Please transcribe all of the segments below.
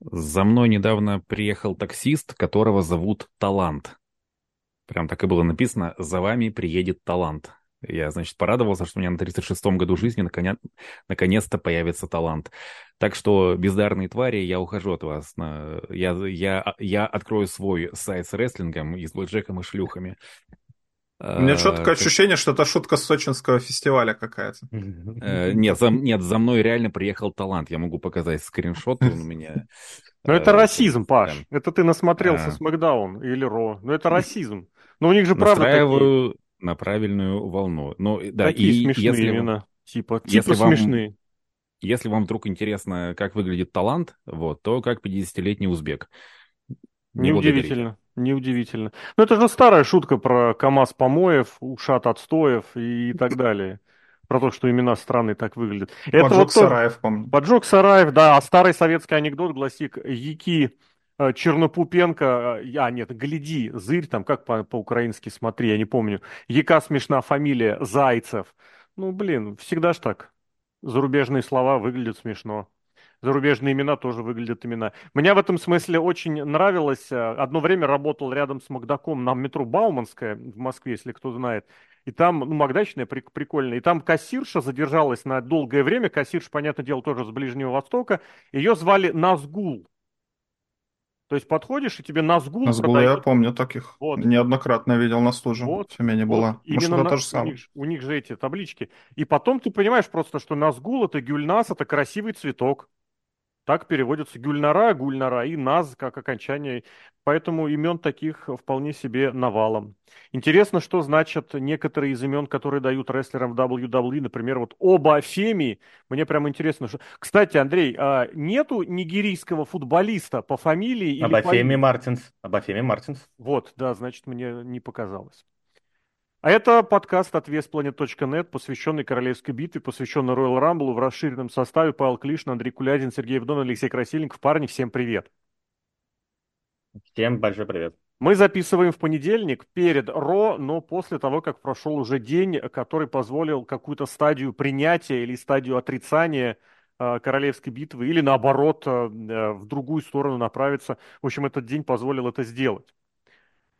За мной недавно приехал таксист, которого зовут Талант. Прям так и было написано «За вами приедет Талант». Я, значит, порадовался, что у меня на 36-м году жизни наконец- наконец-то появится талант. Так что, бездарные твари, я ухожу от вас. Я, я, я открою свой сайт с рестлингом и с блэкджеком и шлюхами. У меня что такое ощущение, что это шутка с сочинского фестиваля какая-то. Э, нет, за, нет, за мной реально приехал талант. Я могу показать скриншот, он у меня... Ну это расизм, Паш. Это ты насмотрелся с Макдаун или Ро. Ну это расизм. Но у них же правда такие... на правильную волну. Ну, да, Такие и смешные если имена. Типа, типа если смешные. Вам, если вам вдруг интересно, как выглядит талант, вот, то как 50-летний узбек. Неудивительно. Неудивительно. Ну, это же старая шутка про КАМАЗ помоев, ушат отстоев и так далее. Про то, что имена страны так выглядят. Это Поджог вот Сараев, помню. Поджог Сараев, да. А старый советский анекдот гласит, Яки э, Чернопупенко, э, а нет, гляди, зырь, там как по- по-украински, смотри, я не помню. Яка смешна фамилия, Зайцев. Ну, блин, всегда ж так. Зарубежные слова выглядят смешно зарубежные имена тоже выглядят имена. Мне в этом смысле очень нравилось. Э, одно время работал рядом с Макдаком на метро Бауманская в Москве, если кто знает. И там, ну, Макдачная прикольная. И там кассирша задержалась на долгое время. Кассирша, понятное дело, тоже с Ближнего Востока. Ее звали Назгул. То есть подходишь, и тебе Назгул Назгул продают. я помню таких. Вот. Неоднократно видел на стуже. Вот. В Тюмени вот. была. Именно Может, на... же самое. У них, у них же эти таблички. И потом ты понимаешь просто, что Назгул это Гюльнас, это красивый цветок. Так переводится Гюльнара, Гульнара и Наз как окончание. Поэтому имен таких вполне себе навалом. Интересно, что значат некоторые из имен, которые дают рестлерам в WWE. Например, вот оба Феми. Мне прям интересно. Что... Кстати, Андрей, а нету нигерийского футболиста по фамилии? Абафеми по... Мартинс. Абафеми Мартинс. Вот, да, значит, мне не показалось. А это подкаст от весplanet.net, посвященный Королевской битве, посвященный Royal Rumble в расширенном составе. Павел Клишин, Андрей Кулядин, Сергей Вдон, Алексей Красильников. Парни, всем привет. Всем большой привет. Мы записываем в понедельник перед РО, но после того, как прошел уже день, который позволил какую-то стадию принятия или стадию отрицания э, королевской битвы, или наоборот, э, э, в другую сторону направиться. В общем, этот день позволил это сделать.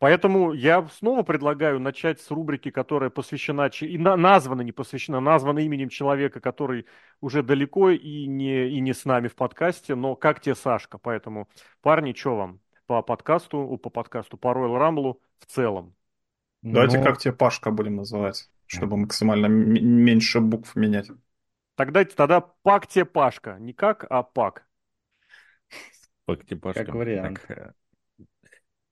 Поэтому я снова предлагаю начать с рубрики, которая посвящена, и названа, не посвящена, названа именем человека, который уже далеко и не, и не с нами в подкасте, но как тебе Сашка. Поэтому, парни, что вам по подкасту, по подкасту, по Royal Rumble в целом? Давайте но... как тебе Пашка будем называть, чтобы максимально меньше букв менять. Тогда, тогда Пак тебе Пашка, не как, а Пак. Пак тебе Пашка. Как вариант. Так, э,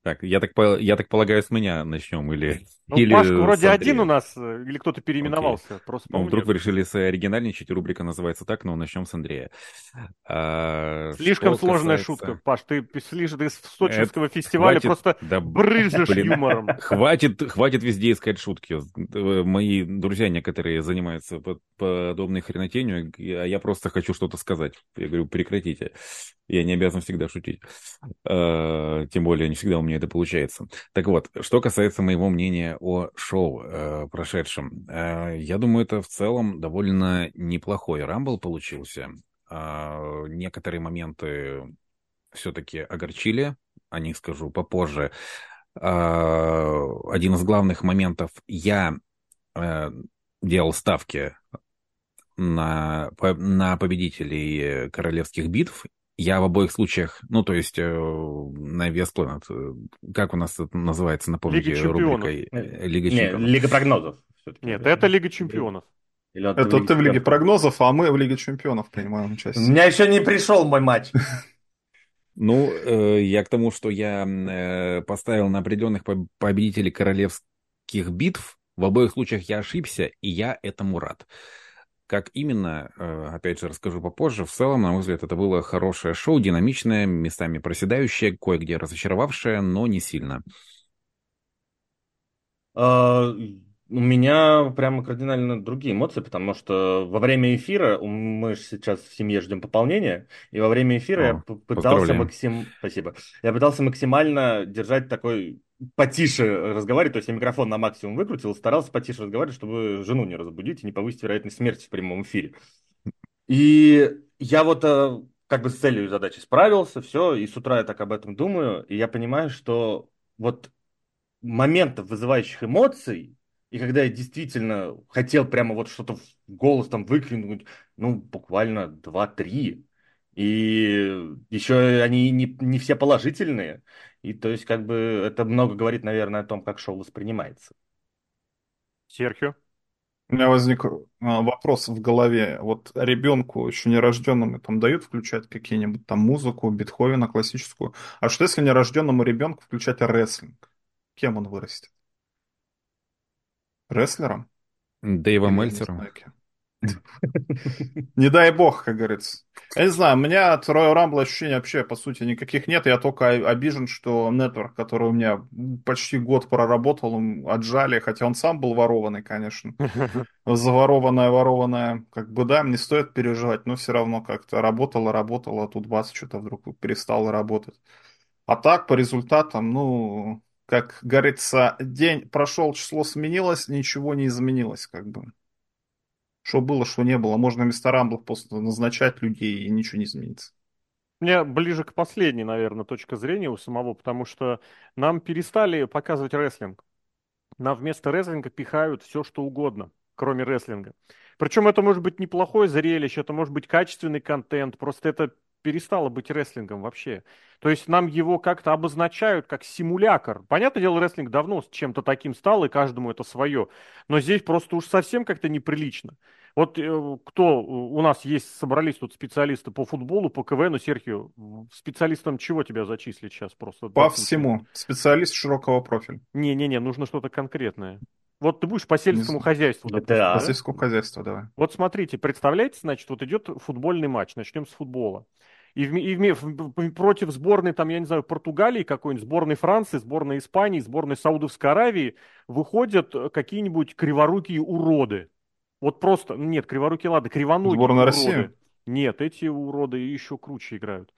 так, я так, я так полагаю, с меня начнем или... Ну, или Пашка вроде один у нас, или кто-то переименовался. Okay. Просто, ну, вдруг вы решили оригинальничать, рубрика называется так, но начнем с Андрея. А, Слишком сложная касается... шутка, Паш, ты слишком из Сочинского Это... фестиваля хватит... просто да... брызжешь блин, юмором. Хватит, хватит везде искать шутки. Мои друзья некоторые занимаются подобной хренотенью, а я просто хочу что-то сказать. Я говорю, прекратите. Я не обязан всегда шутить. А, тем более, не всегда у меня это получается. Так вот, что касается моего мнения о шоу э, прошедшем. Э, я думаю, это в целом довольно неплохой рамбл получился. Э, некоторые моменты все-таки огорчили, о них скажу попозже. Э, один из главных моментов, я э, делал ставки на, на победителей королевских битв, я в обоих случаях, ну, то есть э, на вес Planet, э, как у нас это называется, напомните, Лига рубрикой э, Лига Чемпионов. Нет, Лига прогнозов. Нет, это Лига Чемпионов. Или это ты в Лиге прогнозов, а мы в Лиге Чемпионов принимаем участие. У меня еще не пришел мой матч. Ну, э, я к тому, что я э, поставил на определенных победителей королевских битв. В обоих случаях я ошибся, и я этому рад. Как именно, э, опять же, расскажу попозже. В целом, на мой взгляд, это было хорошее шоу, динамичное, местами проседающее, кое-где разочаровавшее, но не сильно. А, у меня прямо кардинально другие эмоции, потому что во время эфира, мы же сейчас в семье ждем пополнения, и во время эфира О, я пытался максим... Спасибо. Я пытался максимально держать такой потише разговаривать, то есть я микрофон на максимум выкрутил, старался потише разговаривать, чтобы жену не разбудить и не повысить вероятность смерти в прямом эфире. И я вот э, как бы с целью и задачей справился, все, и с утра я так об этом думаю, и я понимаю, что вот моментов, вызывающих эмоций, и когда я действительно хотел прямо вот что-то в голос там выкрикнуть, ну, буквально два-три, и еще они не, не все положительные, и то есть как бы это много говорит, наверное, о том, как шоу воспринимается. Серхио? У меня возник а, вопрос в голове. Вот ребенку еще нерожденному там дают включать какие-нибудь там музыку, Бетховена классическую. А что если нерожденному ребенку включать рестлинг? Кем он вырастет? Рестлером? Дэйвом Мельцером. Не дай бог, как говорится. Я не знаю, у меня от Royal Rumble ощущений вообще, по сути, никаких нет. Я только обижен, что Network, который у меня почти год проработал, отжали, хотя он сам был ворованный, конечно. Заворованная, ворованная, как бы, да, не стоит переживать, но все равно как-то работало, работало, а тут бац, что-то вдруг перестало работать. А так, по результатам, ну, как говорится, день прошел, число сменилось, ничего не изменилось, как бы. Что было, что не было. Можно вместо рамблов просто назначать людей, и ничего не изменится. Мне ближе к последней, наверное, точка зрения у самого, потому что нам перестали показывать рестлинг. Нам вместо рестлинга пихают все, что угодно, кроме рестлинга. Причем это может быть неплохое зрелище, это может быть качественный контент, просто это перестало быть рестлингом вообще. То есть нам его как-то обозначают как симулятор. Понятное дело, рестлинг давно с чем-то таким стал, и каждому это свое. Но здесь просто уж совсем как-то неприлично. Вот э, кто у нас есть, собрались тут специалисты по футболу, по КВНу, Серхио, специалистом чего тебя зачислить сейчас просто? По всему. Специалист широкого профиля. Не-не-не, нужно что-то конкретное. Вот ты будешь по сельскому не хозяйству, допустим. Да, по сельскому хозяйству, давай. Вот смотрите, представляете, значит, вот идет футбольный матч, начнем с футбола. И, в, и в, против сборной, там, я не знаю, Португалии какой-нибудь, сборной Франции, сборной Испании, сборной Саудовской Аравии выходят какие-нибудь криворукие уроды. Вот просто, нет, криворукие, ладно, кривоногие Сборная уроды. России? Нет, эти уроды еще круче играют.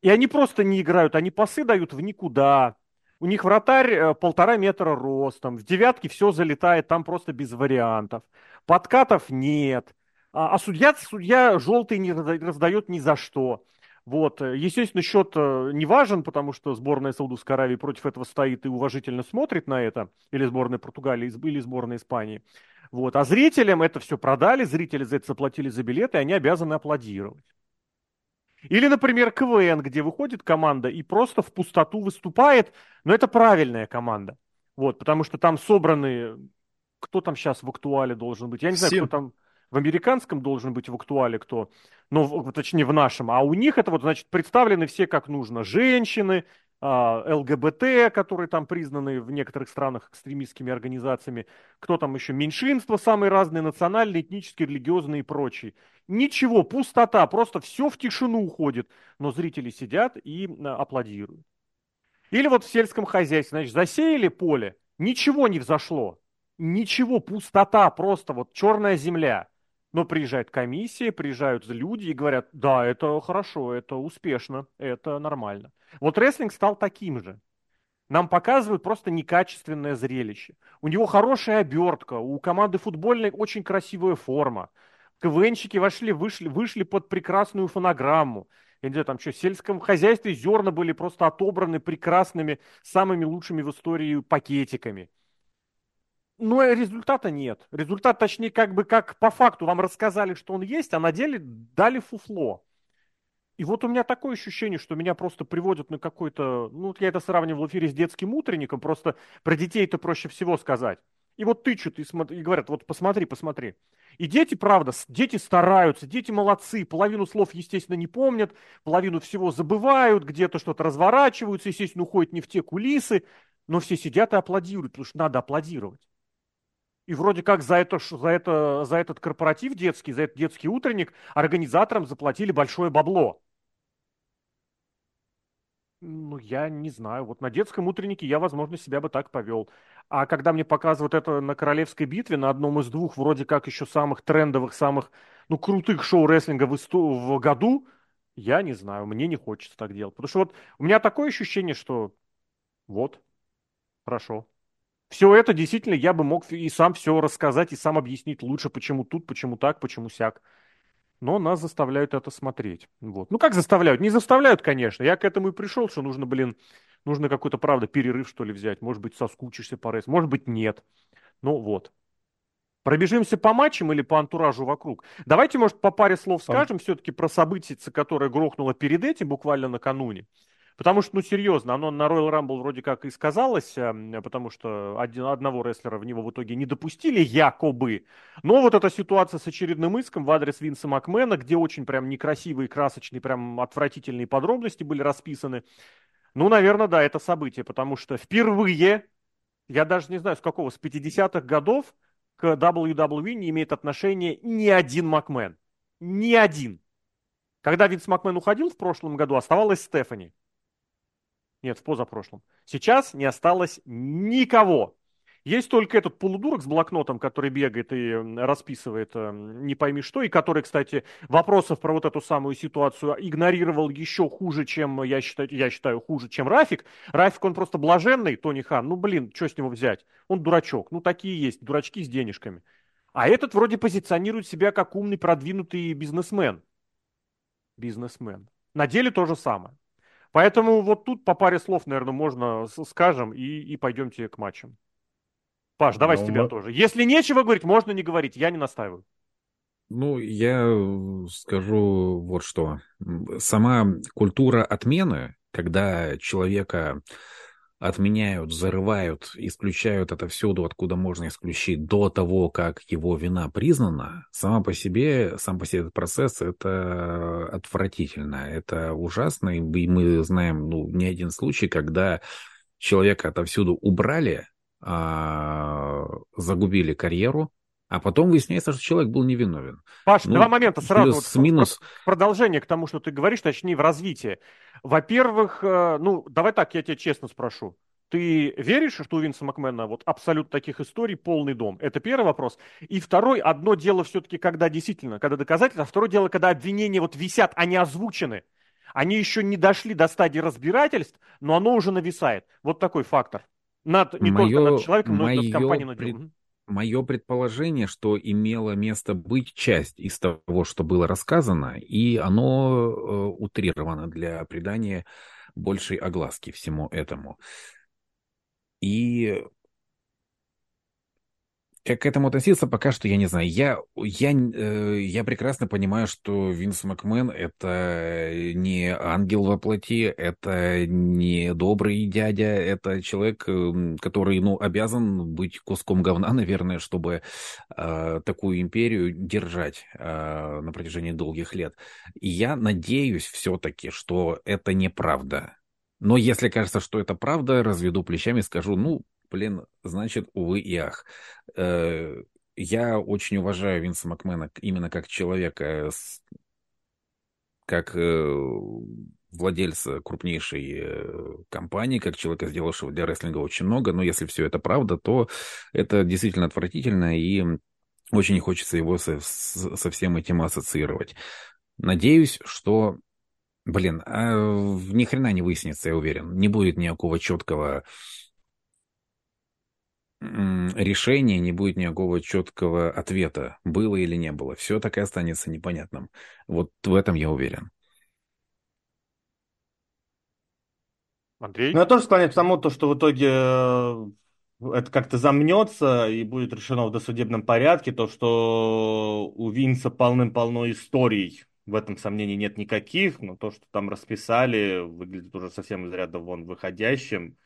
И они просто не играют, они пасы дают в никуда. У них вратарь э, полтора метра ростом, в девятке все залетает, там просто без вариантов. Подкатов нет. А, а судья, судья желтый не раздает ни за что. Вот. Э, естественно, счет э, не важен, потому что сборная Саудовской Аравии против этого стоит и уважительно смотрит на это, или сборная Португалии, или сборная Испании. Вот. А зрителям это все продали, зрители за это заплатили за билеты, и они обязаны аплодировать. Или, например, КВН, где выходит команда и просто в пустоту выступает, но это правильная команда. Вот, потому что там собраны... Кто там сейчас в актуале должен быть? Я не знаю, Сим. кто там в американском должен быть в актуале кто, ну, точнее, в нашем, а у них это вот, значит, представлены все как нужно. Женщины, а, ЛГБТ, которые там признаны в некоторых странах экстремистскими организациями, кто там еще, меньшинства самые разные, национальные, этнические, религиозные и прочие. Ничего, пустота, просто все в тишину уходит, но зрители сидят и а, аплодируют. Или вот в сельском хозяйстве, значит, засеяли поле, ничего не взошло, ничего, пустота, просто вот черная земля. Но приезжает комиссия, приезжают люди и говорят, да, это хорошо, это успешно, это нормально. Вот рестлинг стал таким же. Нам показывают просто некачественное зрелище. У него хорошая обертка, у команды футбольной очень красивая форма. КВНщики вошли, вышли, вышли под прекрасную фонограмму. Я не знаю, там что, в сельском хозяйстве зерна были просто отобраны прекрасными, самыми лучшими в истории пакетиками. Но результата нет. Результат, точнее, как бы как по факту вам рассказали, что он есть, а на деле дали фуфло. И вот у меня такое ощущение, что меня просто приводят на какой-то... Ну, я это сравнивал в эфире с детским утренником, просто про детей это проще всего сказать. И вот тычут и, смотри, и говорят, вот посмотри, посмотри. И дети, правда, дети стараются, дети молодцы, половину слов, естественно, не помнят, половину всего забывают, где-то что-то разворачиваются, естественно, уходят не в те кулисы, но все сидят и аплодируют, потому что надо аплодировать. И вроде как за, это, за, это, за этот корпоратив детский, за этот детский утренник организаторам заплатили большое бабло. Ну, я не знаю. Вот на детском утреннике я, возможно, себя бы так повел. А когда мне показывают это на Королевской битве, на одном из двух, вроде как еще самых трендовых, самых, ну, крутых шоу рестлинга в, исто- в году, я не знаю, мне не хочется так делать. Потому что вот у меня такое ощущение, что вот, хорошо. Все это действительно я бы мог и сам все рассказать, и сам объяснить лучше, почему тут, почему так, почему сяк. но нас заставляют это смотреть. Вот. Ну, как заставляют? Не заставляют, конечно. Я к этому и пришел, что нужно, блин, нужно какой-то, правда, перерыв, что ли, взять. Может быть, соскучишься по рейс, может быть, нет. Ну, вот. Пробежимся по матчам или по антуражу вокруг? Давайте, может, по паре слов скажем все-таки про события, которое грохнуло перед этим, буквально накануне. Потому что, ну, серьезно, оно на Royal Rumble вроде как и сказалось, эм, потому что один, одного рестлера в него в итоге не допустили, якобы. Но вот эта ситуация с очередным иском в адрес Винса Макмена, где очень прям некрасивые, красочные, прям отвратительные подробности были расписаны. Ну, наверное, да, это событие, потому что впервые, я даже не знаю, с какого, с 50-х годов к WWE не имеет отношения ни один Макмен. Ни один. Когда Винс Макмен уходил в прошлом году, оставалась Стефани. Нет, в позапрошлом. Сейчас не осталось никого. Есть только этот полудурок с блокнотом, который бегает и расписывает э, не пойми что, и который, кстати, вопросов про вот эту самую ситуацию игнорировал еще хуже, чем, я считаю, я считаю хуже, чем Рафик. Рафик, он просто блаженный, Тони Хан, ну блин, что с него взять? Он дурачок, ну такие есть, дурачки с денежками. А этот вроде позиционирует себя как умный, продвинутый бизнесмен. Бизнесмен. На деле то же самое. Поэтому вот тут по паре слов, наверное, можно скажем и, и пойдемте к матчам. Паш, давай ну, с тебя мы... тоже. Если нечего говорить, можно не говорить, я не настаиваю. Ну, я скажу вот что. Сама культура отмены, когда человека отменяют, взрывают, исключают отовсюду, откуда можно исключить, до того, как его вина признана, сама по себе, сам по себе этот процесс, это отвратительно, это ужасно, и мы знаем, ну, не один случай, когда человека отовсюду убрали, а, загубили карьеру, а потом выясняется, что человек был невиновен. Паш, ну, два момента сразу. Плюс, вот, минус. Продолжение к тому, что ты говоришь, точнее, в развитии. Во-первых, э, ну, давай так, я тебя честно спрошу. Ты веришь, что у Винса Макмена вот абсолютно таких историй полный дом? Это первый вопрос. И второй, одно дело все-таки, когда действительно, когда доказательства, а второе дело, когда обвинения вот висят, они озвучены. Они еще не дошли до стадии разбирательств, но оно уже нависает. Вот такой фактор. Над, не мое, только над человеком, но и над компанией. Над пред мое предположение, что имело место быть часть из того, что было рассказано, и оно э, утрировано для придания большей огласки всему этому. И как к этому относиться, пока что я не знаю. Я, я, э, я прекрасно понимаю, что Винс Макмен — это не ангел во плоти, это не добрый дядя, это человек, эм, который, ну, обязан быть куском говна, наверное, чтобы э, такую империю держать э, на протяжении долгих лет. И я надеюсь все-таки, что это неправда. Но если кажется, что это правда, разведу плечами и скажу, ну, блин, значит, увы и ах. Э, я очень уважаю Винса Макмена именно как человека, как э, владельца крупнейшей э, компании, как человека, сделавшего для рестлинга очень много, но если все это правда, то это действительно отвратительно, и очень не хочется его со, со всем этим ассоциировать. Надеюсь, что, блин, а ни хрена не выяснится, я уверен. Не будет никакого четкого решения, не будет никакого четкого ответа, было или не было. Все так и останется непонятным. Вот в этом я уверен. Андрей? Ну, я тоже склоняюсь к тому, то, что в итоге э, это как-то замнется и будет решено в досудебном порядке, то, что у Винса полным-полно историй, в этом сомнений нет никаких, но то, что там расписали, выглядит уже совсем из ряда вон выходящим.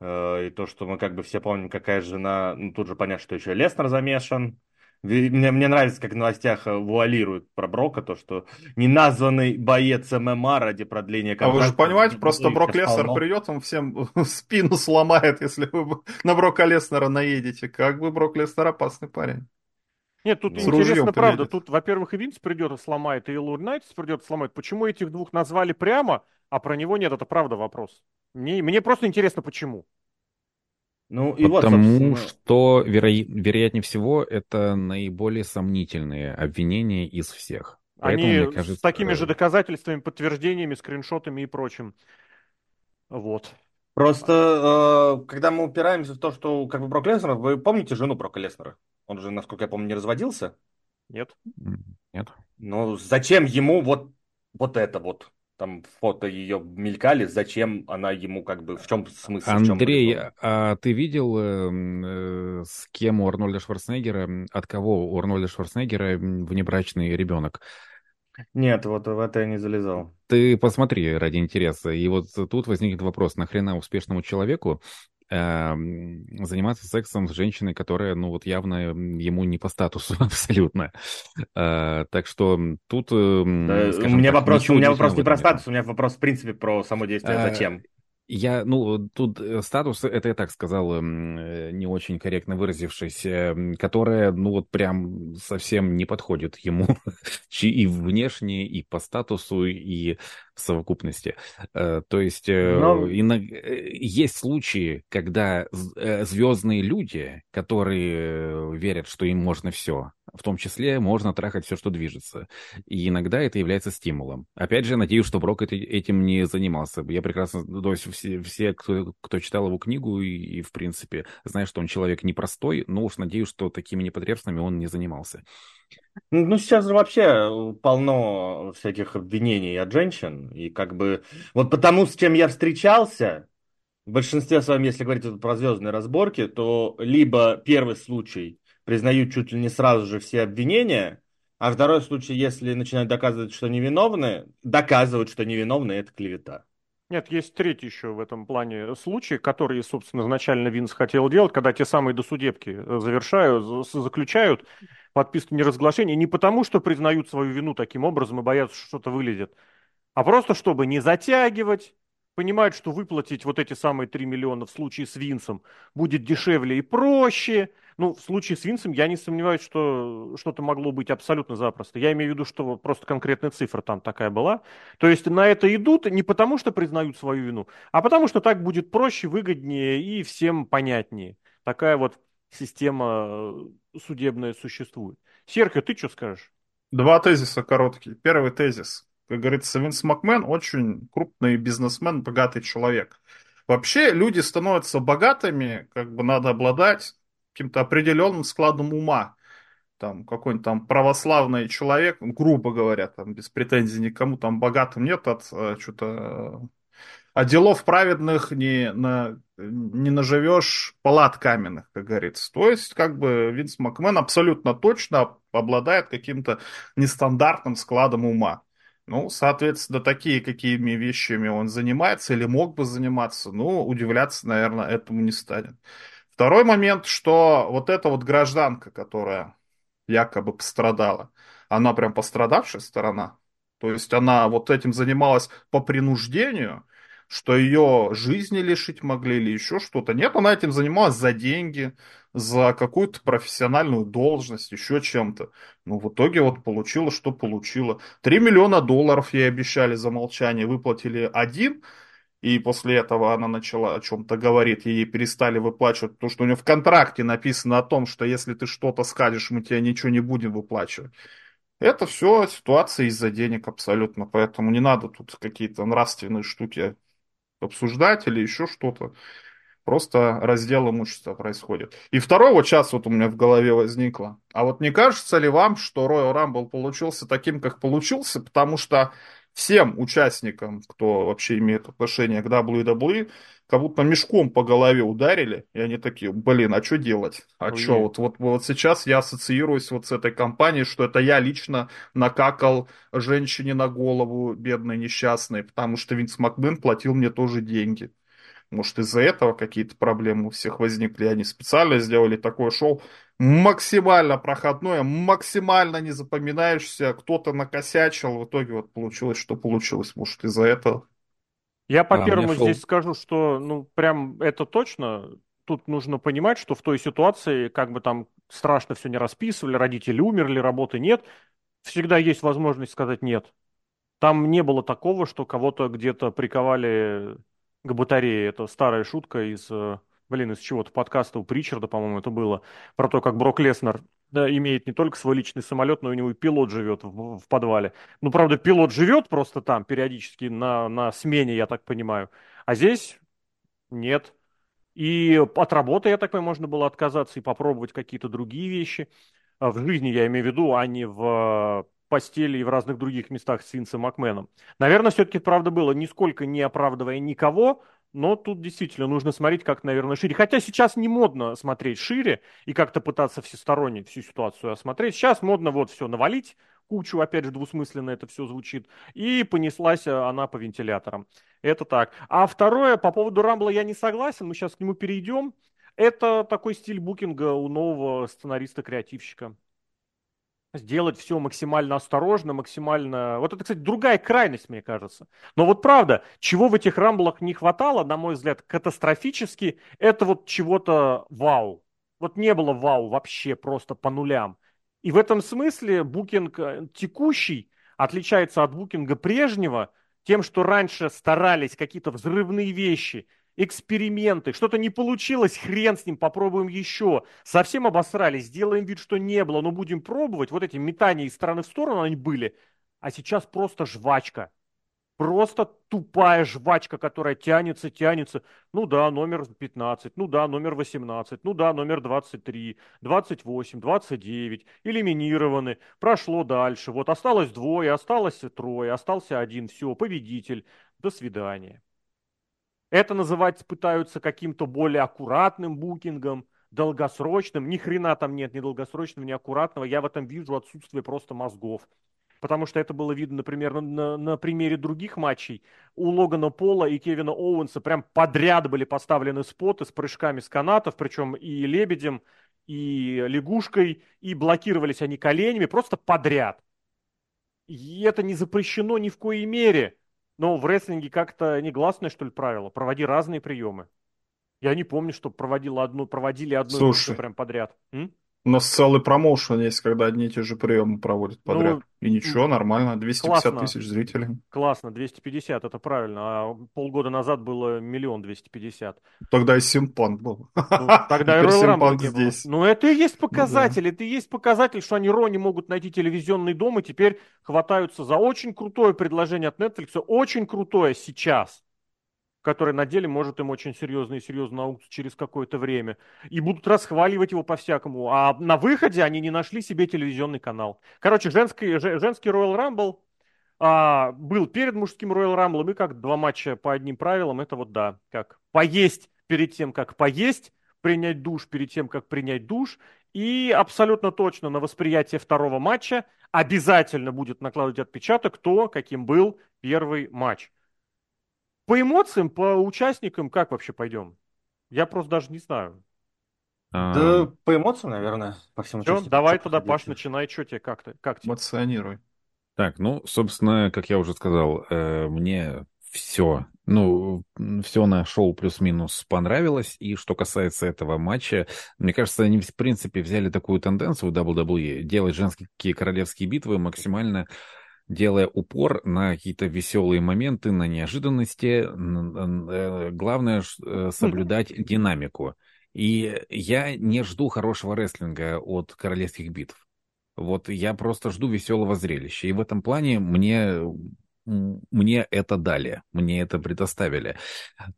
Э, и то, что мы как бы все помним, какая жена, ну тут же понятно, что еще Леснер замешан. Мне, мне нравится, как в новостях э, вуалируют про Брока, то, что неназванный боец ММА ради продления контракта. А вы же понимаете, просто Брок Леснер придет, он всем спину сломает, если вы на Брока Леснера наедете. Как бы Брок Леснер опасный парень. Нет, тут С интересно, правда, тут, во-первых, и Винс придет и сломает, и Лур Найтс придет и сломает. Почему этих двух назвали прямо, а про него нет, это правда вопрос. Мне, мне просто интересно, почему. Ну, и Потому вот, что, веро... вероятнее всего, это наиболее сомнительные обвинения из всех. Поэтому, Они кажется... с такими же доказательствами, подтверждениями, скриншотами и прочим. Вот. Просто, э, когда мы упираемся в то, что как бы Брок Леснер, вы помните жену Брока Леснера? Он же, насколько я помню, не разводился. Нет? Нет. Ну, зачем ему вот, вот это вот? Там фото ее мелькали, зачем она ему как бы, в чем смысл? Андрей, чем а ты видел, э, с кем у Арнольда Шварценеггера, от кого у Арнольда Шварценеггера внебрачный ребенок? Нет, вот в это я не залезал. Ты посмотри ради интереса. И вот тут возникнет вопрос, нахрена успешному человеку Эм, заниматься сексом с женщиной, которая, ну, вот явно ему не по статусу абсолютно. Э, так что тут, эм, да, у меня так, вопрос, у меня вопрос не про статус, у меня вопрос в принципе про само действие. А, Зачем? Я, ну, тут э, статус, это я так сказал, эм, э, не очень корректно выразившись, которая, ну, вот прям совсем не подходит ему и внешне, и по статусу, и в совокупности. Э, то есть Но... есть случаи, когда звездные люди, которые верят, что им можно все, в том числе можно трахать все, что движется. И иногда это является стимулом. Опять же, надеюсь, что Брок этим не занимался. Я прекрасно, то есть все, все кто, кто читал его книгу и, и, в принципе, знает, что он человек непростой, но уж надеюсь, что такими непотребствами он не занимался. Ну, сейчас же вообще полно всяких обвинений от женщин, и как бы, вот потому, с чем я встречался, в большинстве своем, если говорить про звездные разборки, то либо первый случай признают чуть ли не сразу же все обвинения, а второй случай, если начинают доказывать, что невиновны, доказывают, что невиновны, это клевета. Нет, есть третий еще в этом плане случай, который, собственно, изначально Винс хотел делать, когда те самые досудебки э, завершают, заключают подписку неразглашения не потому, что признают свою вину таким образом и боятся, что что-то вылезет, а просто чтобы не затягивать, понимают, что выплатить вот эти самые 3 миллиона в случае с Винсом будет дешевле и проще. Ну, в случае с Винсом я не сомневаюсь, что что-то могло быть абсолютно запросто. Я имею в виду, что просто конкретная цифра там такая была. То есть на это идут не потому, что признают свою вину, а потому, что так будет проще, выгоднее и всем понятнее. Такая вот система э, судебная существует. Серхио, ты что скажешь? Два тезиса короткие. Первый тезис. Как говорится, Винс Макмен очень крупный бизнесмен, богатый человек. Вообще люди становятся богатыми, как бы надо обладать каким-то определенным складом ума. Там какой-нибудь там православный человек, грубо говоря, там без претензий никому, там богатым нет от э, что-то а делов праведных не, на, не наживешь палат каменных, как говорится. То есть, как бы, Винс Макмен абсолютно точно обладает каким-то нестандартным складом ума. Ну, соответственно, такие, какими вещами он занимается или мог бы заниматься, ну, удивляться, наверное, этому не станет. Второй момент, что вот эта вот гражданка, которая якобы пострадала, она прям пострадавшая сторона. То есть она вот этим занималась по принуждению – что ее жизни лишить могли или еще что-то. Нет, она этим занималась за деньги, за какую-то профессиональную должность, еще чем-то. Ну, в итоге вот получила, что получила. Три миллиона долларов ей обещали за молчание, выплатили один, и после этого она начала о чем-то говорить, ей перестали выплачивать, потому что у нее в контракте написано о том, что если ты что-то скажешь, мы тебе ничего не будем выплачивать. Это все ситуация из-за денег абсолютно, поэтому не надо тут какие-то нравственные штуки обсуждать или еще что-то. Просто раздел имущества происходит. И второй вот сейчас вот у меня в голове возникло. А вот не кажется ли вам, что Royal Rumble получился таким, как получился, потому что всем участникам, кто вообще имеет отношение к WWE, как будто мешком по голове ударили, и они такие, блин, а что делать? А что, вот, вот, вот сейчас я ассоциируюсь вот с этой компанией, что это я лично накакал женщине на голову, бедной, несчастной, потому что Винс Макмен платил мне тоже деньги. Может, из-за этого какие-то проблемы у всех возникли. Они специально сделали такое шоу максимально проходное, максимально не запоминаешься. Кто-то накосячил, в итоге вот получилось, что получилось. Может, из-за этого. Я по а, первому шел... здесь скажу, что ну прям это точно. Тут нужно понимать, что в той ситуации, как бы там страшно все не расписывали, родители умерли, работы нет, всегда есть возможность сказать нет. Там не было такого, что кого-то где-то приковали к батарее. Это старая шутка из, э, блин, из чего-то подкаста у Причарда, по-моему, это было, про то, как Брок Леснер да, имеет не только свой личный самолет, но у него и пилот живет в, в подвале. Ну, правда, пилот живет просто там периодически на, на смене, я так понимаю. А здесь нет. И от работы, я так понимаю, можно было отказаться и попробовать какие-то другие вещи. в жизни я имею в виду, а не в постели и в разных других местах с Винсом Макменом. Наверное, все-таки правда было, нисколько не оправдывая никого, но тут действительно нужно смотреть как, наверное, шире. Хотя сейчас не модно смотреть шире и как-то пытаться всесторонне всю ситуацию осмотреть. Сейчас модно вот все навалить, кучу, опять же, двусмысленно это все звучит, и понеслась э, она по вентиляторам. Это так. А второе, по поводу Рамбла я не согласен, мы сейчас к нему перейдем. Это такой стиль букинга у нового сценариста-креативщика сделать все максимально осторожно, максимально... Вот это, кстати, другая крайность, мне кажется. Но вот правда, чего в этих рамблах не хватало, на мой взгляд, катастрофически, это вот чего-то вау. Вот не было вау вообще просто по нулям. И в этом смысле букинг э, текущий отличается от букинга прежнего тем, что раньше старались какие-то взрывные вещи – эксперименты, что-то не получилось, хрен с ним, попробуем еще. Совсем обосрались, сделаем вид, что не было, но будем пробовать. Вот эти метания из стороны в сторону они были. А сейчас просто жвачка. Просто тупая жвачка, которая тянется, тянется. Ну да, номер 15, ну да, номер 18, ну да, номер 23, 28, 29, элиминированы, прошло дальше. Вот осталось двое, осталось трое, остался один, все, победитель. До свидания. Это называть пытаются каким-то более аккуратным букингом, долгосрочным. Ни хрена там нет ни долгосрочного, ни аккуратного. Я в этом вижу отсутствие просто мозгов. Потому что это было видно, например, на, на, на примере других матчей. У Логана Пола и Кевина Оуэнса прям подряд были поставлены споты с прыжками с канатов, причем и лебедем, и лягушкой, и блокировались они коленями, просто подряд. И это не запрещено ни в коей мере. Но в рестлинге как-то негласное, что ли, правило. Проводи разные приемы. Я не помню, что проводила одну, проводили одну Слушай, прям подряд. М? У нас целый промоушен есть, когда одни и те же приемы проводят подряд. Ну, и ничего, нормально. 250 классно, тысяч зрителей. Классно, 250, это правильно. А полгода назад было миллион 250. Тогда и Симпанк был. Ну, тогда и Royal здесь. Ну, это и есть показатель. Ну, да. Это и есть показатель, что они Ро не могут найти телевизионный дом и теперь хватаются за очень крутое предложение от Netflix. Очень крутое сейчас который на деле может им очень серьезно и серьезно научиться через какое-то время. И будут расхваливать его по-всякому. А на выходе они не нашли себе телевизионный канал. Короче, женский, женский Royal Rumble а, был перед мужским Royal Rumble, и как два матча по одним правилам, это вот да, как поесть перед тем, как поесть, принять душ перед тем, как принять душ, и абсолютно точно на восприятие второго матча обязательно будет накладывать отпечаток то, каким был первый матч. По эмоциям, по участникам, как вообще пойдем? Я просто даже не знаю. А, да, по эмоциям, наверное, по всем Все, давай тогда, Паш, начинай, что тебе, как ты? Как тебе? Эмоционируй. Так, ну, собственно, как я уже сказал, э, мне все, ну, все на шоу плюс-минус понравилось. И что касается этого матча, мне кажется, они, в принципе, взяли такую тенденцию в WWE делать женские королевские битвы максимально делая упор на какие-то веселые моменты, на неожиданности. Э, главное э, соблюдать динамику. И я не жду хорошего рестлинга от королевских битв. Вот я просто жду веселого зрелища. И в этом плане мне мне это дали, мне это предоставили.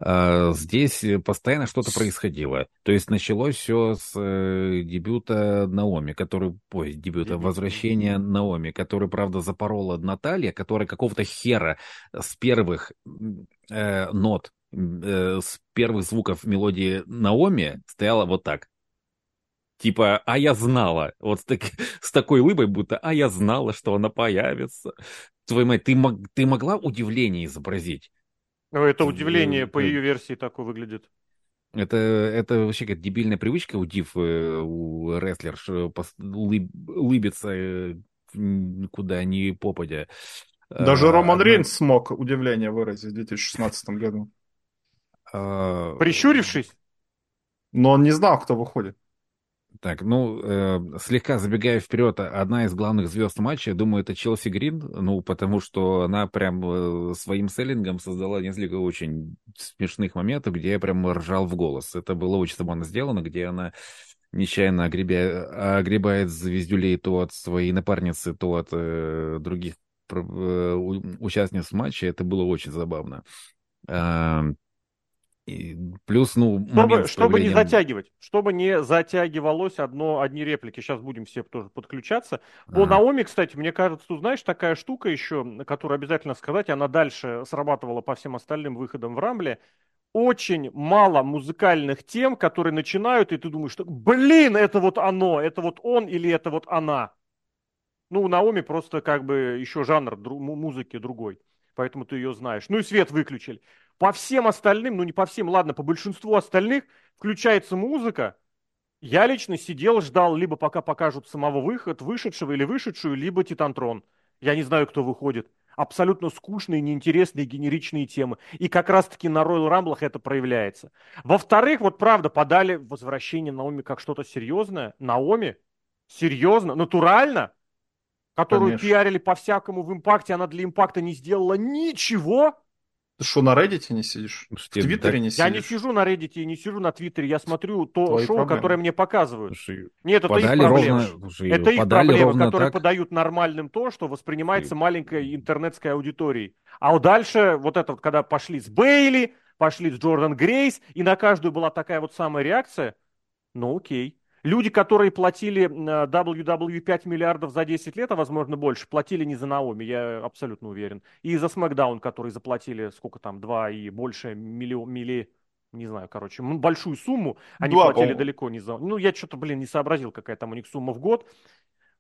А, здесь постоянно что-то происходило. То есть началось все с э, дебюта Наоми, который, ой, дебюта, возвращения Наоми, который, правда, запорола Наталья, которая какого-то хера с первых э, нот, э, с первых звуков мелодии Наоми стояла вот так. Типа, а я знала. Вот с, так, с такой улыбой, будто, а я знала, что она появится. Твою мать, ты, мог, ты могла удивление изобразить? Ну, это удивление по ее версии такое выглядит. Это, это вообще как дебильная привычка у див, э, у рестлерш улыб, улыбиться э, куда ни попадя. Даже а, Роман Рейнс смог удивление выразить в 2016 году. А... Прищурившись? Но он не знал, кто выходит. Так, ну, э, слегка забегая вперед, одна из главных звезд матча, думаю, это Челси Грин, ну, потому что она прям э, своим селлингом создала несколько очень смешных моментов, где я прям ржал в голос. Это было очень забавно сделано, где она нечаянно огребя... огребает звездюлей то от своей напарницы, то от э, других э, участниц матча. Это было очень забавно. И плюс, ну, чтобы, чтобы не затягивать, чтобы не затягивалось одно, одни реплики. Сейчас будем все тоже подключаться. По а. Наоми, кстати, мне кажется, тут, знаешь, такая штука еще, которую обязательно сказать, она дальше срабатывала по всем остальным выходам в Рамбле. Очень мало музыкальных тем, которые начинают, и ты думаешь, что, блин, это вот оно, это вот он или это вот она. Ну, у Наоми просто как бы еще жанр музыки другой, поэтому ты ее знаешь. Ну и свет выключили. По всем остальным, ну не по всем, ладно, по большинству остальных включается музыка. Я лично сидел, ждал, либо пока покажут самого выход, вышедшего или вышедшую, либо Титантрон. Я не знаю, кто выходит. Абсолютно скучные, неинтересные, генеричные темы. И как раз-таки на Royal Rumble это проявляется. Во-вторых, вот правда, подали возвращение Наоми как что-то серьезное. Наоми? Серьезно? Натурально? Которую Конечно. пиарили по-всякому в импакте, она для импакта не сделала ничего? Ты что, на Reddit не сидишь? В Твиттере да. не сидишь? Я не сижу на Reddit и не сижу на Твиттере. Я смотрю то Твои шоу, проблемы. которое мне показывают. Слушай, Нет, это их проблемы. Ровно, слушай, это их проблемы, которые так... подают нормальным то, что воспринимается слушай. маленькой интернетской аудиторией. А вот дальше, вот это вот, когда пошли с Бейли, пошли с Джордан Грейс, и на каждую была такая вот самая реакция, ну окей. Люди, которые платили WWE 5 миллиардов за 10 лет, а возможно больше, платили не за Наоми, я абсолютно уверен. И за SmackDown, которые заплатили, сколько там, 2 и больше миллион, милли, не знаю, короче, большую сумму, они Два, платили далеко не за... Ну, я что-то, блин, не сообразил, какая там у них сумма в год.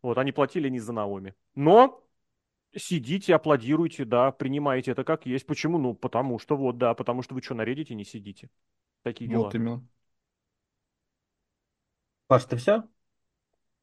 Вот, они платили не за Наоми. Но сидите, аплодируйте, да, принимаете это как есть. Почему? Ну, потому что вот, да, потому что вы что, наредите, не сидите. Такие дела. Вот именно. Паш, ты все?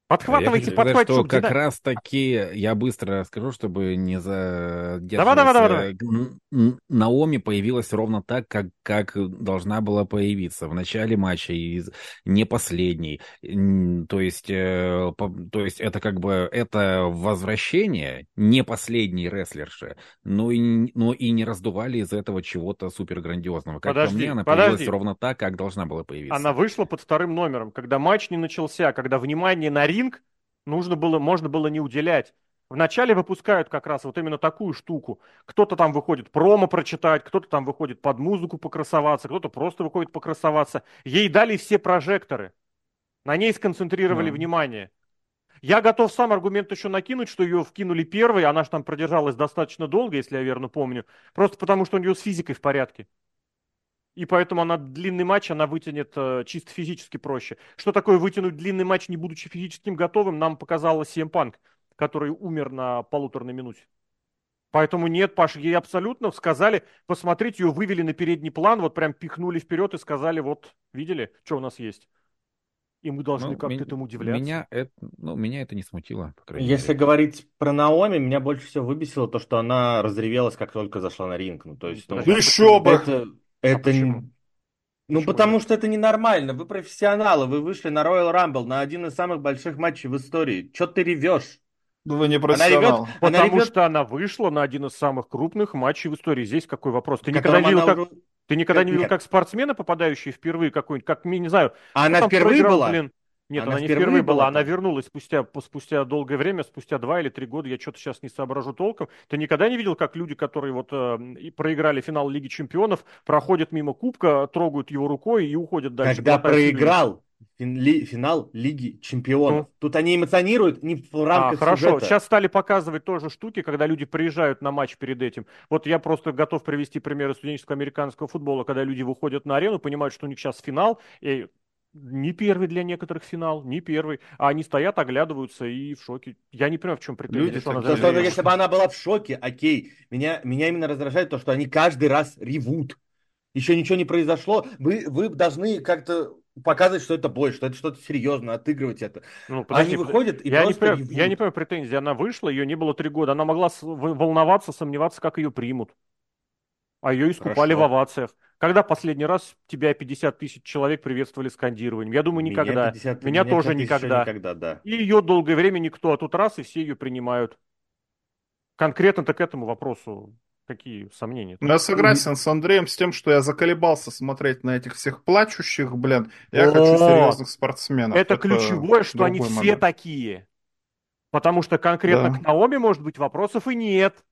Подхватывайте, я подхватывайте. Что как раз таки я быстро расскажу, чтобы не задерживаться. Давай, давай, давай, Наоми появилась ровно так, как, как должна была появиться в начале матча и не последний. То есть, э, по, то есть это как бы это возвращение не последней рестлерши, но и, но и не раздували из этого чего-то супер грандиозного. Как подожди, по мне, она подожди. появилась ровно так, как должна была появиться. Она вышла под вторым номером, когда матч не начался, когда внимание на ринг нужно было, можно было не уделять. Вначале выпускают как раз вот именно такую штуку. Кто-то там выходит промо прочитать, кто-то там выходит под музыку покрасоваться, кто-то просто выходит покрасоваться. Ей дали все прожекторы. На ней сконцентрировали mm. внимание. Я готов сам аргумент еще накинуть, что ее вкинули первой, она же там продержалась достаточно долго, если я верно помню. Просто потому, что у нее с физикой в порядке и поэтому она длинный матч она вытянет э, чисто физически проще. Что такое вытянуть длинный матч, не будучи физическим готовым, нам показала CM Punk, который умер на полуторной минуте. Поэтому нет, Паш, ей абсолютно сказали, посмотрите, ее вывели на передний план, вот прям пихнули вперед и сказали, вот, видели, что у нас есть. И мы должны ну, как-то этому удивляться. Меня это, ну, меня это не смутило. Если мере. говорить про Наоми, меня больше всего выбесило то, что она разревелась, как только зашла на ринг. Ну, то есть, ну, еще бы! Это, это... А ну, почему потому что это ненормально. Вы профессионалы, вы вышли на Royal Rumble, на один из самых больших матчей в истории. Че ты ревешь? Ну, вы не профессионал. Она ревет, потому она ревет... что она вышла на один из самых крупных матчей в истории. Здесь какой вопрос? Ты никогда не видел, как... Уже... Ты никогда не видел, как спортсмены, попадающие впервые какой-нибудь, как, не знаю... А она впервые была? Блин, нет, она, она не впервые была, была она вернулась спустя, спустя долгое время, спустя два или три года, я что-то сейчас не соображу толком. Ты никогда не видел, как люди, которые вот э, проиграли финал Лиги Чемпионов, проходят мимо Кубка, трогают его рукой и уходят дальше? Когда проиграл финал Лиги Чемпионов. Ну. Тут они эмоционируют не в рамках а, Хорошо, сюжета. сейчас стали показывать тоже штуки, когда люди приезжают на матч перед этим. Вот я просто готов привести примеры студенческого американского футбола, когда люди выходят на арену, понимают, что у них сейчас финал, и не первый для некоторых финал, не первый. А они стоят, оглядываются и в шоке. Я не понимаю, в чем претензия. Люди, что то, что, если бы она была в шоке, окей. Меня, меня именно раздражает то, что они каждый раз ревут. Еще ничего не произошло. Вы, вы должны как-то показывать, что это бой, что это что-то серьезное, отыгрывать это. Ну, подожди, Они выходят и я просто... Не понимаю, я не понимаю претензии. Она вышла, ее не было три года. Она могла волноваться, сомневаться, как ее примут. А ее искупали Хорошо. в овациях. Когда последний раз тебя 50 тысяч человек приветствовали скандированием? Я думаю, никогда. Меня, 50, меня, меня тоже никогда. никогда да. И ее долгое время никто, а тут раз, и все ее принимают. Конкретно-то к этому вопросу какие сомнения? Ну, я согласен с Андреем с тем, что я заколебался смотреть на этих всех плачущих, блин. Я хочу серьезных спортсменов. Это, Это ключевое, что они момент. все такие. Потому что конкретно да. к Наоми, может быть, вопросов и нет.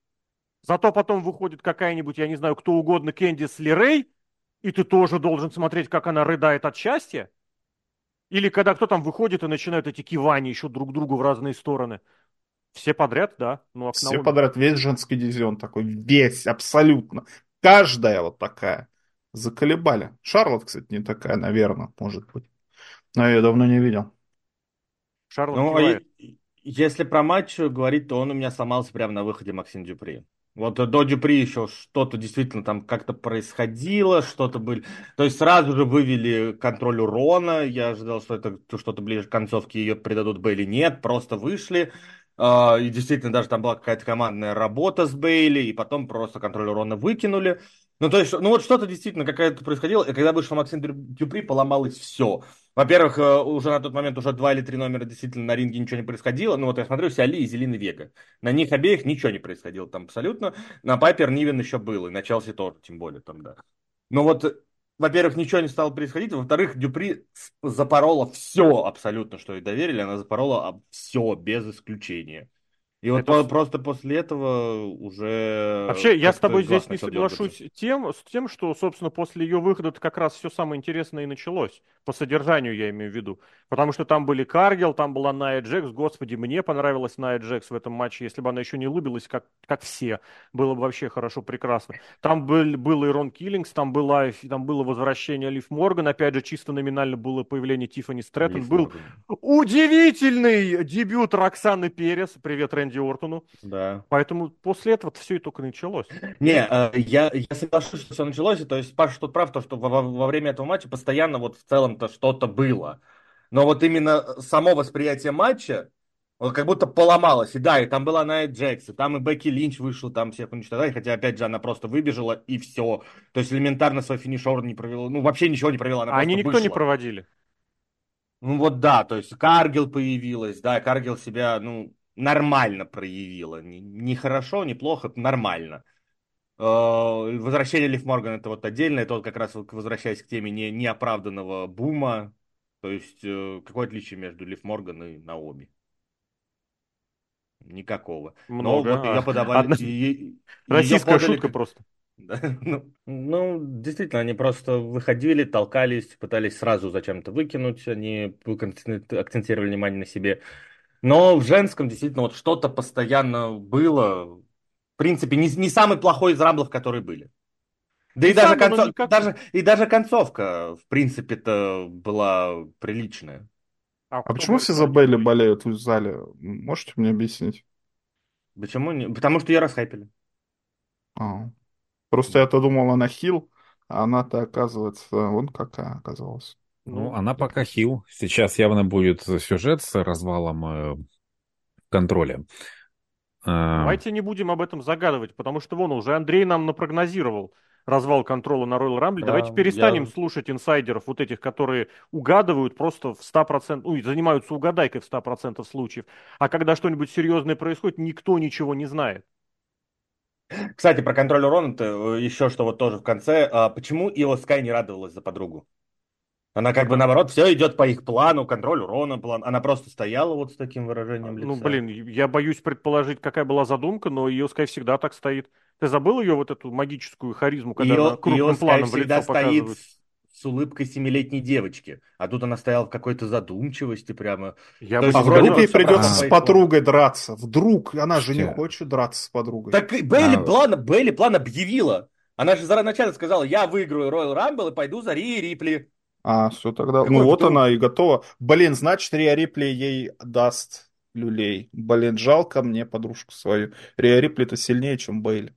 Зато потом выходит какая-нибудь, я не знаю, кто угодно, Кэндис Лерей, и ты тоже должен смотреть, как она рыдает от счастья? Или когда кто там выходит и начинают эти кивания еще друг другу в разные стороны? Все подряд, да. Ну, а Все Наоми... подряд, весь женский дивизион такой, весь, абсолютно. Каждая вот такая. Заколебали. Шарлот, кстати, не такая, наверное, может быть. Но я ее давно не видел. Шарлот ну, а если про матч говорить, то он у меня сломался прямо на выходе Максим Дюпри. Вот до Дюпри еще что-то действительно там как-то происходило, что-то были... То есть сразу же вывели контроль урона, я ожидал, что это что-то ближе к концовке ее придадут Бейли, нет, просто вышли, Uh, и действительно, даже там была какая-то командная работа с Бейли, и потом просто контроль урона выкинули. Ну, то есть, ну вот что-то действительно какая-то происходило, и когда вышел Максим Дюпри, поломалось все. Во-первых, э, уже на тот момент уже два или три номера действительно на ринге ничего не происходило. Ну вот я смотрю, Сиали и Зелины Вега. На них обеих ничего не происходило там абсолютно. На Пайпер Нивен еще был, и на Челси тоже, тем более там, да. Но вот, во-первых, ничего не стало происходить. Во-вторых, Дюпри запорола все абсолютно, что ей доверили. Она запорола все, без исключения. И вот это... просто после этого уже... Вообще, я с тобой здесь не соглашусь тем, с тем, что, собственно, после ее выхода как раз все самое интересное и началось. По содержанию я имею в виду. Потому что там были Каргел, там была Найя Джекс. Господи, мне понравилась Найя Джекс в этом матче. Если бы она еще не улыбилась, как, как все, было бы вообще хорошо, прекрасно. Там был, был и Рон Киллингс, там, была, там было возвращение Лив Морган. Опять же, чисто номинально было появление Тиффани Стрэттон. Лив был Морган. удивительный дебют Роксаны Перес. Привет, Рэнди Ортону. Да. Поэтому после этого все и только началось. Не, э, я, я соглашусь, что все началось. То есть Паша тут прав, то, что во, во время этого матча постоянно вот в целом там-то что-то было. Но вот именно само восприятие матча, вот как будто поломалось. И да, и там была Найт Джекс, и там и Бекки Линч вышел, там всех уничтожать, хотя, опять же, она просто выбежала, и все. То есть элементарно свой финишор не провела, ну, вообще ничего не провела. Она Они никто вышла. не проводили. Ну, вот да, то есть Каргил появилась, да, Каргил себя, ну, нормально проявила. Не, хорошо, не плохо, нормально. Э, возвращение Лив Морган это вот отдельно, это вот как раз возвращаясь к теме не, неоправданного бума, то есть э, какое отличие между Лив Морган и Наоми? Никакого. Много. Но вот ее подавали... Одна... Ее, Российская подали... шутка просто. ну, ну, действительно, они просто выходили, толкались, пытались сразу зачем-то выкинуть, они акцентировали внимание на себе. Но в женском действительно вот что-то постоянно было, в принципе, не, не самый плохой из рамблов, которые были. Да и даже, концов... никак... даже, и даже концовка, в принципе-то, была приличная. А, а почему все за Белли болеют в зале? Можете мне объяснить? Почему? Не... Потому что ее расхайпили. А. Просто я-то думал, она хил, а она-то, оказывается, вон какая оказалась. Ну, она пока хил. Сейчас явно будет сюжет с развалом э, контроля. Давайте не будем об этом загадывать, потому что вон уже Андрей нам напрогнозировал развал контроля на Royal Rumble. Да, Давайте перестанем я... слушать инсайдеров, вот этих, которые угадывают просто в 100%, ну, занимаются угадайкой в 100% случаев. А когда что-нибудь серьезное происходит, никто ничего не знает. Кстати, про контроль урона э, еще что вот тоже в конце. А почему Ио Скай не радовалась за подругу? Она как бы наоборот, все идет по их плану, контроль урона, план. Она просто стояла вот с таким выражением лица. Ну, блин, я боюсь предположить, какая была задумка, но ее Скай всегда так стоит. Ты забыл ее вот эту магическую харизму, когда ее, она крупным ее планом в лицо стоит с улыбкой семилетней девочки, а тут она стояла в какой-то задумчивости прямо. Я бы а вдруг ей придется с подругой драться? Вдруг она же не хочет драться с подругой. Так Бейли, а... план, Бейли план объявила. Она же заранее сказала, я выиграю Royal Rumble и пойду за Ри Рипли. А, все тогда. Ну вот вдруг? она и готова. Блин, значит, Риа Рипли ей даст люлей. Блин, жалко мне подружку свою. Риа Рипли-то сильнее, чем Бейли.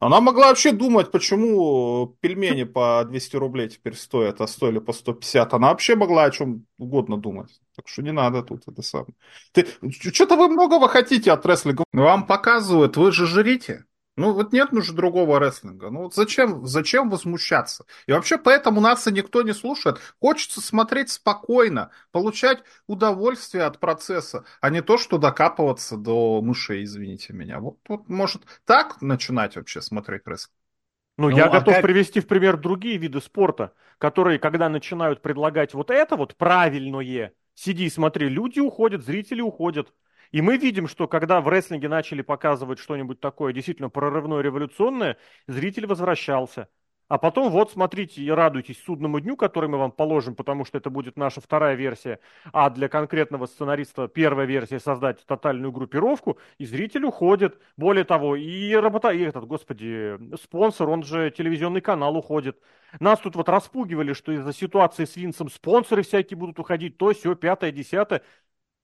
Она могла вообще думать, почему пельмени по 200 рублей теперь стоят, а стоили по 150. Она вообще могла о чем угодно думать. Так что не надо тут это самое. Ты, что-то вы многого хотите от рестлинга. Вам показывают, вы же жрите. Ну вот нет уже другого рестлинга. Ну вот зачем, зачем возмущаться? И вообще поэтому нас и никто не слушает. Хочется смотреть спокойно, получать удовольствие от процесса, а не то, что докапываться до мышей, извините меня. Вот, вот может так начинать вообще смотреть рестлинг? Ну, ну я а готов как... привести в пример другие виды спорта, которые, когда начинают предлагать вот это вот правильное, сиди и смотри, люди уходят, зрители уходят. И мы видим, что когда в рестлинге начали показывать что-нибудь такое действительно прорывное, революционное, зритель возвращался. А потом вот смотрите и радуйтесь судному дню, который мы вам положим, потому что это будет наша вторая версия, а для конкретного сценариста первая версия создать тотальную группировку, и зритель уходит. Более того, и работа, и этот, господи, спонсор, он же телевизионный канал уходит. Нас тут вот распугивали, что из-за ситуации с Винсом спонсоры всякие будут уходить, то, все, пятое, десятое.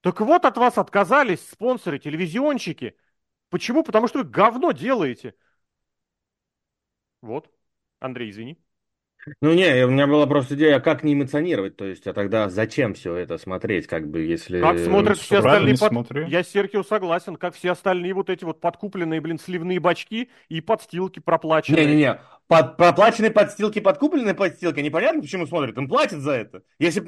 Так вот от вас отказались спонсоры, телевизионщики. Почему? Потому что вы говно делаете. Вот. Андрей, извини. Ну не, у меня была просто идея, как не эмоционировать, то есть, а тогда зачем все это смотреть, как бы, если... Как смотрят все остальные... Под... Я с Серхио согласен, как все остальные вот эти вот подкупленные, блин, сливные бачки и подстилки проплаченные. Не-не-не, под, проплаченные подстилки, подкупленные подстилки, непонятно, почему смотрят, им платят за это. Если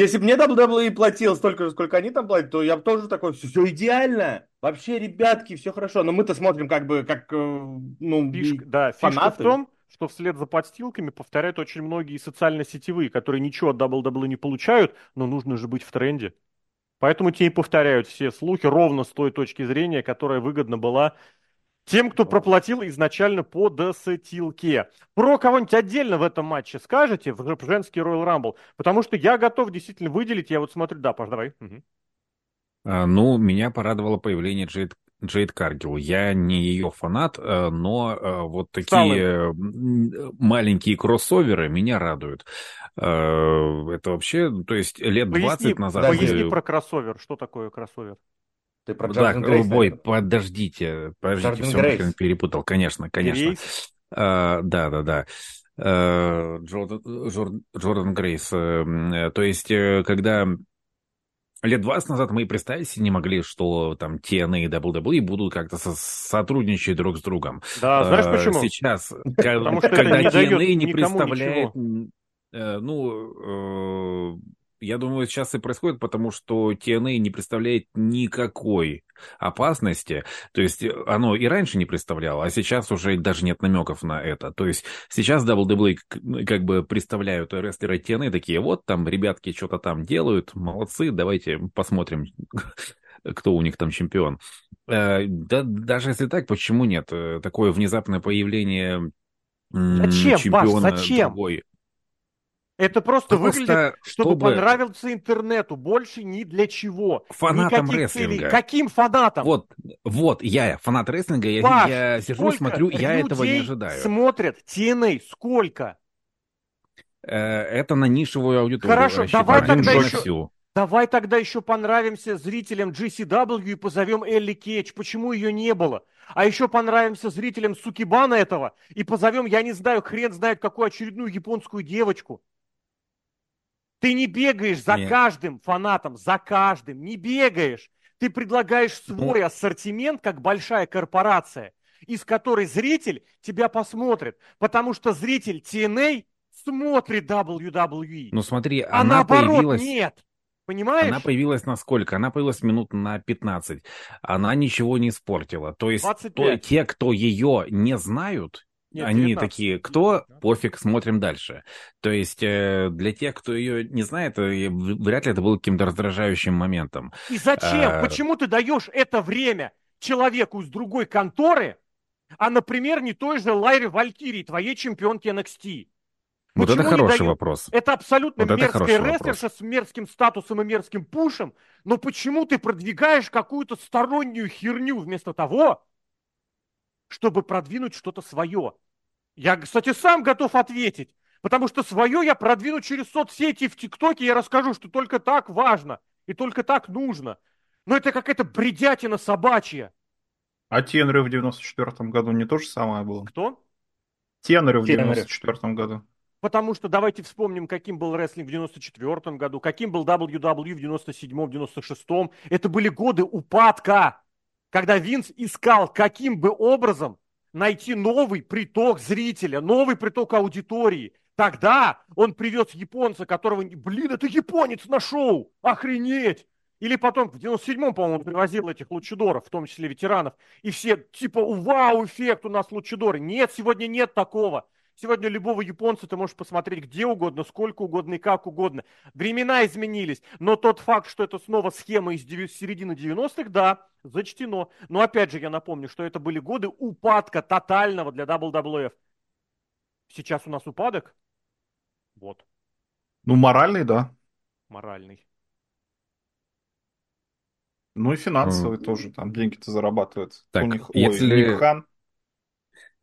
Если бы мне WWE платил столько же, сколько они там платят, то я бы тоже такой, все, все идеально. Вообще, ребятки, все хорошо. Но мы-то смотрим как бы, как, э, ну, фишка, да, фишка в том, что вслед за подстилками повторяют очень многие социально-сетевые, которые ничего от WWE не получают, но нужно же быть в тренде. Поэтому те и повторяют все слухи ровно с той точки зрения, которая выгодна была тем, кто проплатил изначально по досетилке. Про кого-нибудь отдельно в этом матче скажете, в женский Royal Rumble? Потому что я готов действительно выделить, я вот смотрю, да, Паш, давай. Угу. А, ну, меня порадовало появление Джейд, Джейд Каргил. Я не ее фанат, а, но а, вот такие Сталин. маленькие кроссоверы меня радуют. А, это вообще, то есть лет поясни, 20 назад... Поясни про кроссовер. Что такое кроссовер? Ты про да, Грейс, бой, подождите, подождите, все, Грейс. перепутал, конечно, конечно. А, да, да, да. А, Джордан, Джордан Грейс. Э, то есть, э, когда лет 20 назад мы и представить себе не могли, что там TNA и WWE будут как-то со сотрудничать друг с другом. Да, знаешь а, почему? Сейчас, когда TNA не представляет... Э, ну, я думаю, сейчас и происходит, потому что TNA не представляет никакой опасности. То есть э, оно и раньше не представляло, а сейчас уже даже нет намеков на это. То есть сейчас WWE как бы представляют рестлеры TNA такие, вот там ребятки что-то там делают, молодцы, давайте посмотрим, кто у них там чемпион. Э, да, даже если так, почему нет? Э, такое внезапное появление Зачем, чемпиона Паш, зачем? другой. Это просто, просто выглядит, чтобы, чтобы понравился интернету, больше ни для чего. Фанатам Никаких рестлинга. Целей. Каким фанатам? Вот, вот, я фанат рестлинга, я, Паш, я сижу, смотрю, я этого не ожидаю. смотрят TNA, сколько? Э, это на нишевую аудиторию. Хорошо, давай тогда еще... Всю. Давай тогда еще понравимся зрителям GCW и позовем Элли Кейдж. Почему ее не было? А еще понравимся зрителям Сукибана этого и позовем, я не знаю, хрен знает какую очередную японскую девочку. Ты не бегаешь за Нет. каждым фанатом, за каждым, не бегаешь. Ты предлагаешь свой ассортимент, как большая корпорация, из которой зритель тебя посмотрит. Потому что зритель TNA смотрит WWE. Ну смотри, а она наоборот появилась... нет. Понимаешь? Она появилась на сколько? Она появилась минут на 15. Она ничего не испортила. То есть то, те, кто ее не знают, нет, Они 19. такие, кто? Пофиг, смотрим дальше. То есть э, для тех, кто ее не знает, э, вряд ли это было каким-то раздражающим моментом. И зачем? А... Почему ты даешь это время человеку из другой конторы, а, например, не той же Лайре Валькирии, твоей чемпионке NXT? Вот Почему это хороший вопрос. Это абсолютно вот мерзкая рестлерша с мерзким статусом и мерзким пушем, но почему ты продвигаешь какую-то стороннюю херню вместо того, чтобы продвинуть что-то свое. Я, кстати, сам готов ответить, потому что свое я продвину через соцсети в ТикТоке, я расскажу, что только так важно и только так нужно. Но это какая-то бредятина собачья. А Тенры в 94 году не то же самое было? Кто? Тенры в 94 году. Потому что давайте вспомним, каким был рестлинг в 94 году, каким был WWE в 97 96 Это были годы упадка когда Винс искал, каким бы образом найти новый приток зрителя, новый приток аудитории. Тогда он привез японца, которого, блин, это японец на шоу, охренеть! Или потом, в 97-м, по-моему, привозил этих лучидоров, в том числе ветеранов, и все, типа, вау, эффект у нас лучидоры. Нет, сегодня нет такого. Сегодня любого японца ты можешь посмотреть где угодно, сколько угодно и как угодно. Времена изменились, но тот факт, что это снова схема из середины 90-х, да, зачтено. Но опять же я напомню, что это были годы упадка тотального для WWF. Сейчас у нас упадок. Вот. Ну, моральный, да. Моральный. Ну и финансовый mm. тоже, там деньги-то зарабатывают. Так, у них, если... ой, Хан.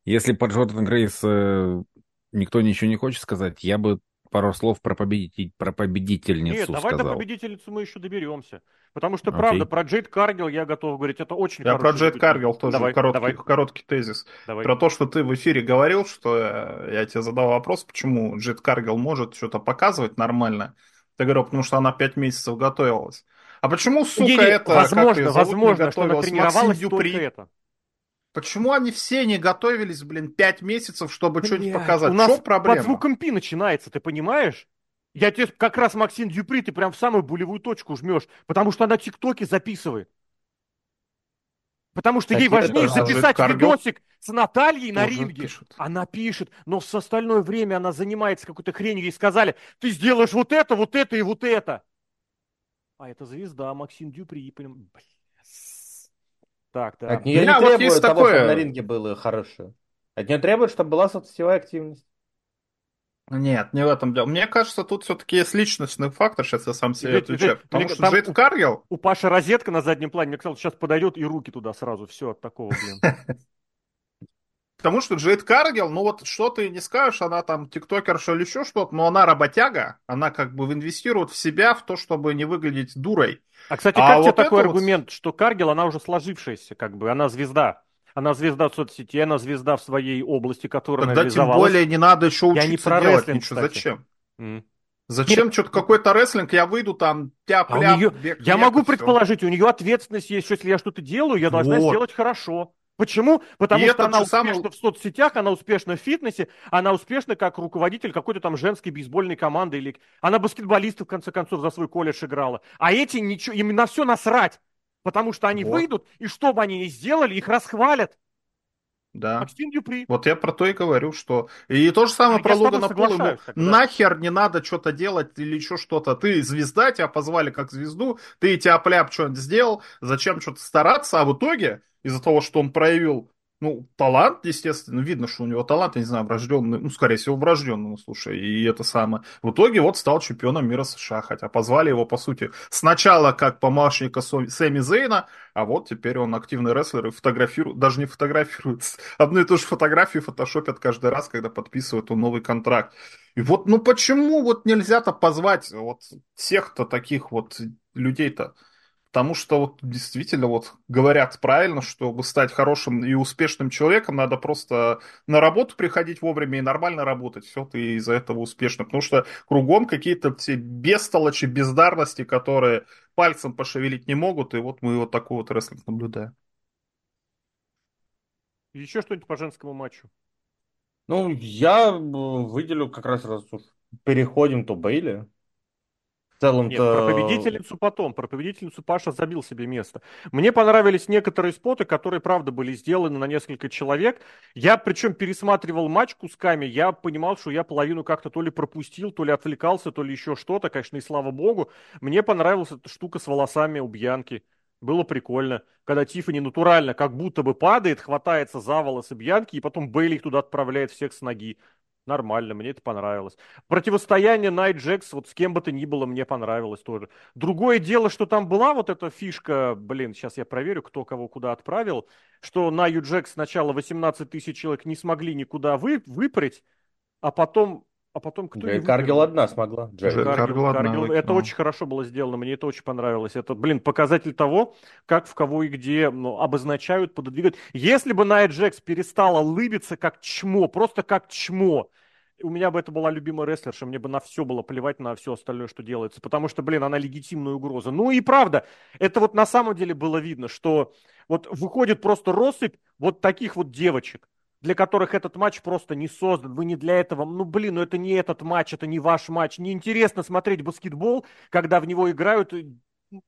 Если по Джордан Грейс э, никто ничего не хочет сказать, я бы пару слов про, победитель, про победительницу Нет, давай сказал. до победительницы мы еще доберемся. Потому что, Окей. правда, про Джейд Каргил я готов говорить, это очень Я про Джейд Каргил тоже давай, короткий, давай. короткий тезис. Давай. Про то, что ты в эфире говорил, что я, я тебе задал вопрос, почему Джейд Каргил может что-то показывать нормально. Ты говорил, потому что она пять месяцев готовилась. А почему, сука, не, не, это... Возможно, как зовут, возможно, что она тренировалась только это. Почему они все не готовились, блин, пять месяцев, чтобы что-нибудь показать? У нас Что проблема? под звуком пи начинается, ты понимаешь? Я тебе как раз Максим Дюпри, ты прям в самую болевую точку жмешь, потому что она тиктоки записывает. Потому что так ей важнее записать видосик с Натальей на ринге. Пишет. Она пишет, но в остальное время она занимается какой-то хренью. Ей сказали, ты сделаешь вот это, вот это и вот это. А это звезда Максим Дюпри. Блин. Так, да. От нее не вот того, такое... чтобы на ринге было хорошее. От нее требует, чтобы была соцсетевая активность. Нет, не в этом дело. Мне кажется, тут все-таки есть личностный фактор, сейчас я сам себе отвечаю. Потому что Джейд Каргил... У Паши розетка на заднем плане, мне казалось, сейчас подойдет и руки туда сразу. Все от такого, блин. Потому что Джейд Каргил, ну вот что ты не скажешь, она там тиктокерша или еще что-то, но она работяга, она как бы инвестирует в себя, в то, чтобы не выглядеть дурой. А, кстати, а как а тебе вот такой аргумент, вот... что Каргил, она уже сложившаяся, как бы, она звезда? Она звезда в соцсети, она звезда в своей области, которая Тогда тем более не надо еще учиться я не про делать рестлинг, ничего. Кстати. Зачем? Mm. Зачем Нет. что-то какой-то рестлинг? Я выйду там тяп а нее... бег, Я могу предположить, у нее ответственность есть, что если я что-то делаю, я должна вот. сделать хорошо. Почему? Потому и что она успешна самый... в соцсетях, она успешна в фитнесе, она успешна как руководитель какой-то там женской бейсбольной команды. Или... Она баскетболиста, в конце концов, за свой колледж играла. А эти ничего, им на все насрать. Потому что они вот. выйдут, и что бы они ни сделали, их расхвалят. Да. Максим Дюпри. Вот я про то и говорю, что... И то же самое я про Логана Пола. Ему нахер не надо что-то делать или еще что-то. Ты звезда, тебя позвали как звезду, ты тебя пляп что-нибудь сделал, зачем что-то стараться, а в итоге из-за того, что он проявил ну, талант, естественно, видно, что у него талант, я не знаю, врожденный, ну, скорее всего, врожденный, ну, слушай, и это самое. В итоге вот стал чемпионом мира США, хотя позвали его, по сути, сначала как помощника Сэмми Зейна, а вот теперь он активный рестлер и фотографирует, даже не фотографирует, одну и ту же фотографию фотошопят каждый раз, когда подписывают он новый контракт. И вот, ну, почему вот нельзя-то позвать вот всех-то таких вот людей-то? Потому что вот действительно вот говорят правильно, чтобы стать хорошим и успешным человеком, надо просто на работу приходить вовремя и нормально работать. Все, ты из-за этого успешно. Потому что кругом какие-то все бестолочи, бездарности, которые пальцем пошевелить не могут. И вот мы вот такой вот рестлинг наблюдаем. Еще что-нибудь по женскому матчу? Ну, я выделю как раз раз уж переходим, то Бейли целом Нет, про победительницу потом. Про победительницу Паша забил себе место. Мне понравились некоторые споты, которые, правда, были сделаны на несколько человек. Я, причем, пересматривал матч кусками. Я понимал, что я половину как-то то ли пропустил, то ли отвлекался, то ли еще что-то. Конечно, и слава богу. Мне понравилась эта штука с волосами у Бьянки. Было прикольно, когда Тиффани натурально как будто бы падает, хватается за волосы Бьянки, и потом Бейли их туда отправляет всех с ноги. Нормально, мне это понравилось. Противостояние Найт Джекс, вот с кем бы то ни было, мне понравилось тоже. Другое дело, что там была вот эта фишка, блин, сейчас я проверю, кто кого куда отправил, что на Джекс сначала 18 тысяч человек не смогли никуда вы, выпрыть, а потом а потом кто Джей Каргил одна смогла. Джей Каргил, Каргил, Каргил. Одна, это очень хорошо было сделано, мне это очень понравилось. Это, блин, показатель того, как в кого и где ну, обозначают, пододвигают. Если бы Найя Джекс перестала лыбиться как чмо, просто как чмо, у меня бы это была любимая рестлерша, мне бы на все было плевать, на все остальное, что делается, потому что, блин, она легитимная угроза. Ну и правда, это вот на самом деле было видно, что вот выходит просто россыпь вот таких вот девочек, для которых этот матч просто не создан. Вы не для этого. Ну, блин, ну это не этот матч, это не ваш матч. Неинтересно смотреть баскетбол, когда в него играют э,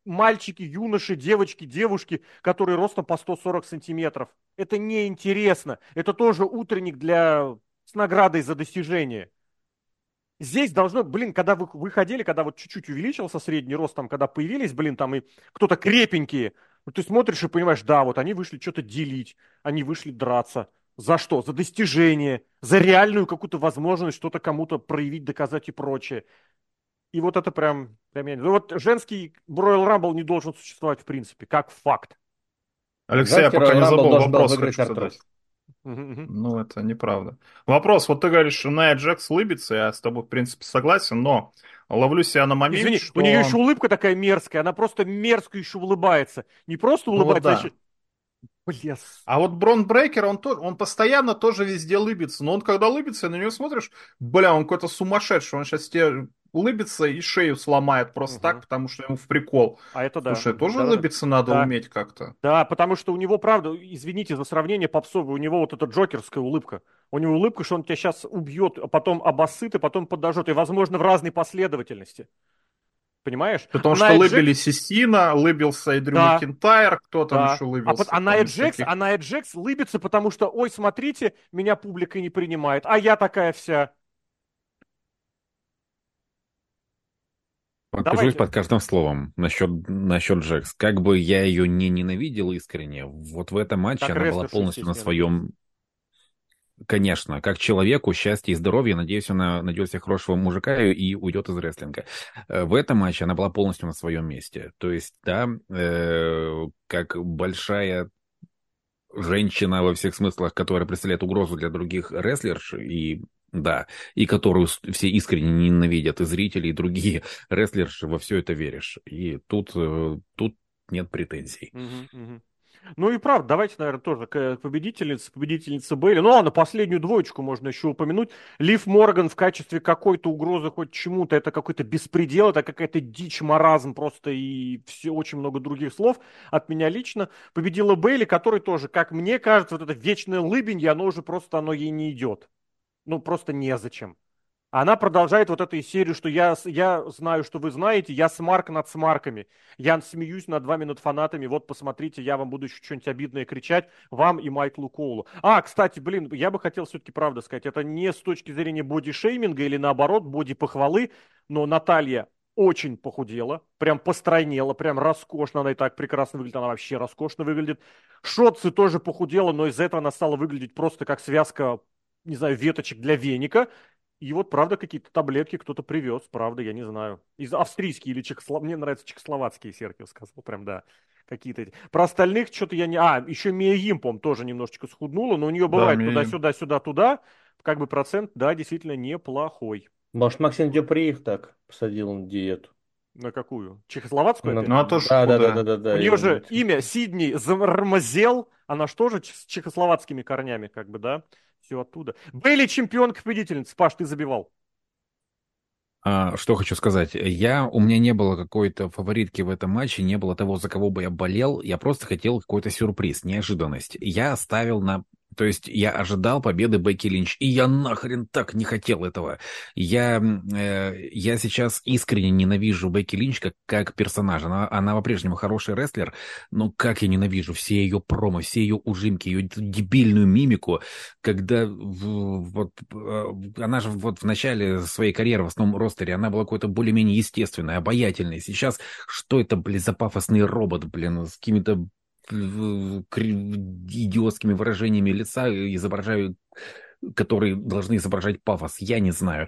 мальчики, юноши, девочки, девушки, которые ростом по 140 сантиметров. Это неинтересно. Это тоже утренник для с наградой за достижение. Здесь должно, блин, когда вы выходили, когда вот чуть-чуть увеличился средний рост, там, когда появились, блин, там и кто-то крепенькие, ну, ты смотришь и понимаешь, да, вот они вышли что-то делить, они вышли драться. За что? За достижение, за реальную какую-то возможность что-то кому-то проявить, доказать и прочее. И вот это прям, прям я... Ну вот женский Royal Rumble не должен существовать в принципе, как факт. Алексей, я пока не забыл вопрос хочу задать. Ну, это неправда. Вопрос, вот ты говоришь, что Найя Джекс улыбится, я с тобой, в принципе, согласен, но ловлю себя на моменте, Извини, что... у нее еще улыбка такая мерзкая, она просто мерзко еще улыбается. Не просто улыбается, ну, вот да. а еще Блес. А вот Брон Брейкер, он, то, он постоянно тоже везде лыбится. Но он когда лыбится, на него смотришь, бля, он какой-то сумасшедший. Он сейчас тебе улыбится и шею сломает просто угу. так, потому что ему в прикол. А это да. Слушай, тоже да, улыбиться да. надо да. уметь как-то. Да, потому что у него, правда, извините за сравнение попсовое, у него вот эта джокерская улыбка. У него улыбка, что он тебя сейчас убьет, а потом обоссыт, и потом подожжет. И, возможно, в разной последовательности. Понимаешь? Потому что Найя лыбили. Сисина, лыбился и Дрю да. Макинтайр, кто там да. еще лыбился. А, а Найя Джекс, а Найя Джекс лыбится, потому что, ой, смотрите, меня публика не принимает, а я такая вся. Подпишусь под каждым словом насчет, насчет Джекс. Как бы я ее не ненавидел искренне, вот в этом матче так она была полностью на своем конечно, как человеку счастье и здоровье. Надеюсь, она найдет себе хорошего мужика и уйдет из рестлинга. Э, в этом матче она была полностью на своем месте. То есть, да, э, как большая женщина во всех смыслах, которая представляет угрозу для других рестлерш, и да, и которую все искренне ненавидят, и зрители, и другие рестлерши, во все это веришь. И тут, э, тут нет претензий. Uh-huh, uh-huh. Ну и правда, давайте, наверное, тоже к победительнице, победительнице Бейли. Ну, на последнюю двоечку можно еще упомянуть. Лив Морган в качестве какой-то угрозы хоть чему-то, это какой-то беспредел, это какая-то дичь, маразм просто и все, очень много других слов от меня лично. Победила Бейли, который тоже, как мне кажется, вот это вечное лыбенье, оно уже просто, оно ей не идет. Ну, просто незачем. Она продолжает вот эту серию, что я, я знаю, что вы знаете, я смарк над смарками. Я смеюсь над вами, над фанатами. Вот, посмотрите, я вам буду еще что-нибудь обидное кричать, вам и Майклу Коулу. А, кстати, блин, я бы хотел все-таки правда сказать, это не с точки зрения боди-шейминга или наоборот, боди-похвалы, но Наталья очень похудела, прям постройнела, прям роскошно, она и так прекрасно выглядит, она вообще роскошно выглядит. Шотцы тоже похудела, но из этого она стала выглядеть просто как связка не знаю, веточек для веника. И вот, правда, какие-то таблетки кто-то привез, правда, я не знаю. Из австрийские или чехослов... Мне нравятся чехословацкие, Серхио сказал, прям, да. Какие-то эти. Про остальных что-то я не... А, еще Мия Импом тоже немножечко схуднула, но у нее бывает да, туда-сюда, сюда-туда. Как бы процент, да, действительно неплохой. Может, Максим Дюпри их так посадил на диету? На какую? Чехословацкую? Ну, ну а то да, да, да, да, да, да. У нее же имя Сидни Замармазел, она же тоже с чехословацкими корнями, как бы, да? Все оттуда. Бейли чемпионка победительница. Паш, ты забивал. А, что хочу сказать. Я, у меня не было какой-то фаворитки в этом матче, не было того, за кого бы я болел. Я просто хотел какой-то сюрприз, неожиданность. Я ставил на то есть я ожидал победы Бекки Линч, и я нахрен так не хотел этого. Я, э, я сейчас искренне ненавижу Бекки Линч как, как персонажа. Она, она по-прежнему хороший рестлер, но как я ненавижу все ее промо, все ее ужимки, ее дебильную мимику, когда вот, э, она же вот в начале своей карьеры в основном ростере, она была какой-то более-менее естественной, обаятельной. Сейчас что это, блин, за пафосный робот, блин, с какими-то идиотскими выражениями лица изображают которые должны изображать пафос, я не знаю.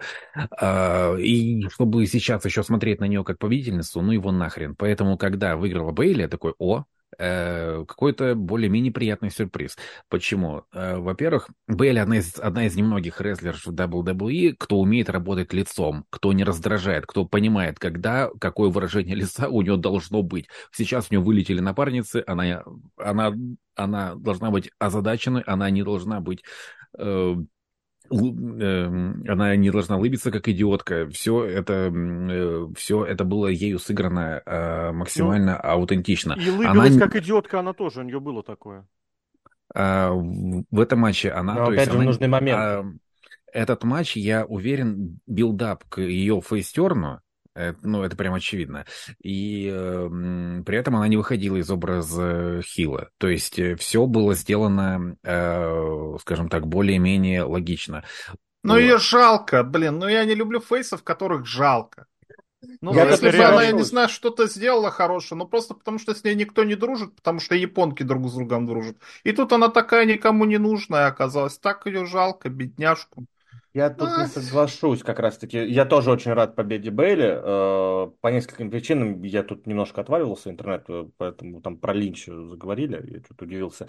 А, и чтобы сейчас еще смотреть на нее как победительницу, ну его нахрен. Поэтому, когда выиграла Бейли, я такой, о, какой-то более-менее приятный сюрприз. Почему? Э, во-первых, Бейли одна из, одна из немногих рестлеров в WWE, кто умеет работать лицом, кто не раздражает, кто понимает, когда, какое выражение лица у нее должно быть. Сейчас у нее вылетели напарницы, она, она, она должна быть озадачена, она не должна быть э, она не должна улыбиться как идиотка. Все это, э, все это было ею сыграно э, максимально ну, аутентично. И улыбилась она... как идиотка она тоже, у нее было такое. А, в этом матче она... Но, то опять есть, же, она, нужный момент. А, этот матч, я уверен, build-up к ее фейстерну, ну, это прям очевидно. И э, при этом она не выходила из образа Хила. То есть э, все было сделано, э, скажем так, более-менее логично. Ну, ее жалко, блин. Ну, я не люблю фейсов, которых жалко. Ну, я если бы она, я не знаю, что-то сделала хорошее, но просто потому что с ней никто не дружит, потому что японки друг с другом дружат. И тут она такая никому не нужная оказалась. Так ее жалко, бедняжку. Я тут не соглашусь как раз-таки. Я тоже очень рад победе Бейли. Э, по нескольким причинам я тут немножко отваливался интернет, э, поэтому там про Линч заговорили, я что-то удивился.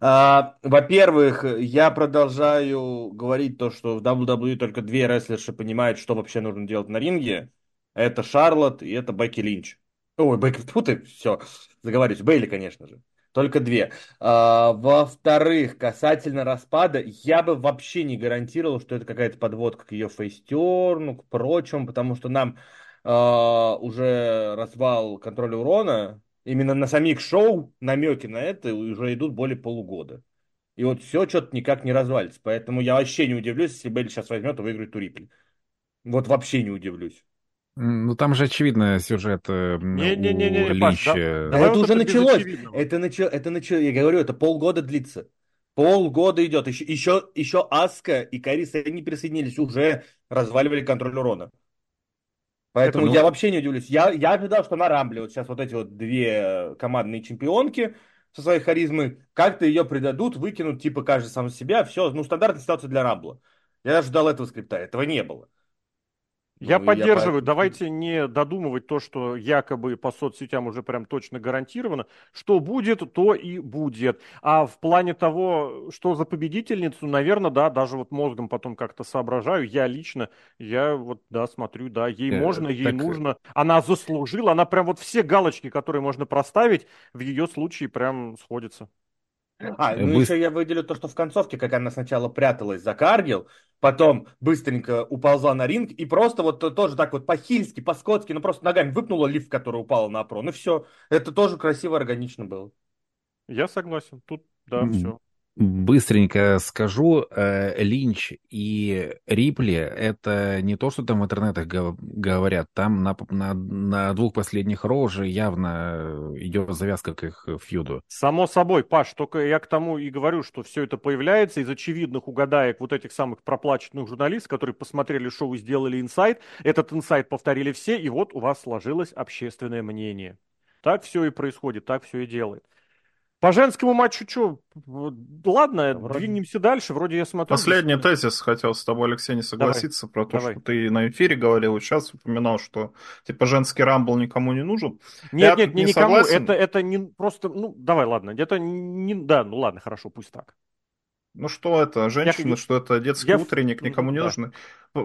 А, во-первых, я продолжаю говорить то, что в WWE только две рестлерши понимают, что вообще нужно делать на ринге. Это Шарлот и это Бекки Линч. Ой, Бекки, тут и все, заговорюсь. Бейли, конечно же. Только две. А, во-вторых, касательно распада, я бы вообще не гарантировал, что это какая-то подводка к ее фейстерну, к прочему, потому что нам а, уже развал контроля урона, именно на самих шоу намеки на это уже идут более полугода. И вот все что-то никак не развалится. Поэтому я вообще не удивлюсь, если Белли сейчас возьмет и выиграет Турипли. Вот вообще не удивлюсь. Ну, там же очевидно сюжет э, не, не, не, не, Линча. Да, да это уже началось. Это, начало, это начало, я говорю, это полгода длится. Полгода идет. Еще, еще, еще Аска и Кариса не присоединились, уже разваливали контроль урона. Поэтому это, ну... я вообще не удивлюсь. Я, я ожидал, что на Рамбле вот сейчас вот эти вот две командные чемпионки со своей харизмой как-то ее предадут, выкинут, типа, каждый сам себя. Все, ну, стандартная ситуация для Рамбла. Я ожидал этого скрипта, этого не было. Я ну, поддерживаю. Я... Давайте не додумывать то, что якобы по соцсетям уже прям точно гарантировано. Что будет, то и будет. А в плане того, что за победительницу, наверное, да, даже вот мозгом потом как-то соображаю. Я лично, я вот, да, смотрю, да, ей э, можно, ей так... нужно. Она заслужила, она прям вот все галочки, которые можно проставить, в ее случае прям сходятся. А, ну Быстр... еще я выделю то, что в концовке, как она сначала пряталась за Каргил, потом быстренько уползла на ринг и просто вот тоже так вот по-хильски, по-скотски, ну просто ногами выпнула лифт, который упал на опрон, и все. Это тоже красиво, органично было. Я согласен, тут, да, mm-hmm. все. Быстренько скажу, э, Линч и Рипли это не то, что там в интернетах говорят, там на, на, на двух последних Ро уже явно идет завязка к их фьюду. Само собой, Паш, только я к тому и говорю, что все это появляется из очевидных угадаек вот этих самых проплаченных журналистов, которые посмотрели шоу и сделали инсайт. Этот инсайт повторили все, и вот у вас сложилось общественное мнение. Так все и происходит, так все и делает. По женскому матчу что? Ладно, Вроде... двинемся дальше. Вроде я смотрю. Последний тезис хотел с тобой, Алексей, не согласиться Давай. про то, Давай. что ты на эфире говорил, сейчас упоминал, что типа женский рамбл никому не нужен. Нет, я нет, не никому. Согласен. Это, это не просто. Ну, давай, ладно. Это не. Да, ну ладно, хорошо, пусть так. Ну что это, женщина, я... что это детский я... утренник, никому не да. нужны.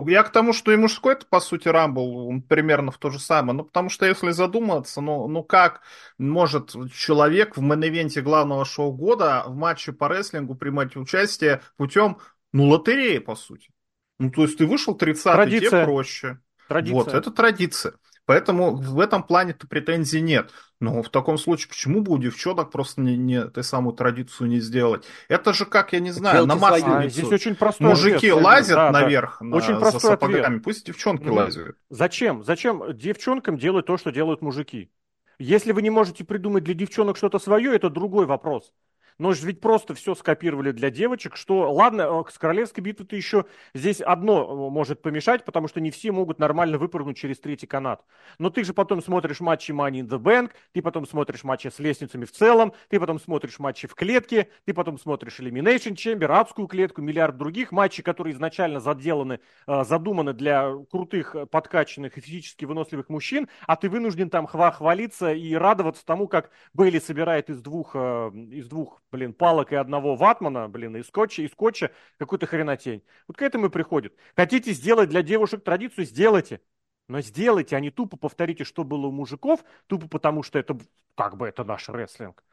Я к тому, что и мужской это, по сути, Рамбл, он примерно в то же самое. Ну, потому что, если задуматься, ну, ну как может человек в мейн главного шоу года в матче по рестлингу принимать участие путем, ну, лотереи, по сути. Ну, то есть ты вышел 30-й, тебе проще. Традиция. Вот, это традиция. Поэтому в этом плане-то претензий нет. Но в таком случае, почему бы у девчонок просто не, не этой самую традицию не сделать? Это же как, я не знаю, Делайте на масленицу. А, здесь очень простой Мужики ответ, лазят да, наверх да. На, очень простой за сапогами, ответ. пусть девчонки ну, лазят. Зачем? Зачем девчонкам делать то, что делают мужики? Если вы не можете придумать для девчонок что-то свое, это другой вопрос. Но же ведь просто все скопировали для девочек, что, ладно, э, с королевской битвы-то еще здесь одно э, может помешать, потому что не все могут нормально выпрыгнуть через третий канат. Но ты же потом смотришь матчи Money in the Bank, ты потом смотришь матчи с лестницами в целом, ты потом смотришь матчи в клетке, ты потом смотришь Elimination Chamber, адскую клетку, миллиард других матчей, которые изначально заделаны, э, задуманы для крутых, подкачанных и физически выносливых мужчин, а ты вынужден там хвалиться и радоваться тому, как Бейли собирает из двух, из двух блин, палок и одного ватмана, блин, и скотча, и скотча какую-то хренотень. Вот к этому и приходит. Хотите сделать для девушек традицию, сделайте. Но сделайте, а не тупо повторите, что было у мужиков, тупо потому, что это как бы это наш рестлинг.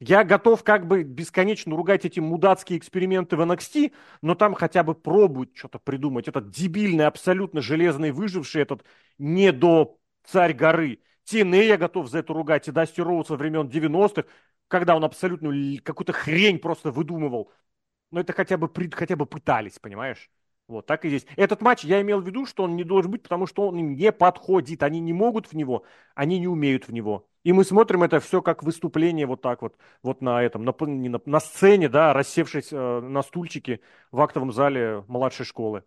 Я готов как бы бесконечно ругать эти мудацкие эксперименты в NXT, но там хотя бы пробуют что-то придумать. Этот дебильный, абсолютно железный выживший, этот не до царь горы. Тине я готов за это ругать, и Дасти со времен 90-х когда он абсолютно какую-то хрень просто выдумывал. Но это хотя бы, хотя бы пытались, понимаешь? Вот так и здесь. Этот матч я имел в виду, что он не должен быть, потому что он им не подходит. Они не могут в него, они не умеют в него. И мы смотрим это все как выступление вот так вот, вот на этом, на, на, на сцене, да, рассевшись э, на стульчике в актовом зале младшей школы.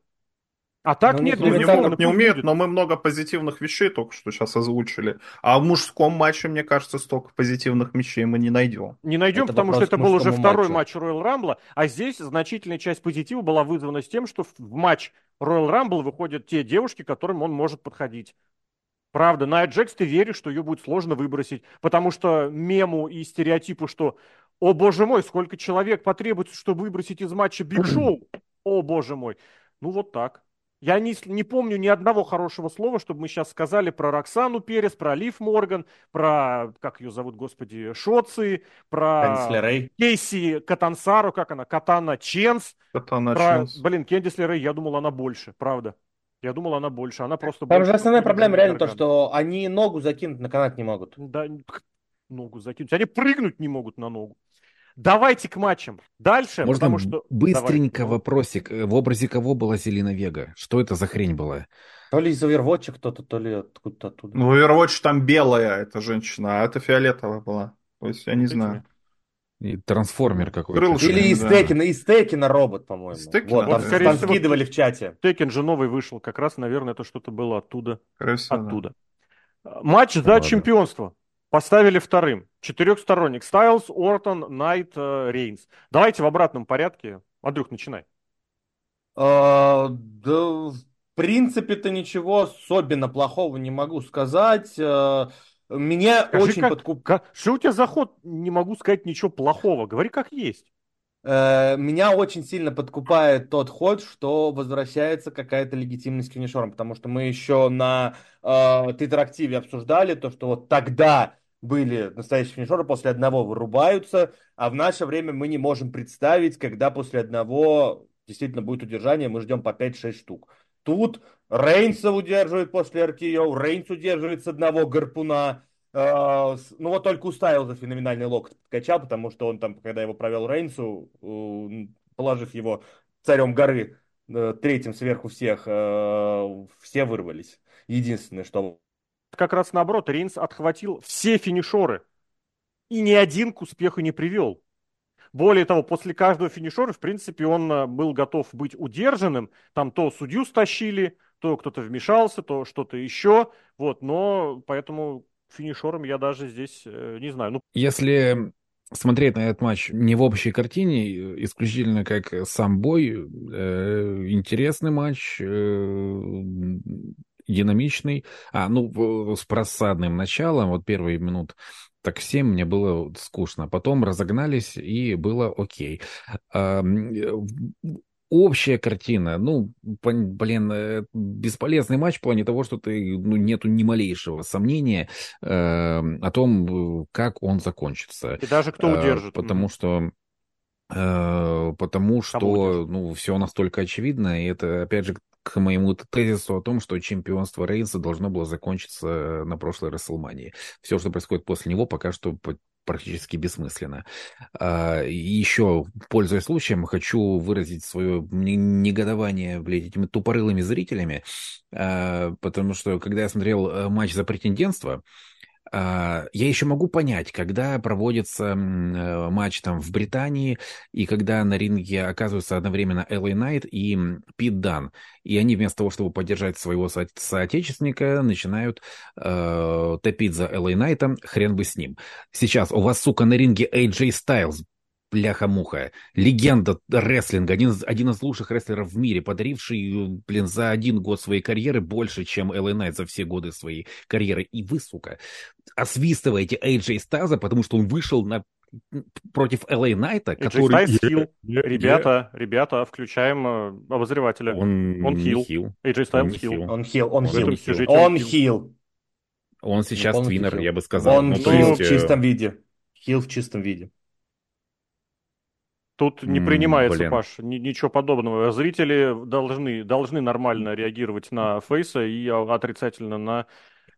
А так ну, нет, безусловно, не умеют, но мы много позитивных вещей только что сейчас озвучили. А в мужском матче, мне кажется, столько позитивных вещей мы не найдем. Не найдем, это потому что это был уже второй матч Royal Rumble, а здесь значительная часть позитива была вызвана с тем, что в матч Royal Rumble выходят те девушки, к которым он может подходить. Правда, Ная Джекс ты веришь, что ее будет сложно выбросить, потому что мему и стереотипу, что «О, боже мой, сколько человек потребуется, чтобы выбросить из матча Биг Шоу!» О, боже мой. Ну, вот так. Я не, не помню ни одного хорошего слова, чтобы мы сейчас сказали про Роксану Перес, про Лив Морган, про, как ее зовут, господи, Шоци, про Кейси Катансару, как она, Катана Ченс. Катана про, Ченс. Блин, Кендис Лерей, я думал, она больше, правда. Я думал, она больше, она просто Там больше. же основная проблема реально то, что они ногу закинуть на канат не могут. Да, ногу закинуть. Они прыгнуть не могут на ногу. Давайте к матчам. Дальше, Можно потому что... быстренько Давай. вопросик. В образе кого была Зелена Вега? Что это за хрень была? То ли из Overwatch кто-то, то ли откуда-то оттуда. Ну, Overwatch там белая эта женщина, а это фиолетовая была. То есть я не знаю. И трансформер какой-то. Или из да. Текина, из Текина робот, по-моему. Текина, вот, там, да. там скидывали в чате. Текен же новый вышел, как раз, наверное, это что-то было оттуда. Красиво, оттуда. Да. Матч за Ладно. чемпионство. Поставили вторым. Четырехсторонник. Стайлз, Ортон, Найт, э, Рейнс. Давайте в обратном порядке. Андрюх, начинай. А, да, в принципе-то ничего особенно плохого не могу сказать. А, меня Скажи, очень как, подкуп... Что у тебя за ход? Не могу сказать ничего плохого. Говори как есть. Э, меня очень сильно подкупает тот ход, что возвращается какая-то легитимность финишерам, потому что мы еще на э, Твиттер-активе обсуждали то, что вот тогда были настоящие финишеры, после одного вырубаются, а в наше время мы не можем представить, когда после одного действительно будет удержание, мы ждем по 5-6 штук. Тут Рейнса удерживает после РТО, Рейнс удерживает с одного гарпуна, э, ну вот только у Стайлза феноменальный локоть качал, потому что он там, когда его провел Рейнсу, положив его царем горы, э, третьим сверху всех, э, все вырвались. Единственное, что как раз наоборот, Рейнс отхватил все финишеры и ни один к успеху не привел. Более того, после каждого финишера, в принципе, он э, был готов быть удержанным. Там то судью стащили, то кто-то вмешался, то что-то еще. Вот, но поэтому финишером я даже здесь э, не знаю. Ну... Если смотреть на этот матч не в общей картине, исключительно как сам бой, э, интересный матч, э, динамичный. А, ну, с просадным началом, вот первые минут так 7 мне было скучно. Потом разогнались, и было окей. А, общая картина, ну, блин, э, бесполезный матч в плане того, что ты, ну, нету ни малейшего сомнения э, о том, как он закончится. И даже кто удержит. Э, потому что э, потому что, ну, все настолько очевидно, и это, опять же, к моему тезису о том, что чемпионство Рейнса должно было закончиться на прошлой Расселмании. Все, что происходит после него, пока что практически бессмысленно. А, еще, пользуясь случаем, хочу выразить свое негодование, блядь, этими тупорылыми зрителями, а, потому что, когда я смотрел э, матч за претендентство, я еще могу понять, когда проводится э, матч там в Британии, и когда на ринге оказываются одновременно Элли Найт и Пит Дан, и они вместо того, чтобы поддержать своего со- соотечественника, начинают э, топить за Элли Найтом, хрен бы с ним. Сейчас у вас, сука, на ринге AJ Styles, бляха-муха, легенда рестлинга, один, один из лучших рестлеров в мире, подаривший, блин, за один год своей карьеры больше, чем Элли Найт за все годы своей карьеры. И вы, сука, освистываете AJ Стаза, потому что он вышел на против Элли Найта, который... AJ хил. Ребята, ребята, включаем э, обозревателя. Он, он хил. хил. AJ Styles хил. Он хил, он хил. Он хил. Он сейчас твиннер, я бы сказал. Он ну, хил в э, чистом виде. Хил в чистом виде. Тут не принимается, Блин. Паш, ни, ничего подобного. Зрители должны, должны нормально реагировать на Фейса и отрицательно на...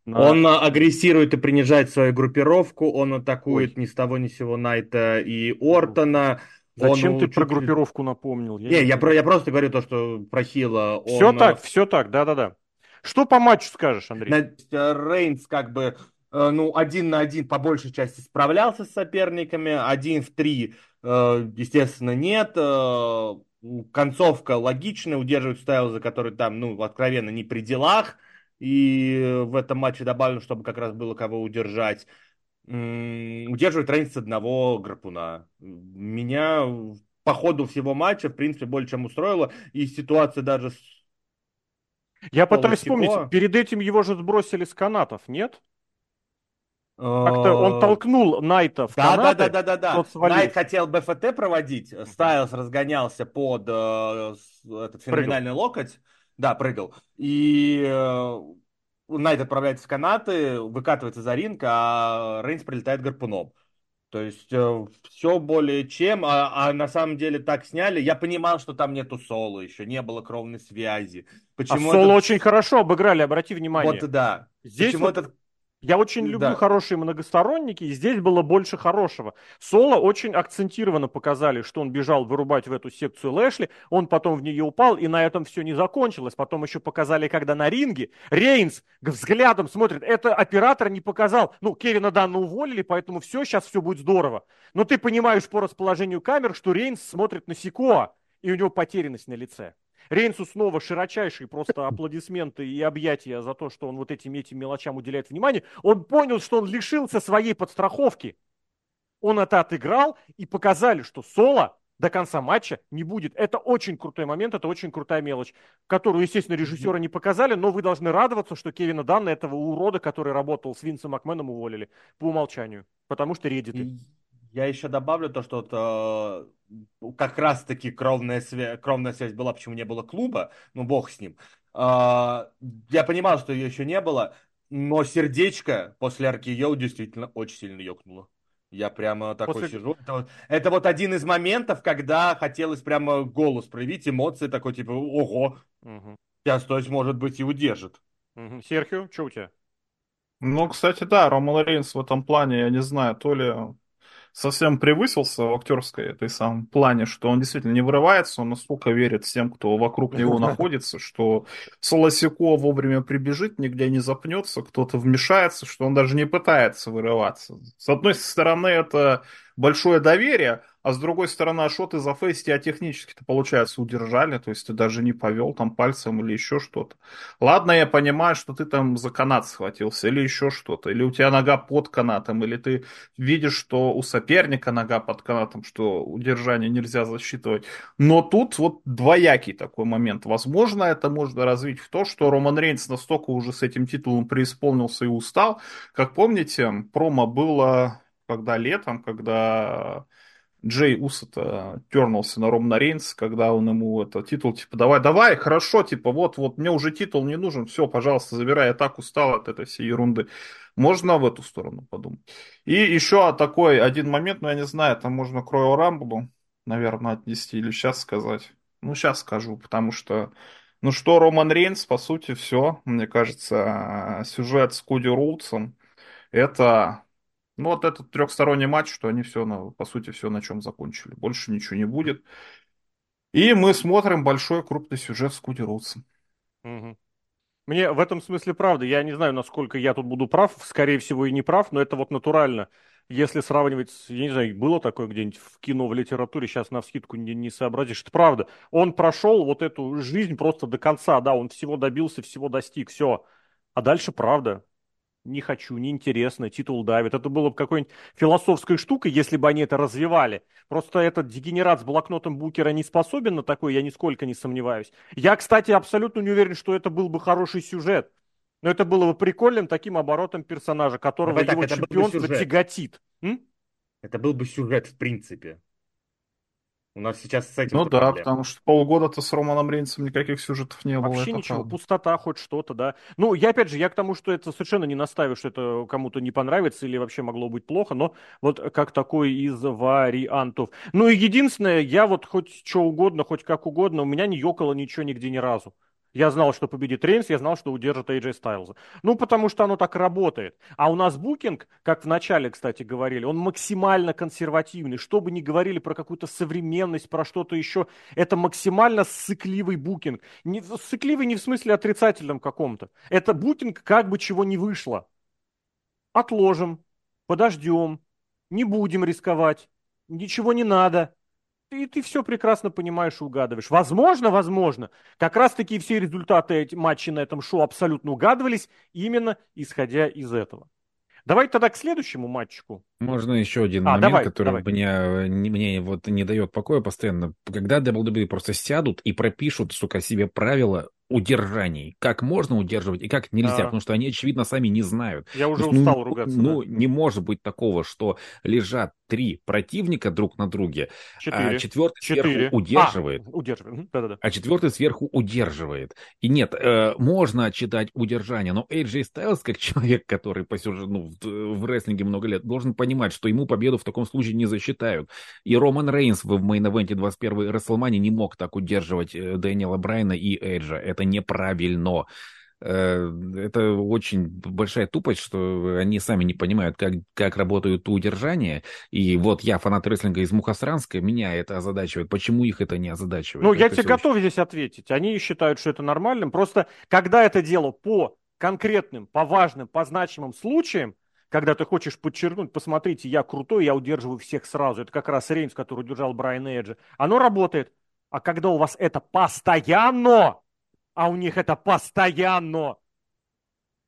на... Он агрессирует и принижает свою группировку, он атакует Ой. ни с того ни с сего Найта и Ортона. Зачем он ты про группировку напомнил? Я не, не я, про, я просто говорю то, что про Хила. Он... Все так, все так, да-да-да. Что по матчу скажешь, Андрей? Рейнс как бы э, ну, один на один по большей части справлялся с соперниками, один в три Э, естественно, нет. Э, концовка логичная, удерживает Стайлза, который там, ну, откровенно не при делах, и в этом матче добавлено, чтобы как раз было кого удержать. Удерживает Рейнс одного гарпуна. Меня по ходу всего матча, в принципе, более чем устроило, и ситуация даже с я пытаюсь вспомнить, перед этим его же сбросили с канатов, нет? Как-то он э, толкнул Найта в да, канаты. Да, да, да, да. Найт хотел БФТ проводить, Стайлс разгонялся под э, этот феноменальный прыгал. локоть. Да, прыгал. И э, Найт отправляется в канаты, выкатывается за ринг, а Рейнс прилетает гарпуном. То есть э, все более чем, а, а на самом деле так сняли. Я понимал, что там нету соло еще, не было кровной связи. Почему а соло это... очень хорошо обыграли, обрати внимание. Вот да. Здесь Почему вот... этот я очень люблю да. хорошие многосторонники, и здесь было больше хорошего. Соло очень акцентированно показали, что он бежал вырубать в эту секцию Лэшли, он потом в нее упал, и на этом все не закончилось. Потом еще показали, когда на ринге Рейнс взглядом смотрит, это оператор не показал. Ну, Кевина Данна уволили, поэтому все, сейчас все будет здорово. Но ты понимаешь по расположению камер, что Рейнс смотрит на Сикоа, и у него потерянность на лице. Рейнсу снова широчайшие просто аплодисменты и объятия за то, что он вот этим этим мелочам уделяет внимание. Он понял, что он лишился своей подстраховки. Он это отыграл и показали, что Соло до конца матча не будет. Это очень крутой момент, это очень крутая мелочь, которую, естественно, режиссеры не показали, но вы должны радоваться, что Кевина Данна, этого урода, который работал с Винсом Макменом, уволили по умолчанию, потому что реддиты. Я еще добавлю то, что вот, э, как раз-таки кровная, свя- кровная связь была, почему не было клуба, ну бог с ним. Э, я понимал, что ее еще не было, но сердечко после арки Йоу действительно очень сильно ёкнуло. Я прямо такой После... сижу. Это вот, это вот один из моментов, когда хотелось прямо голос проявить, эмоции такой, типа, ого, угу. сейчас, то есть, может быть, и удержит. Угу. Серхио, что у тебя? Ну, кстати, да, Роман Рейнс в этом плане, я не знаю, то ли совсем превысился в актерской этой самом плане, что он действительно не вырывается, он настолько верит всем, кто вокруг него находится, что Солосико вовремя прибежит, нигде не запнется, кто-то вмешается, что он даже не пытается вырываться. С одной стороны, это большое доверие, а с другой стороны, а что ты за фейс тебя технически-то, получается, удержали, то есть ты даже не повел там пальцем или еще что-то. Ладно, я понимаю, что ты там за канат схватился или еще что-то, или у тебя нога под канатом, или ты видишь, что у соперника нога под канатом, что удержание нельзя засчитывать. Но тут вот двоякий такой момент. Возможно, это можно развить в то, что Роман Рейнс настолько уже с этим титулом преисполнился и устал. Как помните, промо было когда летом, когда Джей Усата тернулся на Ромна Рейнс, когда он ему это титул, типа, давай, давай, хорошо, типа, вот, вот, мне уже титул не нужен, все, пожалуйста, забирай, я так устал от этой всей ерунды. Можно в эту сторону подумать. И еще такой один момент, ну, я не знаю, там можно к Royal Rumble, наверное, отнести или сейчас сказать. Ну, сейчас скажу, потому что, ну что, Роман Рейнс, по сути, все, мне кажется, сюжет с Коди Роудсом, это ну, вот этот трехсторонний матч, что они все, на, по сути, все на чем закончили. Больше ничего не будет. И мы смотрим большой крупный сюжет с Куди Роудсом. Мне в этом смысле правда. Я не знаю, насколько я тут буду прав. Скорее всего, и не прав, но это вот натурально. Если сравнивать, я не знаю, было такое где-нибудь в кино, в литературе, сейчас на вскидку не, не сообразишь. Это правда. Он прошел вот эту жизнь просто до конца, да, он всего добился, всего достиг, все. А дальше правда не хочу, неинтересно, титул давит. Это было бы какой-нибудь философской штукой, если бы они это развивали. Просто этот дегенерат с блокнотом Букера не способен на такое, я нисколько не сомневаюсь. Я, кстати, абсолютно не уверен, что это был бы хороший сюжет. Но это было бы прикольным таким оборотом персонажа, которого Давай его так, чемпионство тяготит. М? Это был бы сюжет в принципе. У нас сейчас с этим Ну да, потому что полгода-то с Романом Рейнсом никаких сюжетов не было. Вообще ничего, правда. пустота, хоть что-то, да. Ну, я опять же, я к тому, что это совершенно не наставил, что это кому-то не понравится или вообще могло быть плохо, но вот как такой из вариантов. Ну и единственное, я вот хоть что угодно, хоть как угодно, у меня не ёкало ничего нигде ни разу. Я знал, что победит Рейнс, я знал, что удержит AJ Стайлза. Ну, потому что оно так работает. А у нас букинг, как в начале, кстати, говорили, он максимально консервативный. Что бы ни говорили про какую-то современность, про что-то еще, это максимально сыкливый букинг. Не, сыкливый не в смысле отрицательном каком-то. Это букинг как бы чего не вышло. Отложим, подождем, не будем рисковать, ничего не надо. И ты все прекрасно понимаешь и угадываешь. Возможно, возможно, как раз-таки все результаты матчей на этом шоу абсолютно угадывались именно исходя из этого. Давайте тогда к следующему матчику. Можно еще один а, момент, давай, который давай. Мне, мне вот не дает покоя постоянно. Когда WWE просто сядут и пропишут, сука, себе правила удержаний. Как можно удерживать и как нельзя, а. потому что они, очевидно, сами не знают. Я уже есть, устал ну, ругаться. Ну, да. не может быть такого, что лежат три противника друг на друге, а Четыре. а четвертый Четыре. сверху удерживает. А, удерживает. Да-да-да. А четвертый сверху удерживает. И нет, э, можно читать удержание, но AJ Styles, как человек, который по сюжету, ну, в, в рестлинге много лет, должен понимать, что ему победу в таком случае не засчитают. И Роман Рейнс в мейн-эвенте 21-й WrestleMania не мог так удерживать э, Дэниела Брайана и Эйджа. Это неправильно. Э, это очень большая тупость, что они сами не понимают, как, как работают удержания. И вот я, фанат рестлинга из Мухасранска, меня это озадачивает. Почему их это не озадачивает? Ну, это я тебе готов очень... здесь ответить. Они считают, что это нормальным. Просто когда это дело по конкретным, по важным, по значимым случаям, когда ты хочешь подчеркнуть, посмотрите, я крутой, я удерживаю всех сразу. Это как раз Рейнс, который удержал Брайан Эджи. Оно работает. А когда у вас это постоянно, а у них это постоянно.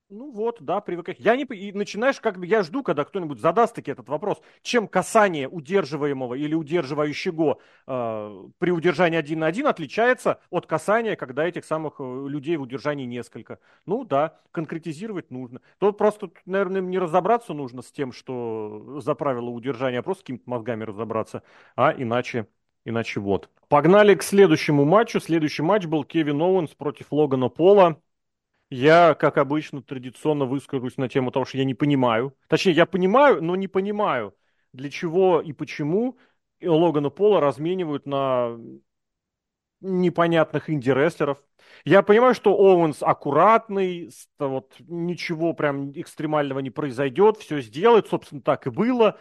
Ну вот, да, привыкай. Я не... И начинаешь, как бы, я жду, когда кто-нибудь задаст таки этот вопрос. Чем касание удерживаемого или удерживающего э, при удержании один на один отличается от касания, когда этих самых э, людей в удержании несколько? Ну да, конкретизировать нужно. Тут просто, наверное, не разобраться нужно с тем, что за правило удержания, а просто какими-то мозгами разобраться. А иначе Иначе вот. Погнали к следующему матчу. Следующий матч был Кевин Оуэнс против Логана Пола. Я, как обычно, традиционно выскажусь на тему того, что я не понимаю. Точнее, я понимаю, но не понимаю, для чего и почему Логана Пола разменивают на непонятных инди-рестлеров. Я понимаю, что Оуэнс аккуратный, вот ничего прям экстремального не произойдет, все сделает, собственно, так и было.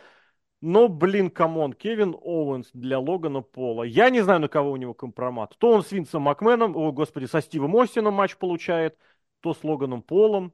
Но, блин, come on, Кевин Оуэнс для Логана Пола. Я не знаю, на кого у него компромат. То он с Винсом Макменом, о, господи, со Стивом Остином матч получает, то с Логаном Полом.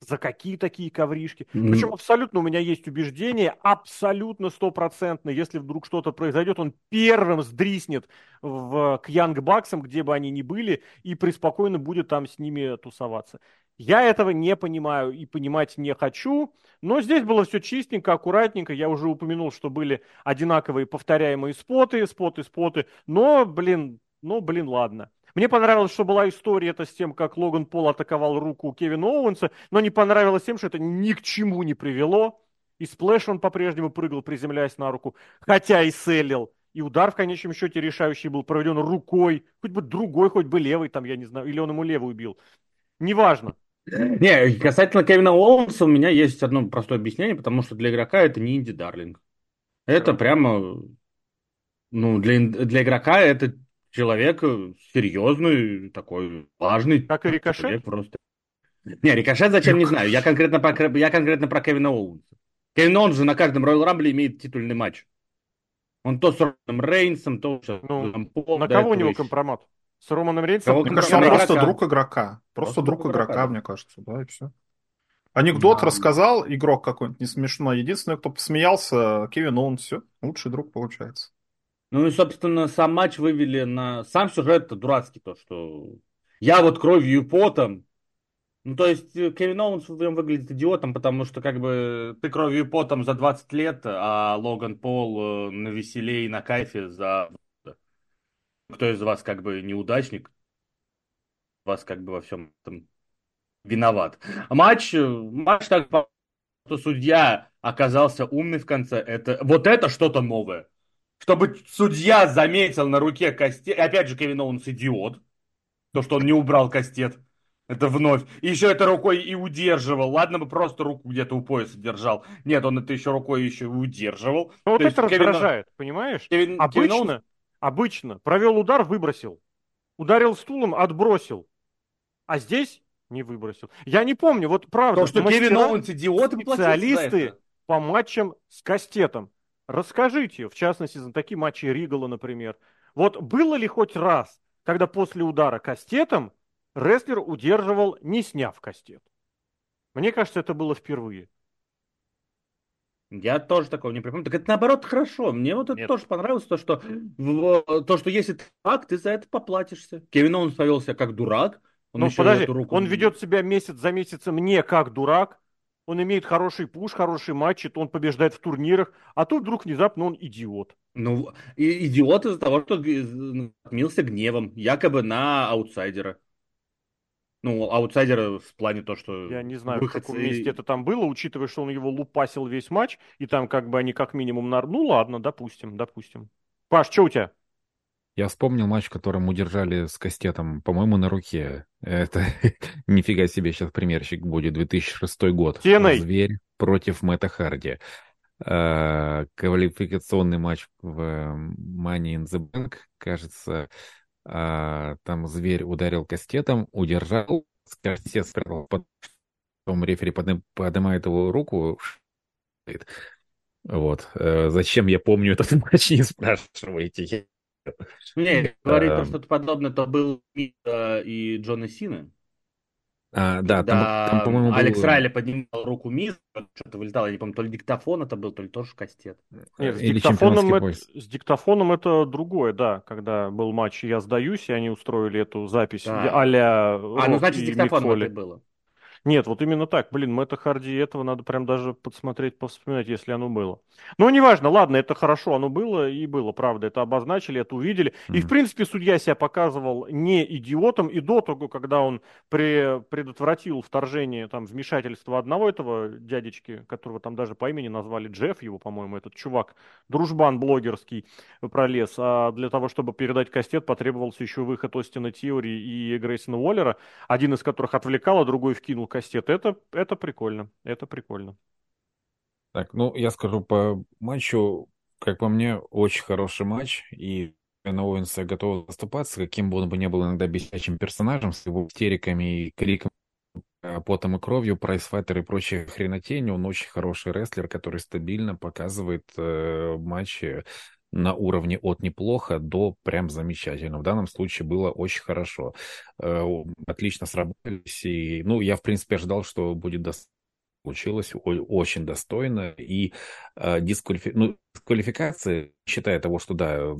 За какие такие ковришки? Mm. Причем абсолютно у меня есть убеждение, абсолютно стопроцентно, если вдруг что-то произойдет, он первым сдриснет в, к Янг Баксам, где бы они ни были, и преспокойно будет там с ними тусоваться. Я этого не понимаю и понимать не хочу, но здесь было все чистенько, аккуратненько. Я уже упомянул, что были одинаковые повторяемые споты, споты, споты. Но, блин, ну, блин, ладно. Мне понравилось, что была история это с тем, как Логан Пол атаковал руку Кевина Оуэнса, но не понравилось тем, что это ни к чему не привело. И splash он по-прежнему прыгал, приземляясь на руку, хотя и селил. И удар в конечном счете решающий был проведен рукой, хоть бы другой, хоть бы левый, там, я не знаю, или он ему левый убил. Неважно. Не, касательно Кевина Оуэнса у меня есть одно простое объяснение, потому что для Игрока это не indie darling. Это прямо, ну, для, для Игрока это человек серьезный, такой важный. Как и Рикошет? Просто. Не, Рикошет зачем, не знаю. Я конкретно, про, я конкретно про Кевина Оуэнса. Кевин он же на каждом Royal Rumble имеет титульный матч. Он то с Романом Рейнсом, то с ну, На кого у него компромат? С Романом Рейнсом? Мне кажется, он просто друг игрока. Просто, просто друг игрока, игрока, мне кажется, да, и все. Анекдот да. рассказал, игрок какой-нибудь не смешно. Единственный, кто посмеялся, Кевин он все, лучший друг получается. Ну и, собственно, сам матч вывели на... Сам сюжет дурацкий, то, что я вот кровью и потом. Ну, то есть, э, Кевин Оуэнс выглядит идиотом, потому что, как бы, ты кровью и потом за 20 лет, а Логан Пол э, навеселе и на кайфе за кто из вас как бы неудачник, вас как бы во всем этом виноват. Матч, матч так, что судья оказался умный в конце, это, вот это что-то новое. Чтобы судья заметил на руке кастет, опять же, Кевин Оуэнс идиот, то, что он не убрал кастет. Это вновь. И еще это рукой и удерживал. Ладно бы просто руку где-то у пояса держал. Нет, он это еще рукой еще и удерживал. Ну, вот это Кевин... раздражает, понимаешь? Кевин... Обычно, Кевин Оуэнс... Обычно. Провел удар, выбросил. Ударил стулом, отбросил. А здесь не выбросил. Я не помню, вот правда. То, что Кевин Оуэнс идиот, специалисты по матчам с кастетом. Расскажите, в частности, за такие матчи Ригала, например. Вот было ли хоть раз, когда после удара кастетом рестлер удерживал, не сняв кастет? Мне кажется, это было впервые. Я тоже такого не припомню. Так это наоборот хорошо. Мне вот это Нет. тоже понравилось, то что, то, что если ты дурак, ты за это поплатишься. Кевин он повел себя как дурак. Он ну, подожди, руку... он ведет себя месяц за месяцем не как дурак, он имеет хороший пуш, хороший матчи, то он побеждает в турнирах, а тут вдруг внезапно он идиот. Ну, и идиот из-за того, что отмился гневом, якобы на аутсайдера. Ну, аутсайдера в плане то, что... Я не знаю, выходцы... в каком месте это там было, учитывая, что он его лупасил весь матч, и там как бы они как минимум... На... Ну, ладно, допустим, допустим. Паш, что у тебя? Я вспомнил матч, в котором удержали с кастетом, по-моему, на руке. Это нифига себе сейчас примерщик будет, 2006 год. Теной. Зверь против Мэтта Харди. А, квалификационный матч в Money in the Bank, кажется, а, там зверь ударил кастетом, удержал, кастет спрятал, потом рефери поднимает его руку, вот. Э, зачем я помню этот матч, не спрашивайте. Не, говорит, то, что-то подобное, то был и Джона Сина. А, да, там, там по-моему, Алекс был... Райли поднимал руку Миз, что-то вылетало, я не помню, то ли диктофон это был, то ли тоже кастет. Нет, с, Или диктофоном это, с диктофоном это другое, да, когда был матч «Я сдаюсь», и они устроили эту запись да. а-ля А, ну значит, с диктофоном это было. Нет, вот именно так. Блин, Мэтта Харди этого надо прям даже подсмотреть, повспоминать, если оно было. Но неважно, ладно, это хорошо, оно было и было, правда. Это обозначили, это увидели. Mm-hmm. И, в принципе, судья себя показывал не идиотом и до того, когда он при, предотвратил вторжение, там, вмешательство одного этого дядечки, которого там даже по имени назвали Джефф, его, по-моему, этот чувак, дружбан блогерский пролез. А для того, чтобы передать кастет, потребовался еще выход Остина Тиори и Грейсона Уоллера, один из которых отвлекал, а другой вкинул кастет. Это, это прикольно. Это прикольно. Так, ну, я скажу по матчу, как по мне, очень хороший матч, и на Оуэнса готов заступаться, каким бы он бы ни был иногда бесячим персонажем, с его истериками и криком э, потом и кровью, прайсфайтер и прочие хренотень. Он очень хороший рестлер, который стабильно показывает э, матчи на уровне от неплохо до прям замечательно. В данном случае было очень хорошо. Э, отлично сработались. И, ну, я, в принципе, ожидал, что будет достаточно получилось очень достойно. И э, дисквалифи... ну, дисквалификация, считая того, что да,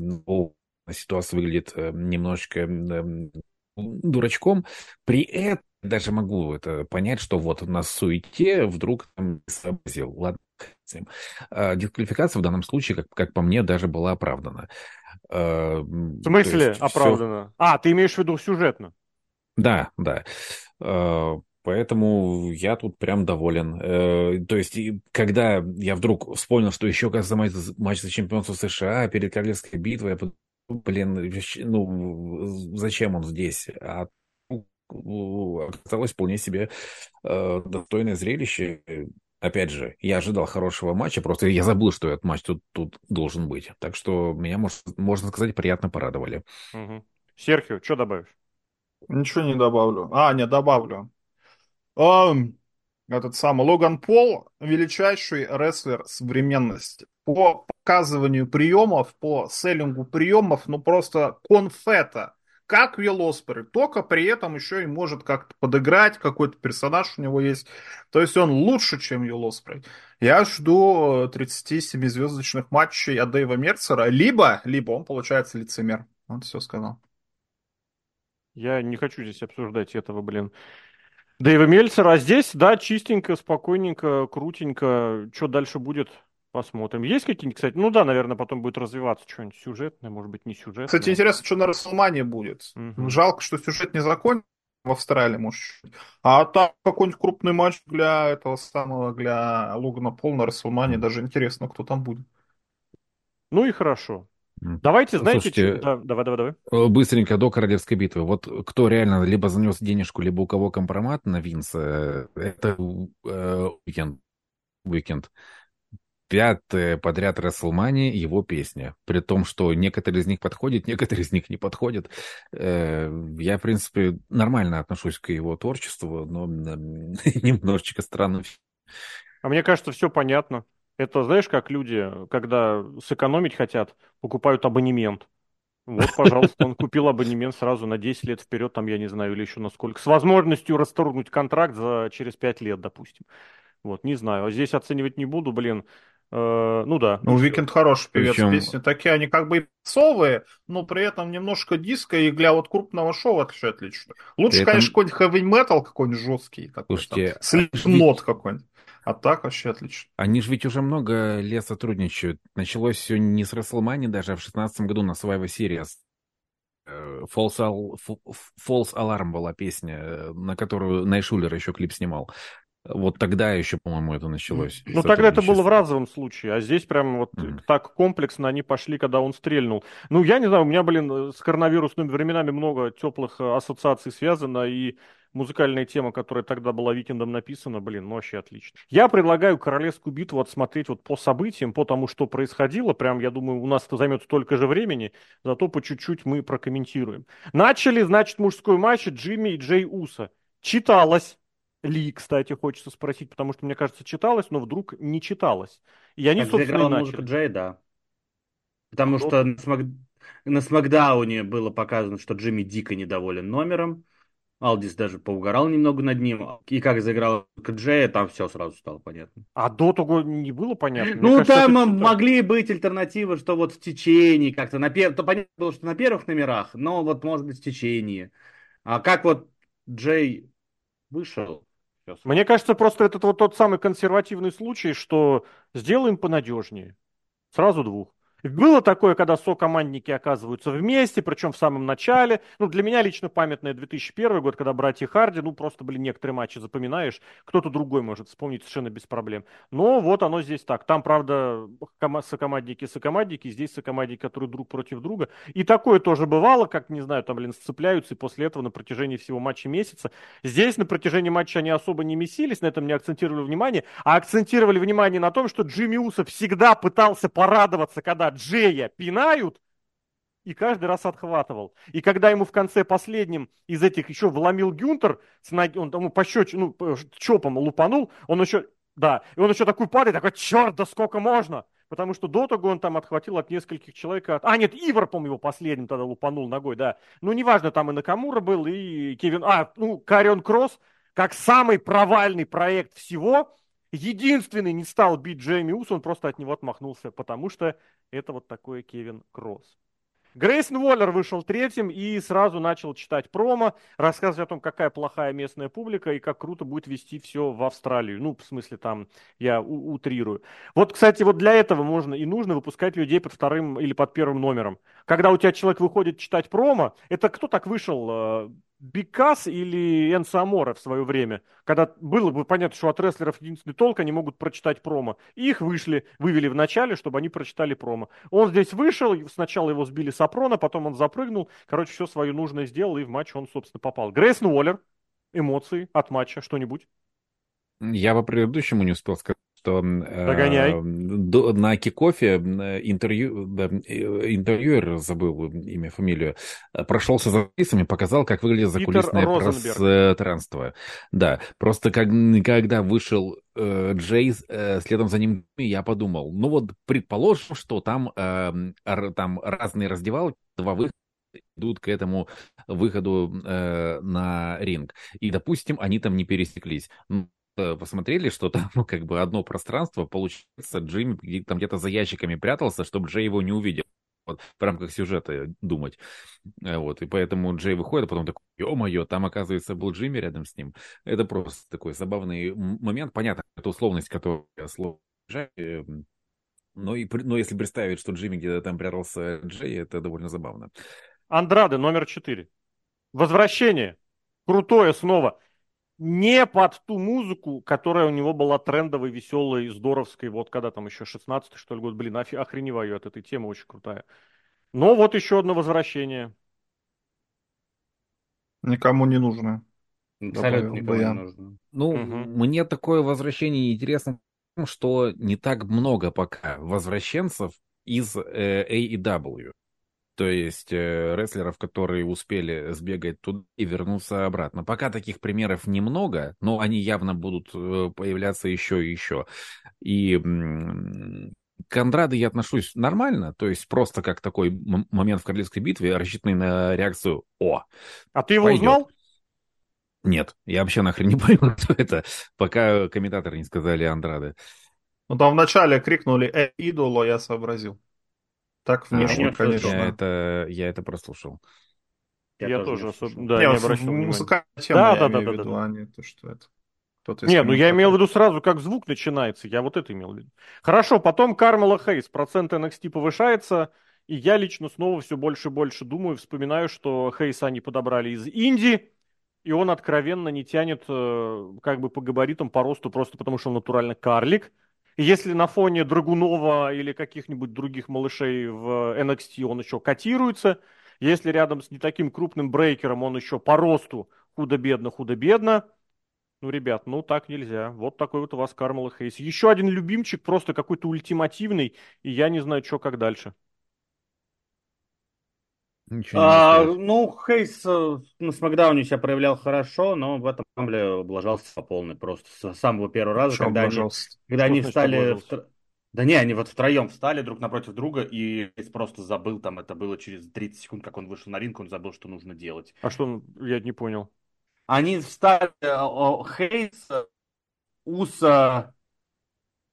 ситуация выглядит э, немножечко дурачком, при этом даже могу это понять, что вот на суете вдруг там сообразил. Ладно, а, дисквалификация в данном случае, как, как по мне, даже была оправдана. А, в смысле оправдана? Все... А, ты имеешь в виду сюжетно? Да, да. А, поэтому я тут прям доволен. Э, то есть, когда я вдруг вспомнил, что еще, оказывается, матч, матч за чемпионство США перед Королевской битвой, я подумал, блин, ну, зачем он здесь? А оказалось вполне себе э, достойное зрелище. Опять же, я ожидал хорошего матча, просто я забыл, что этот матч тут, тут должен быть. Так что меня, может, можно сказать, приятно порадовали. Угу. Серхио, что добавишь? Ничего не добавлю. А, не добавлю. Um, этот самый Логан Пол величайший рестлер современности. По показыванию приемов, по селлингу приемов, ну просто конфета как Велоспер, только при этом еще и может как-то подыграть, какой-то персонаж у него есть. То есть он лучше, чем Велоспер. Я жду 37-звездочных матчей от Дэйва Мерцера, либо, либо он получается лицемер. Вот все сказал. Я не хочу здесь обсуждать этого, блин. Дэйва Мельцера, а здесь, да, чистенько, спокойненько, крутенько. Что дальше будет, Посмотрим. Есть какие-нибудь, кстати, ну да, наверное, потом будет развиваться что-нибудь сюжетное, может быть, не сюжетное. Кстати, интересно, что на Расселмане будет. Угу. Жалко, что сюжет не закончен в Австралии, может. А там какой-нибудь крупный матч для этого самого, для Логана Пол на Расселмане, даже интересно, кто там будет. Ну и хорошо. Давайте, знаете, Слушайте, что... да, давай, давай, давай. Э, быстренько до королевской битвы. Вот кто реально либо занес денежку, либо у кого компромат на Винса, это э, уикенд. Уикенд пятая подряд Расселмани его песня. При том, что некоторые из них подходят, некоторые из них не подходят. Э, я, в принципе, нормально отношусь к его творчеству, но немножечко странно. А мне кажется, все понятно. Это, знаешь, как люди, когда сэкономить хотят, покупают абонемент. Вот, пожалуйста, он купил абонемент сразу на 10 лет вперед, там, я не знаю, или еще на сколько. С возможностью расторгнуть контракт за через 5 лет, допустим. Вот, не знаю. А здесь оценивать не буду, блин. Э, ну да. Ну, Weeknd хороший певец, Причем... песни такие, они как бы попсовые, но при этом немножко диско и для вот крупного шоу вообще отлично. Лучше, этом... конечно, какой-нибудь heavy metal какой-нибудь жесткий, такой, Слушайте, там, Slipknot а... какой-нибудь. А так вообще отлично. Они же ведь уже много лет сотрудничают. Началось все не с WrestleMania даже, а в 16 году на Survivor Series. Э, False, Al... False Alarm была песня, э, на которую Найшулер еще клип снимал. Вот тогда еще, по-моему, это началось. Ну, тогда это было в разовом случае, а здесь прям вот mm. так комплексно они пошли, когда он стрельнул. Ну, я не знаю, у меня, блин, с коронавирусными временами много теплых ассоциаций связано, и музыкальная тема, которая тогда была Викиндом написана, блин, ну вообще отлично. Я предлагаю Королевскую битву отсмотреть вот по событиям, по тому, что происходило. Прям, я думаю, у нас это займет столько же времени, зато по чуть-чуть мы прокомментируем. Начали, значит, мужской матч Джимми и Джей Уса. Читалось ли, кстати, хочется спросить, потому что, мне кажется, читалось, но вдруг не читалось. И они, как собственно, начали. музыку Джей, да. Потому что на, смак... на Смакдауне было показано, что Джимми дико недоволен номером. Алдис даже поугорал немного над ним. И как заиграл Джея, там все сразу стало понятно. А до того не было понятно? ну, кажется, там могли быть альтернативы, что вот в течение как-то. На пер... То понятно было, что на первых номерах, но вот может быть в течение. А как вот Джей вышел, Сейчас. Мне кажется, просто это вот тот самый консервативный случай, что сделаем понадежнее. Сразу двух. Было такое, когда сокомандники оказываются вместе, причем в самом начале. Ну, для меня лично памятный 2001 год, когда братья Харди, ну, просто были некоторые матчи запоминаешь, кто-то другой может вспомнить совершенно без проблем. Но вот оно здесь так. Там, правда, сокомандники сокомандники, здесь сокомандники, которые друг против друга. И такое тоже бывало, как, не знаю, там, блин, сцепляются, и после этого на протяжении всего матча месяца. Здесь на протяжении матча они особо не месились, на этом не акцентировали внимание, а акцентировали внимание на том, что Джимми Уса всегда пытался порадоваться, когда Джея пинают, и каждый раз отхватывал. И когда ему в конце последним из этих еще вломил Гюнтер, он ему пощеч, ну, чопом лупанул, он еще, да, и он еще такой падает, такой, черт, да сколько можно? Потому что до того он там отхватил от нескольких человек. От... А, нет, Ивар, по-моему, его последним тогда лупанул ногой, да. Ну, неважно, там и Накамура был, и Кевин... А, ну, Карион Кросс, как самый провальный проект всего, единственный не стал бить Джейми Ус, он просто от него отмахнулся, потому что это вот такой Кевин Кросс. Грейсон Уоллер вышел третьим и сразу начал читать промо, рассказывать о том, какая плохая местная публика и как круто будет вести все в Австралию. Ну, в смысле, там, я утрирую. Вот, кстати, вот для этого можно и нужно выпускать людей под вторым или под первым номером. Когда у тебя человек выходит читать промо, это кто так вышел? Бикас или Энсо Амора в свое время, когда было бы понятно, что от рестлеров единственный толк, они могут прочитать промо. И их вышли, вывели в начале, чтобы они прочитали промо. Он здесь вышел, сначала его сбили с Апрона, потом он запрыгнул, короче, все свое нужное сделал, и в матч он, собственно, попал. Грейсон Уоллер, эмоции от матча, что-нибудь? Я по предыдущему не успел сказать что Догоняй. Э, на кикофе интервью, да, э, интервьюер, забыл имя, фамилию, прошелся за кулисами, показал, как выглядит закулисное пространство. Да, просто как, когда вышел э, Джей, э, следом за ним я подумал, ну вот предположим, что там, э, там разные раздевалки, два выхода, идут к этому выходу э, на ринг. И, допустим, они там не пересеклись. Э, посмотрели, что там ну, как бы одно пространство, получается, Джимми там где-то за ящиками прятался, чтобы Джей его не увидел. Вот, в рамках сюжета думать. Э, вот, и поэтому Джей выходит, а потом такой, ё-моё, там, оказывается, был Джимми рядом с ним. Это просто такой забавный момент. Понятно, это условность, которая слово эм, но, и, но если представить, что Джимми где-то там прятался Джей, это довольно забавно. Андрады номер четыре. Возвращение. Крутое снова не под ту музыку, которая у него была трендовой, веселой, здоровской, вот когда там еще 16 что ли год, блин, охреневаю от этой темы, очень крутая. Но вот еще одно возвращение. Никому не нужно. Абсолютно никому не нужно. Ну, угу. мне такое возвращение интересно, что не так много пока возвращенцев из э, AEW. То есть э, рестлеров, которые успели сбегать туда и вернуться обратно. Пока таких примеров немного, но они явно будут э, появляться еще и еще. И к Андраде я отношусь нормально, то есть просто как такой момент в Королевской битве, рассчитанный на реакцию «О!». А ты его пойдет. узнал? Нет, я вообще нахрен не понял, кто это, пока комментаторы не сказали Андрады. Ну там вначале крикнули «Э, идоло», я сообразил. Так А, внешне, вот конечно. Я это, я это прослушал. Я, Я тоже, особо, да, Не, не вот обращал внимания. музыкальная тема, Да, я да, да, имею да, в да, виду, да. а не то, что это. Кто-то Не, ну я имел в виду сразу, как звук начинается. Я вот это имел в виду. Хорошо, потом Кармела Хейс. Процент NXT повышается. И я лично снова все больше и больше думаю, вспоминаю, что Хейса они подобрали из Индии. И он откровенно не тянет э, как бы по габаритам, по росту, просто потому что он натурально карлик. Если на фоне Драгунова или каких-нибудь других малышей в NXT он еще котируется, если рядом с не таким крупным брейкером он еще по росту худо-бедно, худо-бедно, ну, ребят, ну так нельзя. Вот такой вот у вас Кармела Хейс. Еще один любимчик, просто какой-то ультимативный, и я не знаю, что как дальше. Ничего А, ну, Хейс э, на Смакдауне себя проявлял хорошо, но в этом Рамбле облажался по полной просто с самого первого раза, Чё, когда они, пожалуйста. когда Что они значит встали... облажался? втро- Да не, они вот втроем встали друг напротив друга, и Хейс просто забыл, там это было через 30 секунд, как он вышел на ринг, он забыл, что нужно делать. А что, я не понял. Они встали, э, Хейс, э, Уса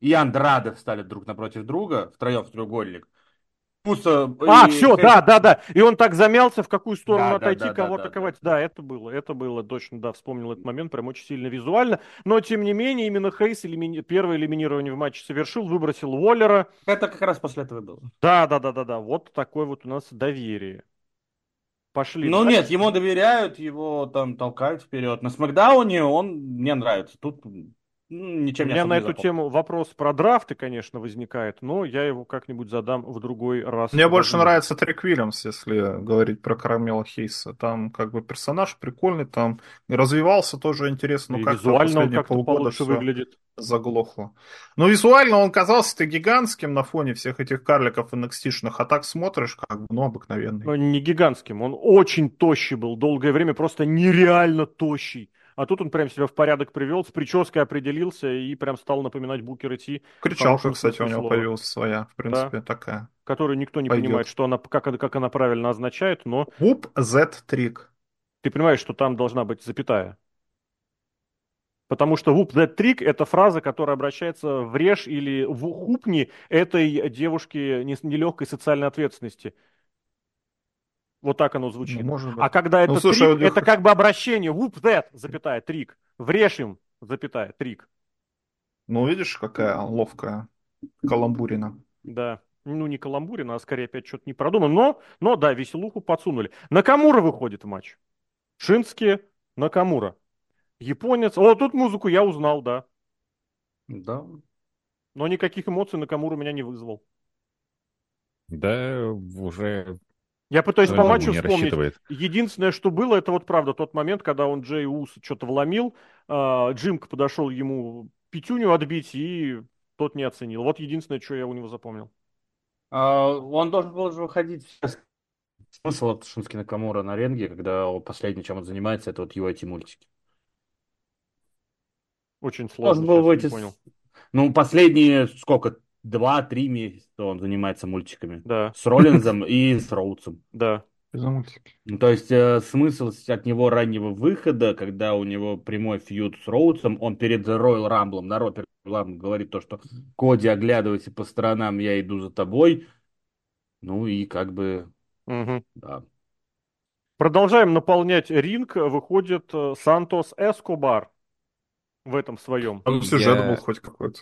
и Андраде встали друг напротив друга, втроем в треугольник. Уса А, и все, да, да, да. И он так замялся, в какую сторону Да, да, отойти, да, кого да, да, атаковать. да. Да, это было, это было точно, да, вспомнил этот момент, прям очень сильно визуально. Но, тем не менее, именно Хейс элимини- первое элиминирование в матче совершил, выбросил Уоллера. Это как раз после этого было. Да, да, да, да, да. Вот такое вот у нас доверие. Пошли. Ну дальше. нет, ему доверяют, его там толкают вперед. На Смакдауне он мне нравится. Тут У ничем не меня на эту запомнил. тему вопрос про драфты, конечно, возникает, но я его как-нибудь задам в другой раз. Мне больше нравится Трик Уильямс, если говорить про Карамела Хейса. Там как бы персонаж прикольный, там и развивался тоже интересно. И Ну, как визуально он последние как-то полгода получше выглядит. заглохло. Ну, визуально он казался-то гигантским на фоне всех этих карликов NXT-шных, а так смотришь, как бы, ну, обыкновенный. Но не гигантским, он очень тощий был, долгое время просто нереально тощий. А тут он прям себя в порядок привел, с прической определился и прям стал напоминать Букера Ти, Кричалка, кстати, у него слова. появилась своя, в принципе, такая. которую никто не Пойдет. понимает, что она, как, она- как она правильно означает, но Whoop Z Trick. ты понимаешь, что там должна быть запятая. Потому что whoop that trick – это фраза, которая обращается в режь или в хупни этой девушки не- нелегкой социальной ответственности. Вот так оно звучит. Ну, может быть. А когда это Ну, слушай, трик, я это как бы обращение. Whoop that, запятая, трик. Врежь им, запятая, трик. Ну, видишь, какая ловкая каламбурина. Да. Ну, не каламбурина, а скорее опять что-то не продумано. Но, но да, веселуху подсунули. Накамура выходит в матч. Шински Накамура. Японец. О, тут музыку я узнал, да. Да. Но никаких эмоций Накамура меня не вызвал. Да, уже Я пытаюсь по Жабу матчу вспомнить. рассчитывает. Единственное, что было, это вот правда тот момент, когда он Джей Ус что-то вломил, а, Джимка подошел ему пятюню отбить, и тот не оценил. Вот единственное, что я у него запомнил. А, он должен был же выходить сейчас. Смысл от Шински Накамура на ринге, когда последнее, чем он занимается, это вот его эти мультики. Очень сложно, Должен был выйти... с-. Ну, последние, сколько, два-три месяца он занимается мультиками. Да, С Роллинзом и с Роудсом. да. За мультики. Ну, то есть э, смысл от него раннего выхода, когда у него прямой фьюд с Роудсом, он перед Роyal Рамблом, народ перед Royal Rumble говорит то, что Коди, оглядывайся по сторонам, я иду за тобой. Ну и как бы, Мгм. да. Продолжаем наполнять ринг. Выходит э, Сантос Эскобар в этом своем. Там сюжет Я- был хоть какой-то.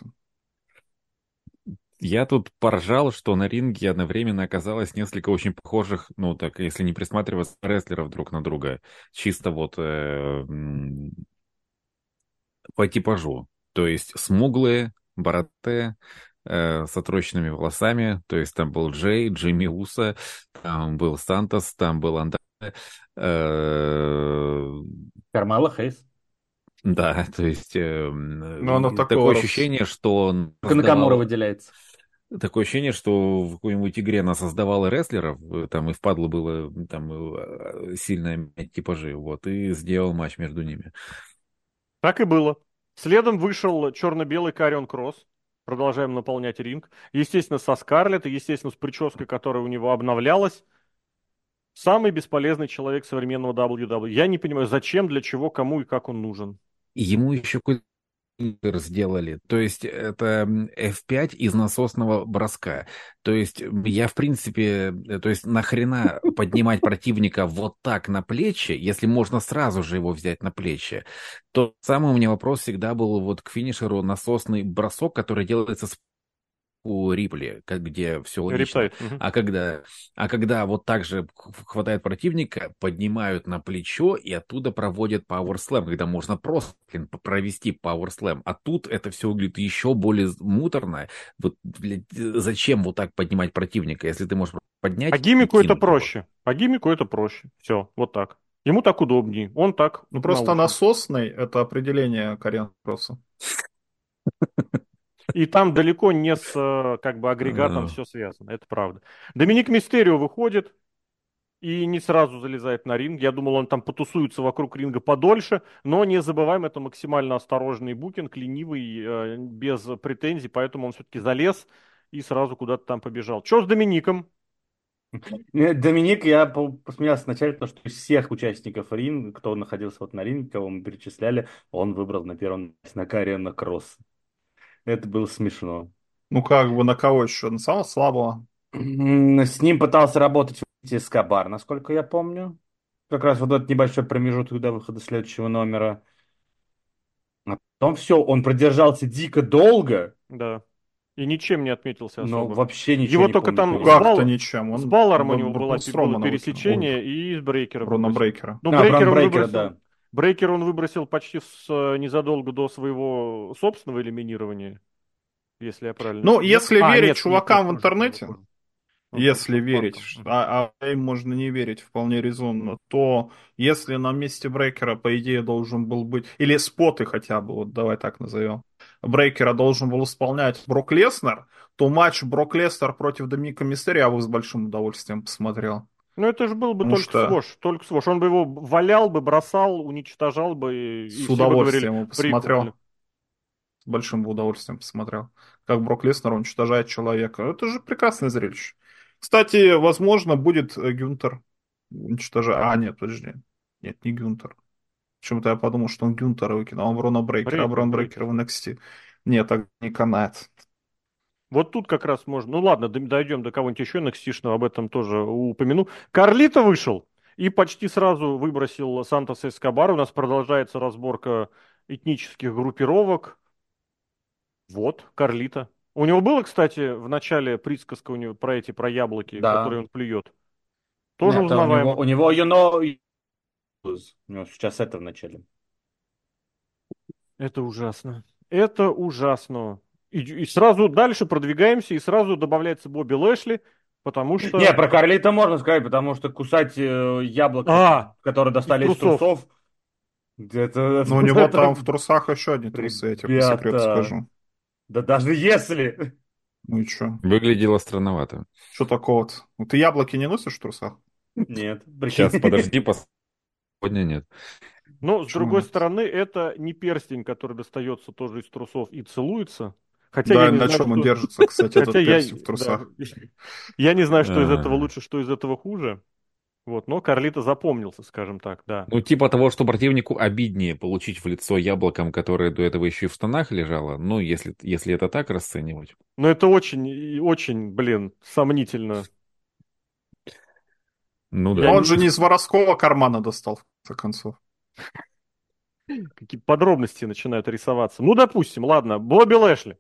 Я тут поржал, что на ринге одновременно оказалось несколько очень похожих, ну так, если не присматриваться, рестлеров друг на друга. Чисто вот э, по типажу. То есть смуглые, бородатые, э, с отрощенными волосами. То есть там был Джей, Джимми Уса, там был Сантос, там был Андре. Э, Кармела Хейс. да, то есть э, Ну, оно такое ощущение, что он Накамура выделяется. Такое ощущение, что в какой-нибудь игре она создавала рестлеров, э, там и впадло было там э, сильно менять типажи, вот, и сделал матч между ними. Так и было. Следом вышел черно-белый Карион Кросс. Продолжаем наполнять ринг. Естественно, со Скарлетт, и, естественно, с прической, которая у него обновлялась. Самый бесполезный человек современного WWE. Я не понимаю, зачем, для чего, кому и как он нужен. Ему еще какой-то сделали. То есть это F5 из насосного броска. То есть я, в принципе, э, то есть нахрена поднимать противника вот так на плечи, если можно сразу же его взять на плечи. То самый у меня вопрос всегда был вот к финишеру насосный бросок, который делается с у Рипли, как, где все логично. Угу. А, когда, а когда вот так же хватает противника, поднимают на плечо и оттуда проводят Power Slam, когда можно просто блин, провести Power Slam. А тут это все выглядит еще более муторно. Вот, блядь, зачем вот так поднимать противника, если ты можешь поднять... А гимику это проще. А гимику это проще. Все, вот так. Ему так удобнее. Он так. Ну просто насосный это определение Карен просто. И там далеко не с э, как бы агрегатом все связано, это правда. Доминик Мистерио выходит и не сразу залезает на ринг. Я думал, он там потусуется вокруг ринга подольше, но не забываем, это максимально осторожный букинг, ленивый, э, без претензий, поэтому он все-таки залез и сразу куда-то там побежал. Что с Домиником? Доминик, я посмеялся вначале, потому что из всех участников ринга, кто находился вот на ринге, кого мы перечисляли, он выбрал на первом на Кариана Кросс. Это было смешно. Ну как бы на кого еще? На самого слабого? С ним пытался работать Эскобар, насколько я помню. Как раз вот этот небольшой промежуток до выхода следующего номера. А потом все, он продержался дико долго. Да. И ничем не отметился особо. Ну, вообще ничего Его не только помню, там как-то ничем. Он, с Балларом у него было, было пересечение и с Брейкером. Бруно Брейкера. Ну, а, Брейкер, Брейкера, выбросил, да. Брейкер он выбросил почти с, э, незадолго до своего собственного элиминирования, если я правильно Ну, если а, верить нет, чувакам нет, в интернете, нет, если верить, а, а им можно не верить вполне резонно, то если на месте Брейкера, по идее, должен был быть, или споты хотя бы, вот давай так назовем, Брейкера должен был исполнять Брок Леснер, то матч Брок Леснер против Доминика Мистерия я бы с большим удовольствием посмотрел. Ну это же был бы Потому только что... свош, только свош. Он бы его валял бы, бросал, уничтожал бы. И С удовольствием говорили, посмотрел. С большим удовольствием посмотрел. Как Брок Леснер уничтожает человека. Это же прекрасное зрелище. Кстати, возможно, будет э, Гюнтер уничтожать. А, нет, подожди. Нет, не Гюнтер. Почему-то я подумал, что он Гюнтера выкинул, а он Брона Брейкера, Брейк, а Брон Брейкер в NXT. Нет, так не канает. Вот тут как раз можно... Ну ладно, дойдем до кого-нибудь еще NXT-шного, об этом тоже упомяну. Карлита вышел и почти сразу выбросил Сантос Эскобар. У нас продолжается разборка этнических группировок. Вот, Карлита. У него было, кстати, в начале присказка у него про эти, про яблоки, да. которые он плюет. Тоже Нет, узнаваемо. У него, у него you know... У него сейчас это в начале. Это ужасно. Это ужасно. И, и сразу дальше продвигаемся, и сразу добавляется Бобби Лэшли, потому что... Не, про Карлита можно сказать, потому что кусать э, яблоко, а, которые достали из трусов, трусов это, Ну, у него это... там в трусах еще одни трусы, я тебе по секрету скажу. Да даже если... Ну и что? Выглядело странновато. Что такого-то? Ну, ты яблоки не носишь в трусах? Нет. Сейчас, подожди, сегодня нет. Но, с другой стороны, это не перстень, который достается тоже из трусов и целуется, Хотя да, я не на знаю, чем что... он держится, кстати, этот я... в трусах. Да. Я не знаю, что из этого лучше, что из этого хуже. Вот, но Карлита запомнился, скажем так, да. Ну, типа того, что противнику обиднее получить в лицо яблоком, которое до этого еще и в штанах лежало, ну, если, если это так расценивать. Ну, это очень, очень, блин, сомнительно. Ну да. Он же не из воровского кармана достал, в конце концов. Какие подробности начинают рисоваться. Ну, допустим, ладно, Бобби Лэшли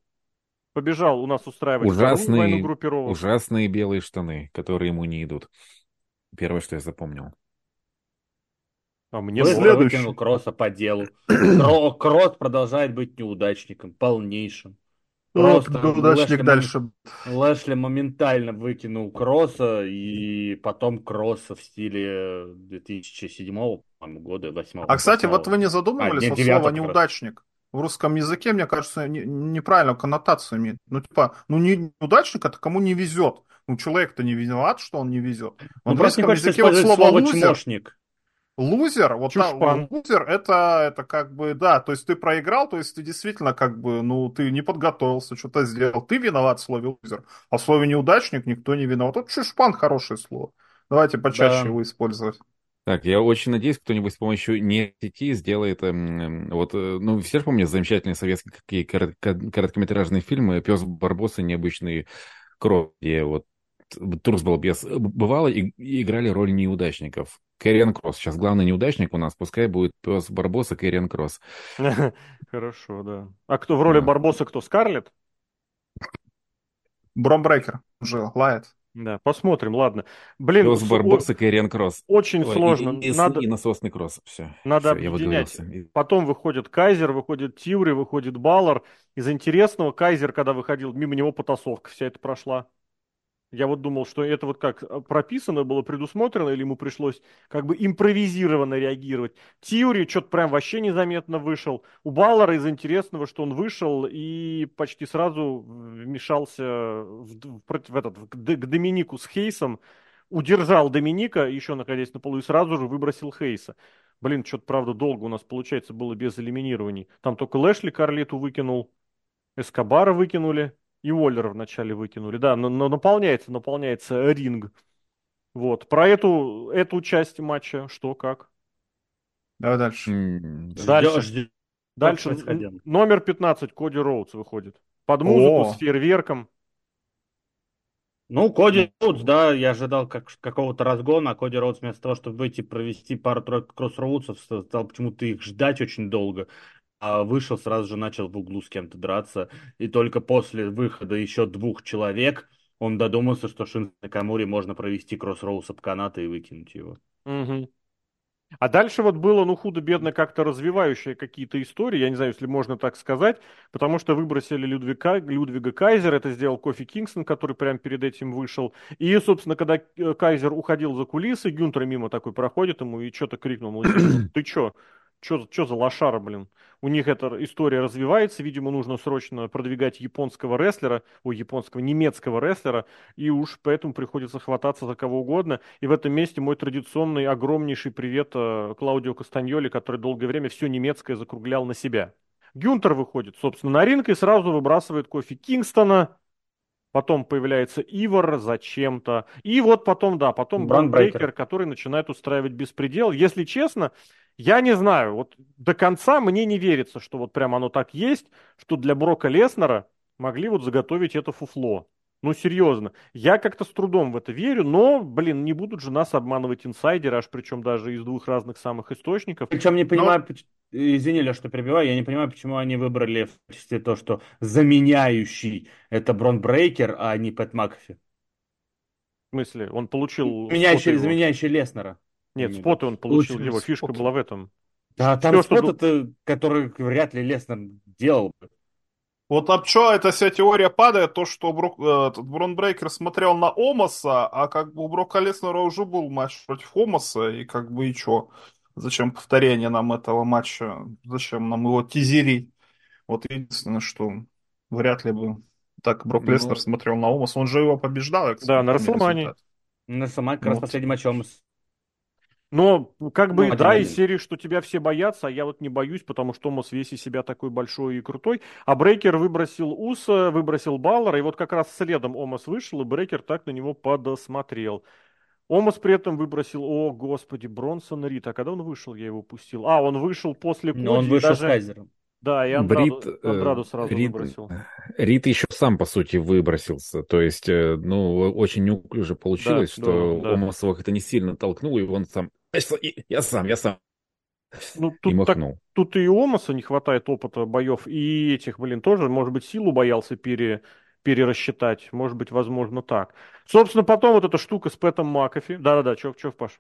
побежал у нас устраивать ужасные, войну группировок. Ужасные белые штаны, которые ему не идут. Первое, что я запомнил. А мне следующий. выкинул Кросса по делу. Кросс продолжает быть неудачником, полнейшим. Просто неудачник Лэшли, дальше. Лэшли моментально выкинул Кросса, и потом Кросса в стиле 2007 года, 8 А, кстати, вот вы не задумывались а, нет, вот слово «неудачник»? В русском языке, мне кажется, не, неправильно коннотацию имеет. Ну, типа, ну, не неудачник, это кому не везет. Ну, человек-то не виноват, что он не везет. Ну, в русском языке вот слово, слово лузер, чмошник. Лузер, вот там, лузер, это, это как бы, да, то есть ты проиграл, то есть ты действительно как бы, ну, ты не подготовился, что-то сделал. Ты виноват в слове лузер, а в слове неудачник никто не виноват. Вот чушпан хорошее слово. Давайте почаще да. его использовать. Так, я очень надеюсь, кто-нибудь с помощью нейросети сделает, эм, вот, э, ну, все же помнят замечательные советские какие короткометражные фильмы «Пес Барбоса. Необычный кровь», где вот Турс Балбес бывало и, и играли роль неудачников. Кэриан Кросс. Сейчас главный неудачник у нас, пускай будет пес Барбоса Кэриан Кросс. Хорошо, да. А кто в роли Барбоса, кто? Скарлетт? Бромбрейкер уже лает. Да, посмотрим, ладно. Блин, Пес Барбоса Кэриан Кросс. Очень Ой, сложно. И, и, Надо... и насосный кросс. Все. Надо Все, объединять. Потом выходит Кайзер, выходит Тьюри, выходит Баллар. Из интересного, Кайзер, когда выходил, мимо него потасовка вся это прошла. Я вот думал, что это вот как э, прописано было, предусмотрено, или ему пришлось как бы импровизированно реагировать. Тиури что-то прям вообще незаметно вышел. У Баллара из интересного, что он вышел и почти сразу вмешался в, в, в этот, в, к Доминику с Хейсом, удержал Доминика, еще находясь на полу, и сразу же выбросил Хейса. Блин, что-то, правда, долго у нас, получается, было без элиминирований. Там только Лэшли Карлету выкинул, Эскобара выкинули, и Уоллера вначале выкинули. Да, но, но наполняется, наполняется ринг. Вот. Про эту, эту часть матча что, как? Давай дальше. Дальше. Ждем, дальше. Номер 15 Коди Роудс выходит. Под музыку О. с фейерверком. Ну, Коди Роудс, да, я ожидал как, какого-то разгона, а Коди Роудс вместо того, чтобы выйти провести пару-тройку кросс-роудсов, стал почему-то их ждать очень долго а вышел, сразу же начал в углу с кем-то драться. И только после выхода еще двух человек он додумался, что Шин Накамури можно провести кросс-роуз об каната и выкинуть его. Угу. А дальше вот было, ну, худо-бедно как-то развивающие какие-то истории, я не знаю, если можно так сказать, потому что выбросили Людвига, Людвига Кайзер, это сделал Кофи Кингстон, который прямо перед этим вышел. И, собственно, когда э, Кайзер уходил за кулисы, Гюнтер мимо такой проходит ему и что-то крикнул, ты что, что за лошара, блин? У них эта история развивается, видимо, нужно срочно продвигать японского рестлера, ой, японского, немецкого рестлера, и уж поэтому приходится хвататься за кого угодно. И в этом месте мой традиционный огромнейший привет э, Клаудио Кастаньоли, который долгое время все немецкое закруглял на себя. Гюнтер выходит, собственно, на ринг и сразу выбрасывает кофе Кингстона, Потом появляется Ивар зачем-то. И вот потом, да, потом Брандбрейкер, который начинает устраивать беспредел. Если честно, я не знаю, вот до конца мне не верится, что вот прям оно так есть, что для Брока Леснера могли вот заготовить это фуфло. Ну, серьезно. Я как-то с трудом в это верю, но, блин, не будут же нас обманывать инсайдеры, аж причем даже из двух разных самых источников. Причем не понимаю, но... извини, Леш, что перебиваю, я не понимаю, почему они выбрали в качестве то, что заменяющий это Брон Брейкер, а не Пэт Макафи. В смысле? Он получил... Меняющий, заменяющий Леснера. Нет, spot ы он получил, Лучше его фишка spot. была в этом. Да, там Все, spot, что... это, который вряд ли Леснер делал бы. Вот об что эта вся теория падает, то, что Брук, э, этот Брон Брейкер смотрел на Омаса, а как бы у Брока Леснера уже был матч против Омаса, и как бы и что? Зачем повторение нам этого матча? Зачем нам его тизерить? Вот единственное, что вряд ли бы так Брок ну... Леснер смотрел на Омаса. Он же его побеждал. Да, на Расселмане. На Расселмане как вот. раз последний матч Омас но как бы, ну, да, из серии, что тебя все боятся, а я вот не боюсь, потому что Томас весь из себя такой большой и крутой. А Брейкер выбросил Уса, выбросил Баллара, и вот как раз следом Омас вышел, и Брейкер так на него подосмотрел. Омас при этом выбросил, о, господи, Бронсон Рид. А когда он вышел, я его пустил. А, он вышел после Коди. Но он вышел даже... с Кайзером. Да, и Андраду, Брит, Андраду сразу Рид, выбросил. Рид еще сам, по сути, выбросился. То есть, э, ну, очень неуклюже получилось, да, что да, да. Омасовых это не сильно толкнул, и он сам я сам, я сам. Ну, тут, и так, тут и у Омаса не хватает опыта боев, и этих, блин, тоже, может быть, силу боялся пере, перерасчитать. Может быть, возможно, так. Собственно, потом вот эта штука с Пэтом Макафи. Да-да-да, чё, чё, Паш?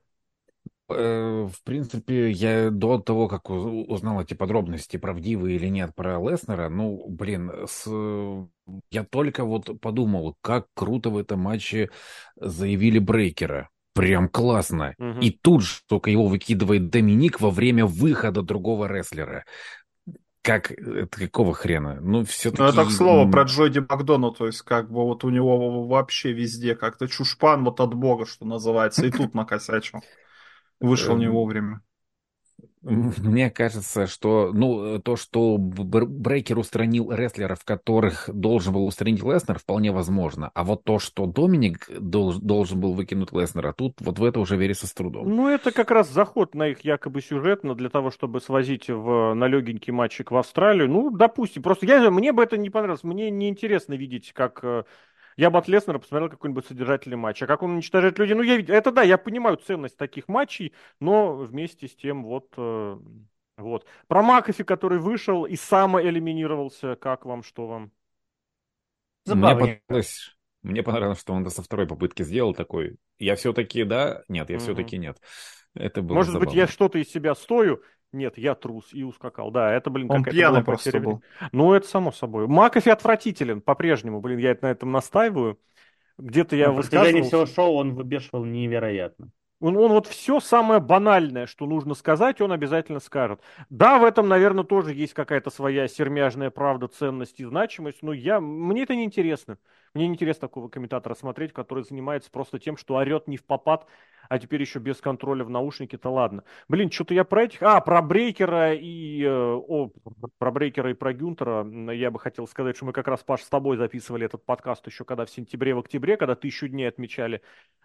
Э, в принципе, я до того, как узнал эти подробности, правдивые или нет, про Леснера, ну, блин, с... я только вот подумал, как круто в этом матче заявили Брейкера прям классно. Угу. И тут же только его выкидывает Доминик во время выхода другого рестлера. Как, это какого хрена? Ну, все-таки... Ну, это к слову про Джоди Макдону, то есть, как бы, вот у него вообще везде как-то чушпан вот от бога, что называется, и тут накосячил. Вышел не эм, вовремя. Мне кажется, что ну, то, что Брейкер устранил рестлеров, которых должен был устранить Леснер, вполне возможно. А вот то, что Доминик долж, должен был выкинуть Леснера, тут вот в это уже верится с трудом. Ну, это как раз заход на их якобы сюжет, но для того, чтобы свозить в, на легенький матчик в Австралию. Ну, допустим, просто я, мне бы это не понравилось. Мне неинтересно видеть, как э, я бы от Леснера посмотрел какой-нибудь содержательный матч. А как он уничтожает людей? Ну, я, это да, я понимаю ценность таких матчей, но вместе с тем вот... Э, вот. Про Макафи, который вышел и самоэлиминировался, как вам, что вам? Мне понравилось, мне понравилось, что он со второй попытки сделал такой. Я все-таки да, нет, я угу. все-таки нет. Это было Может забавно. быть, я что-то из себя стою, нет, я трус и ускакал. Да, это, блин, Он пьяный просто был. Ну, это само собой. Макафи отвратителен по-прежнему, блин, я на этом настаиваю. Где-то я высказывался. На всего шоу он выбешивал невероятно. Он, он вот все самое банальное, что нужно сказать, он обязательно скажет. Да, в этом, наверное, тоже есть какая-то своя сермяжная правда, ценность и значимость, но я, мне это не интересно. Мне не интересно такого комментатора смотреть, который занимается просто тем, что орет не в попад, а теперь еще без контроля в наушнике-то ладно. Блин, что-то я про этих... А, про Брейкера и... Э, о, про Брейкера и про Гюнтера я бы хотел сказать, что мы как раз, Паш, с тобой записывали этот подкаст еще когда в сентябре, в октябре, когда тысячу дней отмечали.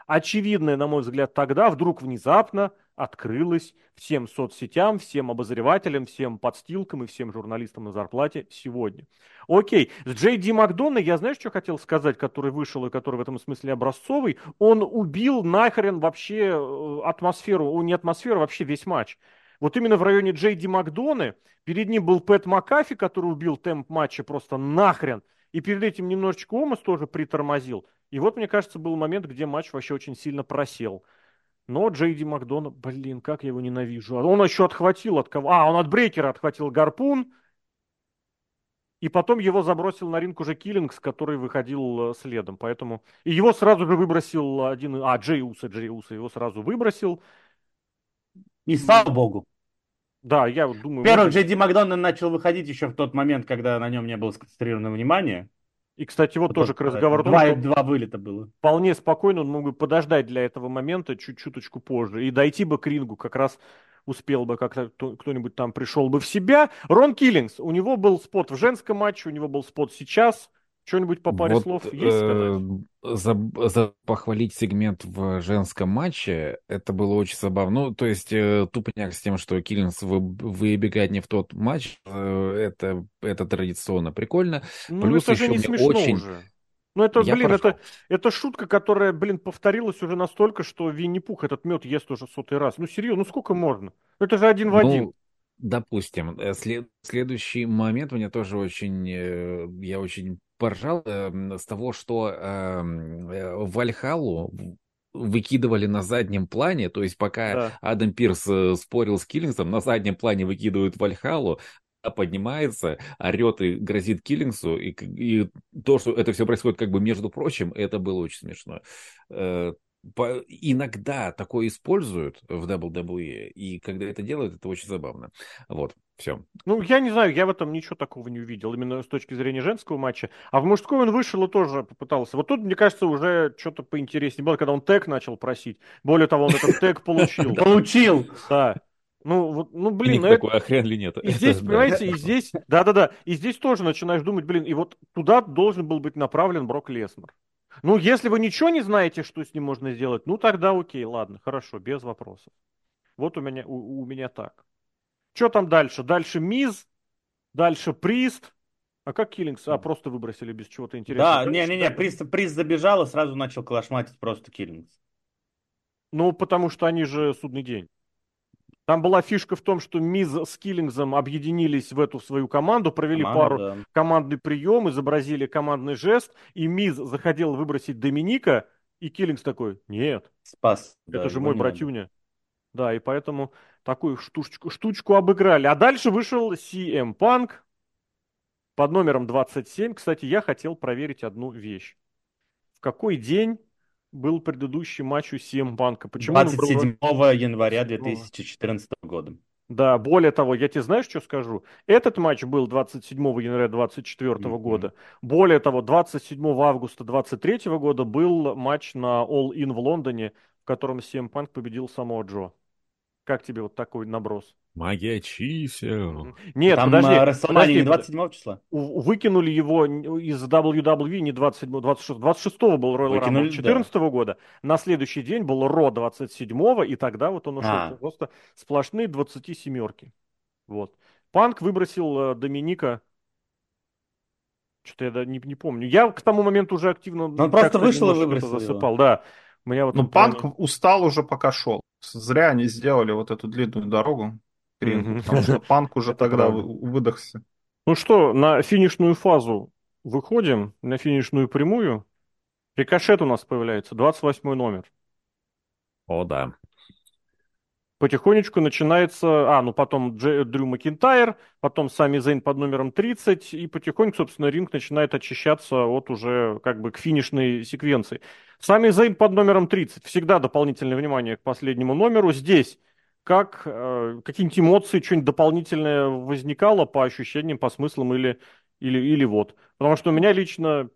Очевидное, на мой взгляд, тогда вдруг внезапно открылась всем соцсетям, всем обозревателям, всем подстилкам и всем журналистам на зарплате сегодня. Окей, с Джей Ди Макдона я знаешь, что хотел сказать, который вышел и который в этом смысле образцовый? Он убил нахрен вообще э, атмосферу, не атмосферу, вообще весь матч. Вот именно в районе Джей Ди Макдоны перед ним был Пэт Макафи, который убил темп матча просто нахрен. И перед этим немножечко Омас тоже притормозил. И вот, мне кажется, был момент, где матч вообще очень сильно просел. Но Джейди Макдона, блин, как я его ненавижу. Он еще отхватил от кого? А, он от Брейкера отхватил гарпун. И потом его забросил на ринг уже Киллингс, который выходил э, следом. Поэтому... И его сразу же выбросил один... А, Джей Уса, Джей Уса его сразу выбросил. И слава богу. Да, я думаю... Первый может... Джейди Макдональд начал выходить еще в тот момент, когда на нем не было сконцентрировано внимание. И, кстати, вот, вот тоже к разговору два, том, два вылета было. Вполне спокойно он мог бы подождать для этого момента чуть-чуточку позже и дойти бы к рингу, как раз успел бы как-то кто-нибудь там пришел бы в себя. Рон Киллингс, у него был спот в женском матче, у него был спот сейчас. Что-нибудь по паре вот, слов есть сказать? Э, за, за похвалить сегмент в женском матче, это было очень забавно. Ну, то есть, э, тупняк с тем, что Киллинс вы, выбегает не в тот матч, э, это, это традиционно прикольно. Ну, Плюс это еще не смешно очень... уже. Ну, это, я блин, это, это шутка, которая, блин, повторилась уже настолько, что Винни-Пух этот мед ест уже сотый раз. Ну, серьезно, ну сколько можно? Это же один в ну, один. Допустим. Э, след, следующий момент мне тоже очень, э, я очень поржал э, с того, что эм, э, Вальхалу выкидывали на заднем плане, то есть пока да. Адам Пирс спорил с Киллингсом, на заднем плане выкидывают Вальхалу, поднимается, орет и грозит Киллингсу, и, и то, что это все происходит как бы между прочим, это было очень смешно. Э, по, иногда такое используют в WWE, и когда это делают, это очень забавно. Вот, все. Ну, я не знаю, я в этом ничего такого не увидел, именно с точки зрения женского матча. А в мужской он вышел и тоже попытался. Вот тут, мне кажется, уже что-то поинтереснее было, когда он тег начал просить. Более того, он этот тег получил. Получил! Да. Ну, вот, ну, блин, ну, такой, это... а хрен ли нет? И здесь, понимаете, и здесь, да-да-да, и здесь тоже начинаешь думать, блин, и вот туда должен был быть направлен Брок Леснер. Ну, если вы ничего не знаете, что с ним можно сделать, ну, тогда окей, ладно, хорошо, без вопросов. Вот у меня, у, у меня так. Что там дальше? Дальше Миз, дальше Прист, а как Киллингс? А, просто выбросили без чего-то интересного. Да, не-не-не, Прист, Прист забежал и сразу начал калашматить просто Киллингс. Ну, потому что они же судный день. Там была фишка в том, что Миз с Киллингзом объединились в эту свою команду, провели Команда, пару да. командный прием, изобразили командный жест, и Миз заходил выбросить Доминика, и Киллингс такой, нет, спас. Это да, же мой братюня. Да, и поэтому такую штучку, штучку обыграли. А дальше вышел CM Punk под номером 27. Кстати, я хотел проверить одну вещь. В какой день был предыдущий матч у CM Банка. Почему 27 был... января 2014 года. Да, более того, я тебе знаешь, что скажу? Этот матч был 27 января 2024 mm-hmm. года. Более того, 27 августа 2023 года был матч на All In в Лондоне, в котором CM Punk победил самого Джо. Как тебе вот такой наброс? Магия чисел. Нет, Там подожди. подожди, не 27 числа? Выкинули его из WWE не 27 26 26 был Royal Rumble 14 да. года. На следующий день был Ро 27 и тогда вот он ушел. А. Просто сплошные 27-ерки. Вот. Панк выбросил э, Доминика что-то я не, не помню. Я к тому моменту уже активно... Он просто вышел и выбросил засыпал, его. да. Меня вот ну, Панк плане... устал уже пока шел. Зря они сделали вот эту длинную дорогу к рингу, потому что Панк уже тогда выдохся. Ну что, на финишную фазу выходим, на финишную прямую. Рикошет у нас появляется, 28 номер. О, да потихонечку начинается, а, ну потом Дж, Дрю Макинтайр, потом Сами Зейн под номером 30, и потихоньку, собственно, ринг начинает очищаться от уже как бы к финишной секвенции. Сами Зейн под номером 30, всегда дополнительное внимание к последнему номеру. Здесь как э, какие-нибудь эмоции, что-нибудь дополнительное возникало по ощущениям, по смыслам или, или, или вот. Потому что у меня лично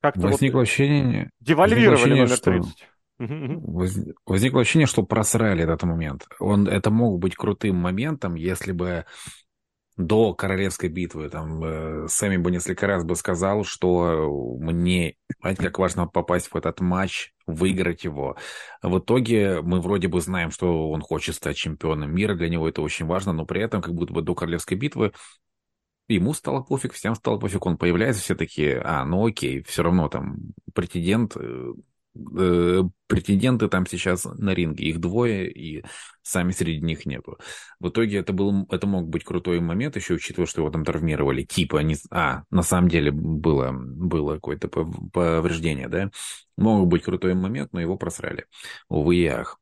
как-то возникло вот ощущение, девальвировали возникло ощущение, номер 30. Что Возникло ощущение, что просрали этот момент. Он, это мог быть крутым моментом, если бы до королевской битвы там э, Сэмми бы несколько раз бы сказал, что мне, знаете, как важно попасть в этот матч, выиграть его. В итоге мы вроде бы знаем, что он хочет стать чемпионом мира, для него это очень важно, но при этом как будто бы до королевской битвы ему стало пофиг, всем стало пофиг, он появляется, все такие, а, ну окей, все равно там претендент э, э, претенденты там сейчас на ринге. Их двое, и сами среди них нету. В итоге это, был, это мог быть крутой момент, еще учитывая, что его там травмировали. Типа, не, а, на самом деле было, было какое-то повреждение, да? Мог быть крутой момент, но его просрали. Увы и ах.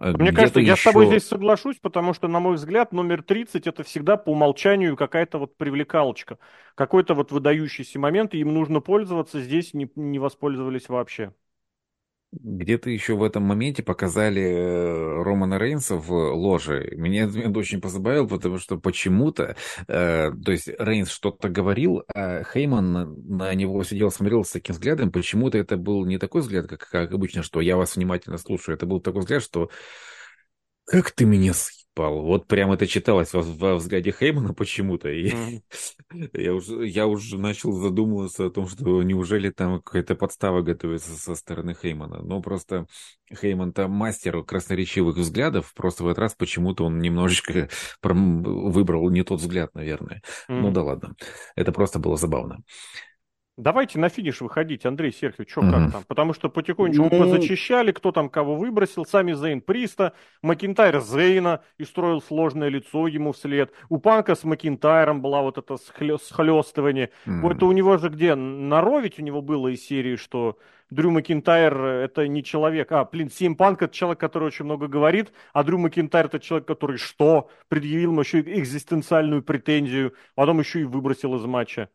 А Мне кажется, я с тобой здесь соглашусь, потому что, на мой взгляд, номер 30 это всегда по умолчанию какая-то вот привлекалочка. Какой-то вот выдающийся момент, и им нужно пользоваться, здесь не, не воспользовались вообще. Где-то еще в этом моменте показали э, Романа Рейнса в ложе. Меня это очень позабавило, потому что почему-то, э, то есть Рейнс что-то говорил, а Хейман на, на него сидел, смотрел с таким взглядом. Почему-то это был не такой взгляд, как, как обычно, что я вас внимательно слушаю. Это был такой взгляд, что как ты меня пал. Вот прям это читалось во, во взгляде Хеймана почему-то. И mm-hmm. я, уже, я уже начал задумываться о том, что неужели там какая-то подстава готовится со стороны Хеймана. Но просто Хейман там мастер красноречивых взглядов. Просто в этот раз почему-то он немножечко выбрал не тот взгляд, наверное. Mm-hmm. Ну да ладно. Это просто было забавно. Давайте на финиш выходить, Андрей Серхиев, что mm-hmm. как там? Потому что потихонечку ну... позачищали, кто там кого выбросил. Сами Зейн Приста, Макинтайр Зейна и строил сложное лицо ему вслед. У Панка с Макинтайром была вот это схлестывание. Mm-hmm. Это у него же где? На Ро ведь у него было из серии, что Дрю Макинтайр это не человек. А, блин, Сим Панк это человек, который очень много говорит, а Дрю Макинтайр это человек, который что? Предъявил ему еще экзистенциальную претензию, потом еще и выбросил из матча.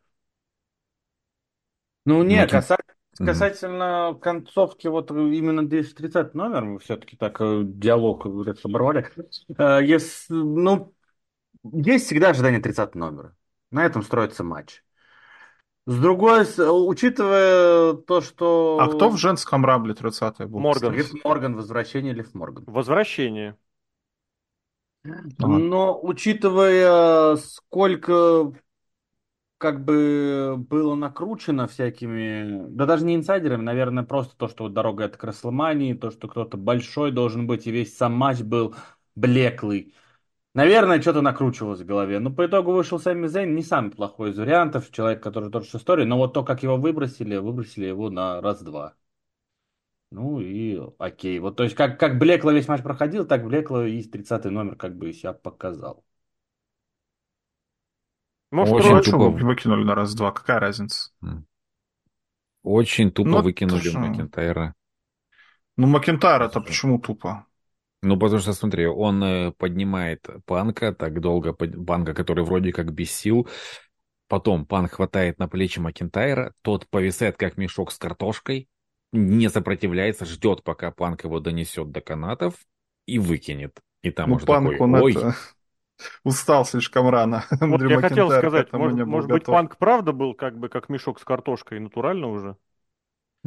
Ну, нет, ну, каса... касательно концовки, вот именно 230 номер, мы все-таки так э, диалог говорят, оборвали. Э, если, ну, есть всегда ожидание 30 номера. На этом строится матч. С другой, учитывая то, что... А кто в женском рабле 30-й был? Морган. Лив Морган, возвращение Лив Морган. Возвращение. Но учитывая, сколько как бы было накручено всякими, да даже не инсайдерами, наверное, просто то, что вот дорога это к Расселмании, то, что кто-то большой должен быть, и весь сам матч был блеклый. Наверное, что-то накручивалось в голове. Но по итогу вышел Сэмми Зейн, не самый плохой из вариантов, человек, который тоже с историей, но вот то, как его выбросили, выбросили его на раз-два. Ну и окей. Вот то есть как, как блекло весь матч проходил, так блекло и 30 номер как бы себя показал. Может, Очень тупо выкинули на раз-два, какая разница? Очень тупо ну, выкинули тоже... Макентайра. Ну, Макентайр это почему тупо? Ну, потому что, смотри, он э, поднимает Панка так долго, Панка, который вроде как без сил. Потом Панк хватает на плечи Макентайра, тот повисает как мешок с картошкой, не сопротивляется, ждет, пока Панк его донесет до канатов и выкинет. И там ну, уже Панк, такой, он ой, это устал слишком рано. Вот я хотел сказать, может, может быть, Панк правда был как бы как мешок с картошкой, натурально уже?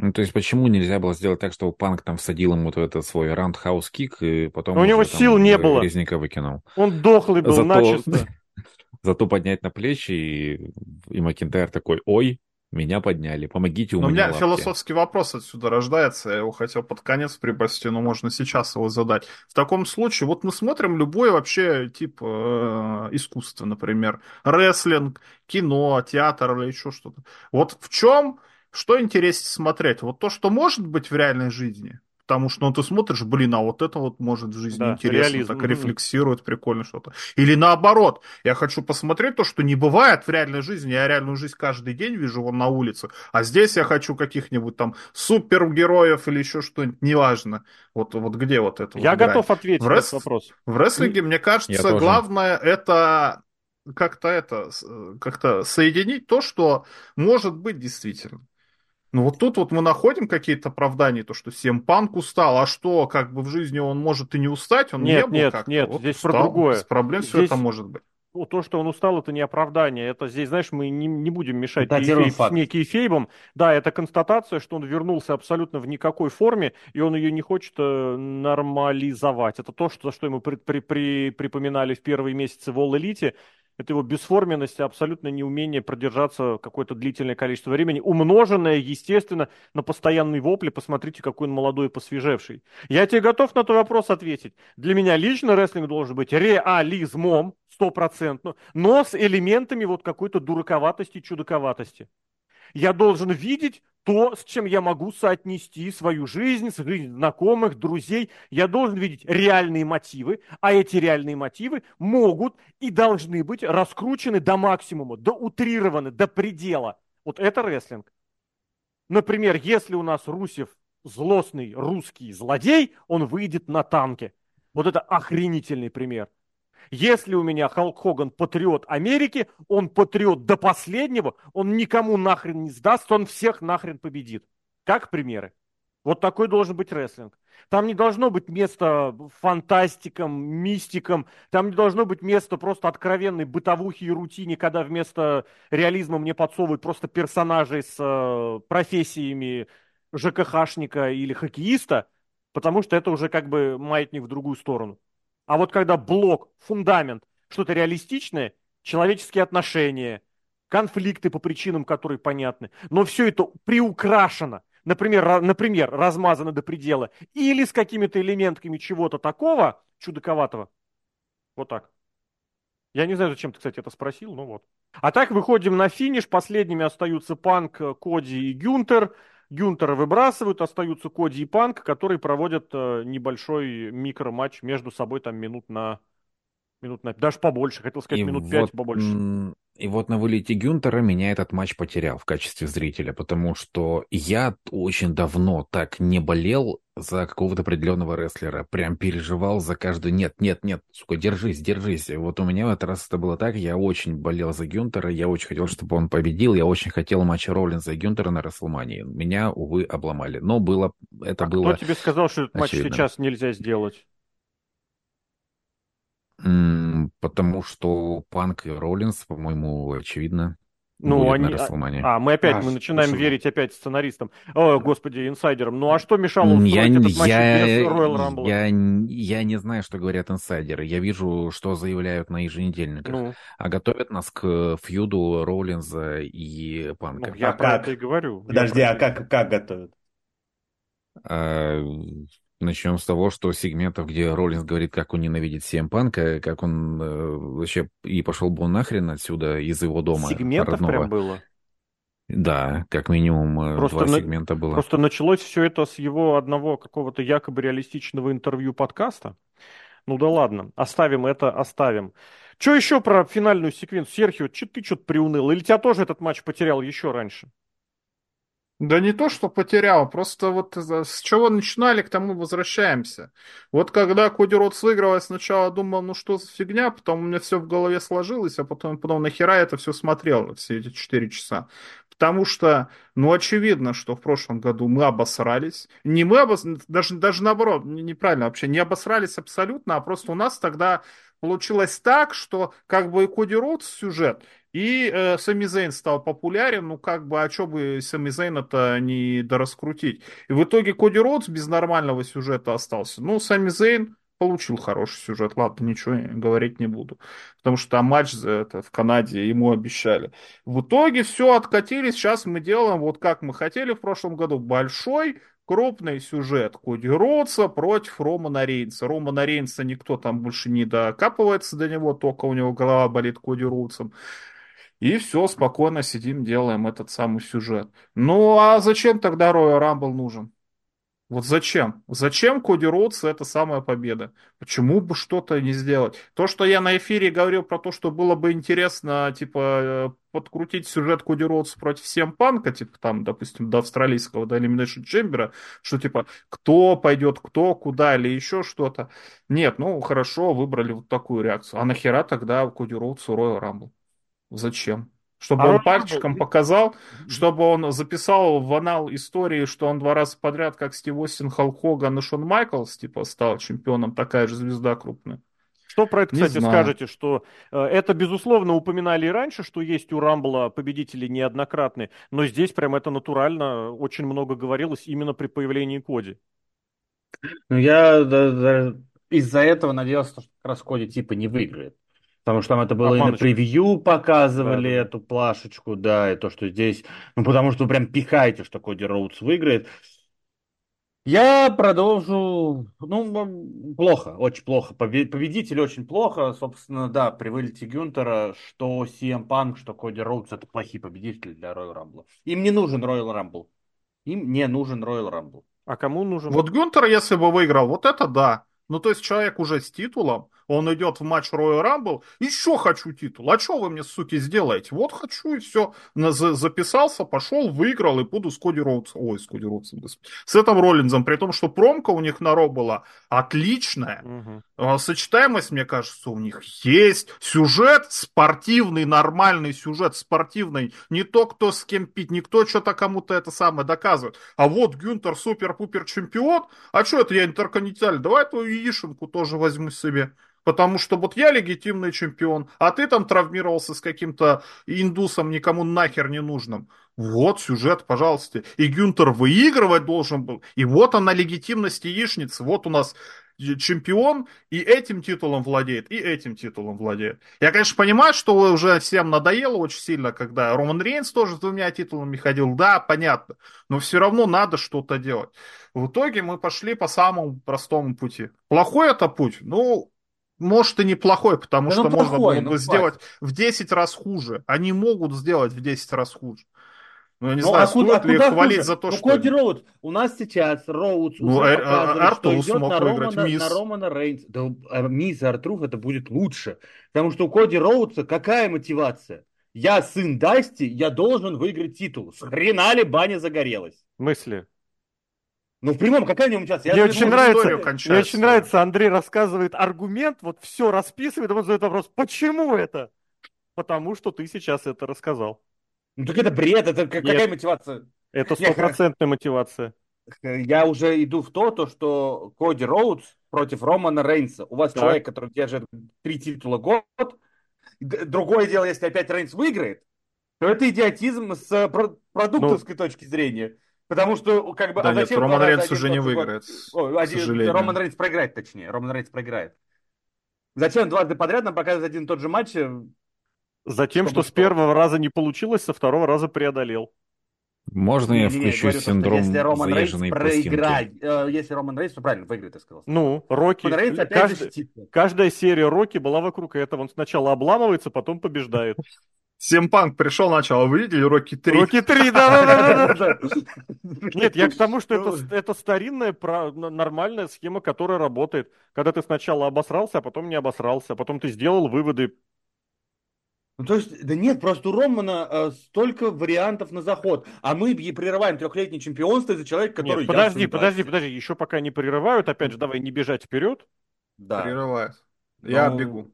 Ну, то есть, почему нельзя было сделать так, чтобы Панк там всадил ему вот этот свой roundhouse kick, и потом Но у него сил не было. Резника выкинул. Он дохлый был, Зато... начисто. Зато поднять на плечи, и, и Макинтайр такой, ой, меня подняли, помогите у меня. У меня философский вопрос отсюда рождается, я его хотел под конец припасти, но можно сейчас его задать. В таком случае, вот мы смотрим любой вообще тип э, искусства, например, рестлинг, кино, театр или еще что-то. Вот в чем, что интереснее смотреть? Вот то, что может быть в реальной жизни, Потому что ну, ты смотришь, блин, а вот это вот может в жизни да, интересно, реализм. так рефлексирует, прикольно что-то. Или наоборот, я хочу посмотреть то, что не бывает в реальной жизни, я реальную жизнь каждый день вижу вон на улице, а здесь я хочу каких-нибудь там супергероев или еще что-нибудь, неважно. Вот, вот где вот это Я вот готов грань. ответить в на этот вопрос. В рестлинге, мне кажется, главное это как-то это, как-то соединить то, что может быть действительно. Ну вот тут вот мы находим какие-то оправдания, то, что всем панк устал, а что, как бы в жизни он может и не устать, он нет, не был нет, как-то. Нет, вот здесь устал, про другое. Без проблем здесь... все это может быть. Ну, то, что он устал, это не оправдание. Это здесь, знаешь, мы не, не будем мешать кейфейб, с некийфейбом. Да, это констатация, что он вернулся абсолютно в никакой форме, и он ее не хочет э, нормализовать. Это то, что, что ему при, при, при, припоминали в первые месяцы в All Elite это его бесформенность, абсолютно неумение продержаться какое-то длительное количество времени, умноженное, естественно, на постоянный вопли. Посмотрите, какой он молодой и посвежевший. Я тебе готов на твой вопрос ответить. Для меня лично рестлинг должен быть реализмом, стопроцентно, но с элементами вот какой-то дураковатости, чудаковатости. Я должен видеть то, с чем я могу соотнести свою жизнь, жизнь знакомых, друзей. Я должен видеть реальные мотивы, а эти реальные мотивы могут и должны быть раскручены до максимума, до утрированы, до предела. Вот это рестлинг. Например, если у нас Русев злостный русский злодей, он выйдет на танке. Вот это охренительный пример. Если у меня Халк Хоган патриот Америки, он патриот до последнего, он никому нахрен не сдаст, он всех нахрен победит. Как примеры? Вот такой должен быть рестлинг. Там не должно быть места фантастикам, мистикам, там не должно быть места просто откровенной бытовухи и рутине, когда вместо реализма мне подсовывают просто персонажей с э, профессиями ЖКХшника или хоккеиста, потому что это уже как бы маятник в другую сторону. А вот когда блок, фундамент, что-то реалистичное, человеческие отношения, конфликты по причинам, которые понятны, но все это приукрашено, например, например, размазано до предела, или с какими-то элементами чего-то такого чудаковатого. Вот так. Я не знаю, зачем ты, кстати, это спросил, но вот. А так выходим на финиш. Последними остаются Панк, Коди и Гюнтер. Гюнтера выбрасывают, остаются Коди и Панк, которые проводят э, небольшой микроматч между собой там минут на минут на даже побольше, хотел сказать, и минут вот, пять побольше. И вот на вылете Гюнтера меня этот матч потерял в качестве зрителя, потому что я очень давно так не болел за какого-то определенного рестлера. Прям переживал за каждый... Нет, нет, нет, сука, держись, держись. Вот у меня в этот раз это было так. Я очень болел за Гюнтера, я очень хотел, чтобы он победил. Я очень хотел матча Роллинза и Гюнтера на Расселмании. Меня, увы, обломали. Но было... Это а было... кто тебе сказал, что этот матч сейчас нельзя сделать? Потому что Панк и Роллинс, по-моему, очевидно, ну, они... А, мы опять, а, мы начинаем спасибо. верить опять сценаристам. О, господи, инсайдерам. Ну, а что мешало устроить я, этот матч я, без Royal Rumble? Я, я не знаю, что говорят инсайдеры. Я вижу, что заявляют на еженедельниках. Ну. А готовят нас к фьюду Роллинза и Панка. Ну, я а про как? это и говорю. Подожди, а как, как готовят? А, Начнем с того, что сегментов, где Роллинс говорит, как он ненавидит CM Панка, как он э, вообще и пошел бы он нахрен отсюда из его дома. Сегментов родного. прям было? Да, как минимум э, просто два на... сегмента было. Просто началось все это с его одного какого-то якобы реалистичного интервью подкаста. Ну да ладно, оставим это, оставим. Что еще про финальную секвенцию? Серхио, че ты что-то приуныл? Или тебя тоже этот матч потерял еще раньше? Да не то, что потерял, просто вот с чего начинали, к тому возвращаемся. Вот когда Коди Ротс выиграл, я сначала думал, ну что за фигня, потом у меня все в голове сложилось, а потом, потом нахера я это все смотрел, все эти четыре часа. Потому что, ну, очевидно, что в прошлом году мы обосрались. Не мы обосрались, даже, даже наоборот, неправильно вообще, не обосрались абсолютно, а просто у нас тогда получилось так, что как бы и Коди Роудс сюжет, и э, Сами Зейн стал популярен, ну как бы, а что бы Сами Зейна-то не дораскрутить. И в итоге Коди Роудс без нормального сюжета остался. Ну, Сами Зейн получил хороший сюжет, ладно, ничего говорить не буду. Потому что там матч это, в Канаде ему обещали. В итоге все откатились, сейчас мы делаем вот как мы хотели в прошлом году. Большой крупный сюжет Коди Роудса против Романа Рейнса. Романа Рейнса никто там больше не докапывается до него, только у него голова болит Коди Роудсом. И все, спокойно сидим, делаем этот самый сюжет. Ну а зачем тогда Роя Рамбл нужен? Вот зачем? Зачем Коди Роудс это самая победа? Почему бы что-то не сделать? То, что я на эфире говорил про то, что было бы интересно, типа, э, подкрутить сюжет Коди Роудс против всем панка, типа, там, допустим, до австралийского, до Elimination Chamber, что, типа, кто пойдет, кто, куда, или еще что-то. Нет, ну, хорошо, выбрали вот такую реакцию. А нахера тогда Коди Роудсу Royal Рамбл? Зачем? Чтобы а он пальчиком показал, чтобы он записал в анал истории, что он два раза подряд, как Стив Остин, Халк Хоган и Шон Майклс, типа, стал чемпионом, такая же звезда крупная. Что про это, кстати, скажете, что э, это, безусловно, упоминали и раньше, что есть у Рамбла победители неоднократные, но здесь прям это натурально очень много говорилось именно при появлении Коди. Ну, я да, да, из-за этого надеялся, что как раз Коди типа не выиграет. Потому что там это было Обманочка. и на превью показывали да, да. эту плашечку, да, и то, что здесь... Ну, потому что вы прям пихаете, что Коди Роудс выиграет. Я продолжу. Ну, плохо, очень плохо. Победитель очень плохо. Собственно, да, при вылете Гюнтера, что CM Punk, что Коди Роудс это плохие победители для Royal Rumble. Им не нужен Royal Rumble. Им не нужен Royal Rumble. А кому нужен? Вот Гюнтер, если бы выиграл, вот это да. Ну, то есть человек уже с титулом, он идет в матч Royal Rumble, еще хочу титул. А что вы мне, суки, сделаете? Вот хочу и все. Записался, пошел, выиграл и буду с Коди Роудсом. Ой, с Коди Роудсом, С этим Роллинзом, при том, что промка у них на Ро была отличная. Угу. Сочетаемость, мне кажется, у них есть. Сюжет спортивный, нормальный сюжет спортивный. Не то, кто с кем пить, никто что-то кому-то это самое доказывает. А вот Гюнтер супер-пупер чемпион. А что это я интерконтиненталь? Давай твою яишенку тоже возьму себе. Потому что вот я легитимный чемпион, а ты там травмировался с каким-то индусом никому нахер не нужным. Вот сюжет, пожалуйста. И Гюнтер выигрывать должен был. И вот она легитимность яичницы. Вот у нас чемпион и этим титулом владеет, и этим титулом владеет. Я, конечно, понимаю, что уже всем надоело очень сильно, когда Роман Рейнс тоже с двумя титулами ходил. Да, понятно. Но все равно надо что-то делать. В итоге мы пошли по самому простому пути. Плохой это путь? Ну, может и неплохой, потому да что ну, можно плохой, было бы ну, сделать в 10 раз хуже. Они могут сделать в 10 раз хуже. Ну, я не ну, знаю, а стоит а ли хвалить хуже? за то, ну, что... Коди Роуд. У нас сейчас Роудс ну, уже а, Артус что идет на Романа, на Романа Рейнс. Да, а Мисс Артруф это будет лучше. Потому что у Коди Роудса какая мотивация? Я сын Дасти, я должен выиграть титул. С хрена ли баня загорелась? Мысли. Ну, в прямом, какая в нем участие? Мне очень нравится, мне очень нравится, Андрей рассказывает аргумент, вот все расписывает, он задает вопрос, почему это? Потому что ты сейчас это рассказал. Ну, так это бред, это какая Нет, мотивация? Это стопроцентная мотивация. Я уже иду в то, то, что Коди Роудс против Романа Рейнса. У вас так. человек, который держит три титула год. Другое дело, если опять Рейнс выиграет, то это идиотизм с продуктовской ну, точки зрения. Потому что, как бы, да а нет, Роман Рейнс уже не выиграет, О, один, Роман Рейнс проиграет, точнее. Роман Рейнс проиграет. Зачем дважды подряд нам показывать один и тот же матч? Э, Затем, что, что с первого раза не получилось, со второго раза преодолел. Можно я включу говорю, синдром если Роман Рейнс проиграет, э, если Роман Рейнс, то правильно, выиграет, я сказал. Ну, Рокки, кажд... каждая серия Рокки была вокруг этого. Он сначала обламывается, потом побеждает. Семпанк пришел, начал, а вы видели Рокки 3? Рокки 3, да-да-да. Нет, я к тому, что это, это старинная, нормальная схема, которая работает. Когда ты сначала обосрался, а потом не обосрался, а потом ты сделал выводы. Ну, то есть, да нет, просто у Романа э, столько вариантов на заход, а мы прерываем трехлетнее чемпионство из-за человека, который... Нет, подожди, подожди, подожди, еще пока не прерывают, опять же, давай не бежать вперед. Да. Прерывают. Я ну, бегу.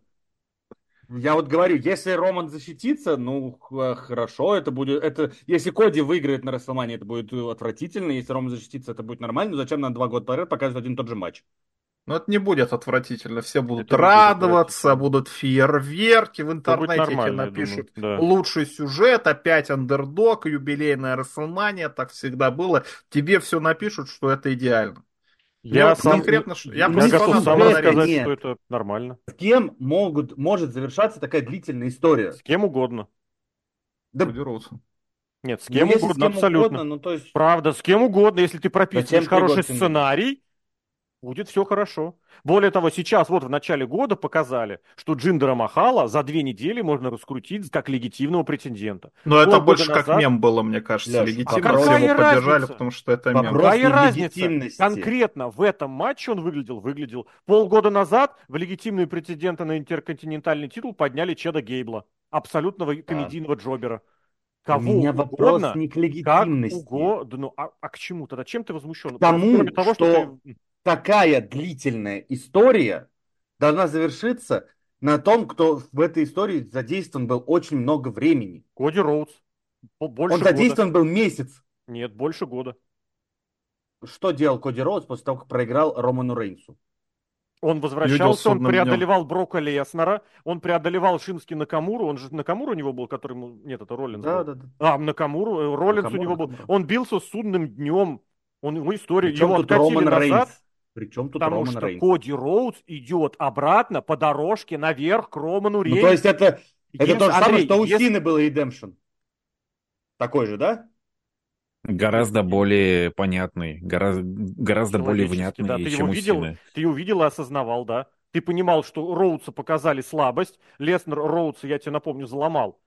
Я вот говорю, если Роман защитится, ну хорошо, это будет, это, если Коди выиграет на Расселмане, это будет отвратительно, если Роман защитится, это будет нормально, но зачем на два года подряд показывать один и тот же матч? Но это не будет отвратительно. Все будут это радоваться, будут фейерверки в интернете, тебе напишут да. лучший сюжет, опять андердог, юбилейная Расселмания, так всегда было. Тебе все напишут, что это идеально. Я, я сам, конкретно, я, я просто готов сам рассказать, Нет. что это нормально. С кем могут, может завершаться такая длительная история? С кем угодно. Да, Нет, с кем ну, угодно, с кем абсолютно. Угодно, ну, то есть... Правда, с кем угодно, если ты прописываешь хороший сценарий, будет все хорошо. Более того, сейчас вот в начале года показали, что Джиндера Махала за две недели можно раскрутить как легитимного претендента. Но Пол это больше назад... как мем было, мне кажется. Ляш, Легитимно а его разница? поддержали, потому что это мем. Какая разница? Конкретно в этом матче он выглядел, выглядел. Полгода назад в легитимные претенденты на интерконтинентальный титул подняли Чеда Гейбла, абсолютного комедийного джобера. Кого У меня угодно, вопрос не к легитимности. Как угодно. Ну, а, а к чему тогда? Чем ты возмущен? К тому, того, что, что ты такая длительная история должна завершиться на том, кто в этой истории задействован был очень много времени. Коди Роудс. Больше Он задействован года. был месяц. Нет, больше года. Что делал Коди Роудс после того, как проиграл Роману Рейнсу? Он возвращался, он преодолевал днем. Брока Леснера, он преодолевал Шински Накамуру, он же Накамуру у него был, который... Нет, это Роллинс да, был. Да, да. А, Накамуру, э, Роллинс Накамуру, у него был. Он бился с судным днем, он его историю, Причем его откатили Роман назад. Рейнс? Причем тут Потому Роман что Рейнс. Коди Роудс идет обратно по дорожке наверх к Роману Рейнсу. Ну, то есть это, это то же самое, что у если... Сины было Redemption. Такой же, да? Гораздо более понятный, гораздо, гораздо более внятный, да. ты чем его видел, Сины. Ты его видел и осознавал, да? Ты понимал, что Роудса показали слабость. Леснер Роудса, я тебе напомню, заломал.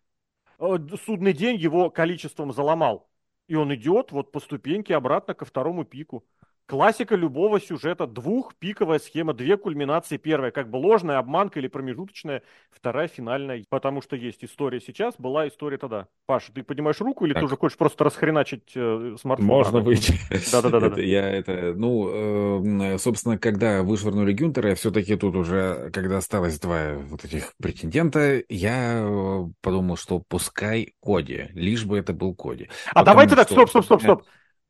Э, судный день его количеством заломал. И он идет вот по ступеньке обратно ко второму пику. Классика любого сюжета. Двухпиковая схема, две кульминации. Первая как бы ложная, обманка или промежуточная. Вторая финальная. Потому что есть история сейчас, была история тогда. Паша, ты поднимаешь руку или так. ты уже хочешь просто расхреначить э, смартфон? Можно выйти. Да-да-да. Я это, ну, э, собственно, когда вышвырнули Гюнтера, все-таки тут уже, когда осталось два вот этих претендента, я э, подумал, что пускай Коди, лишь бы это был Коди. А давайте так, стоп, стоп, стоп, стоп.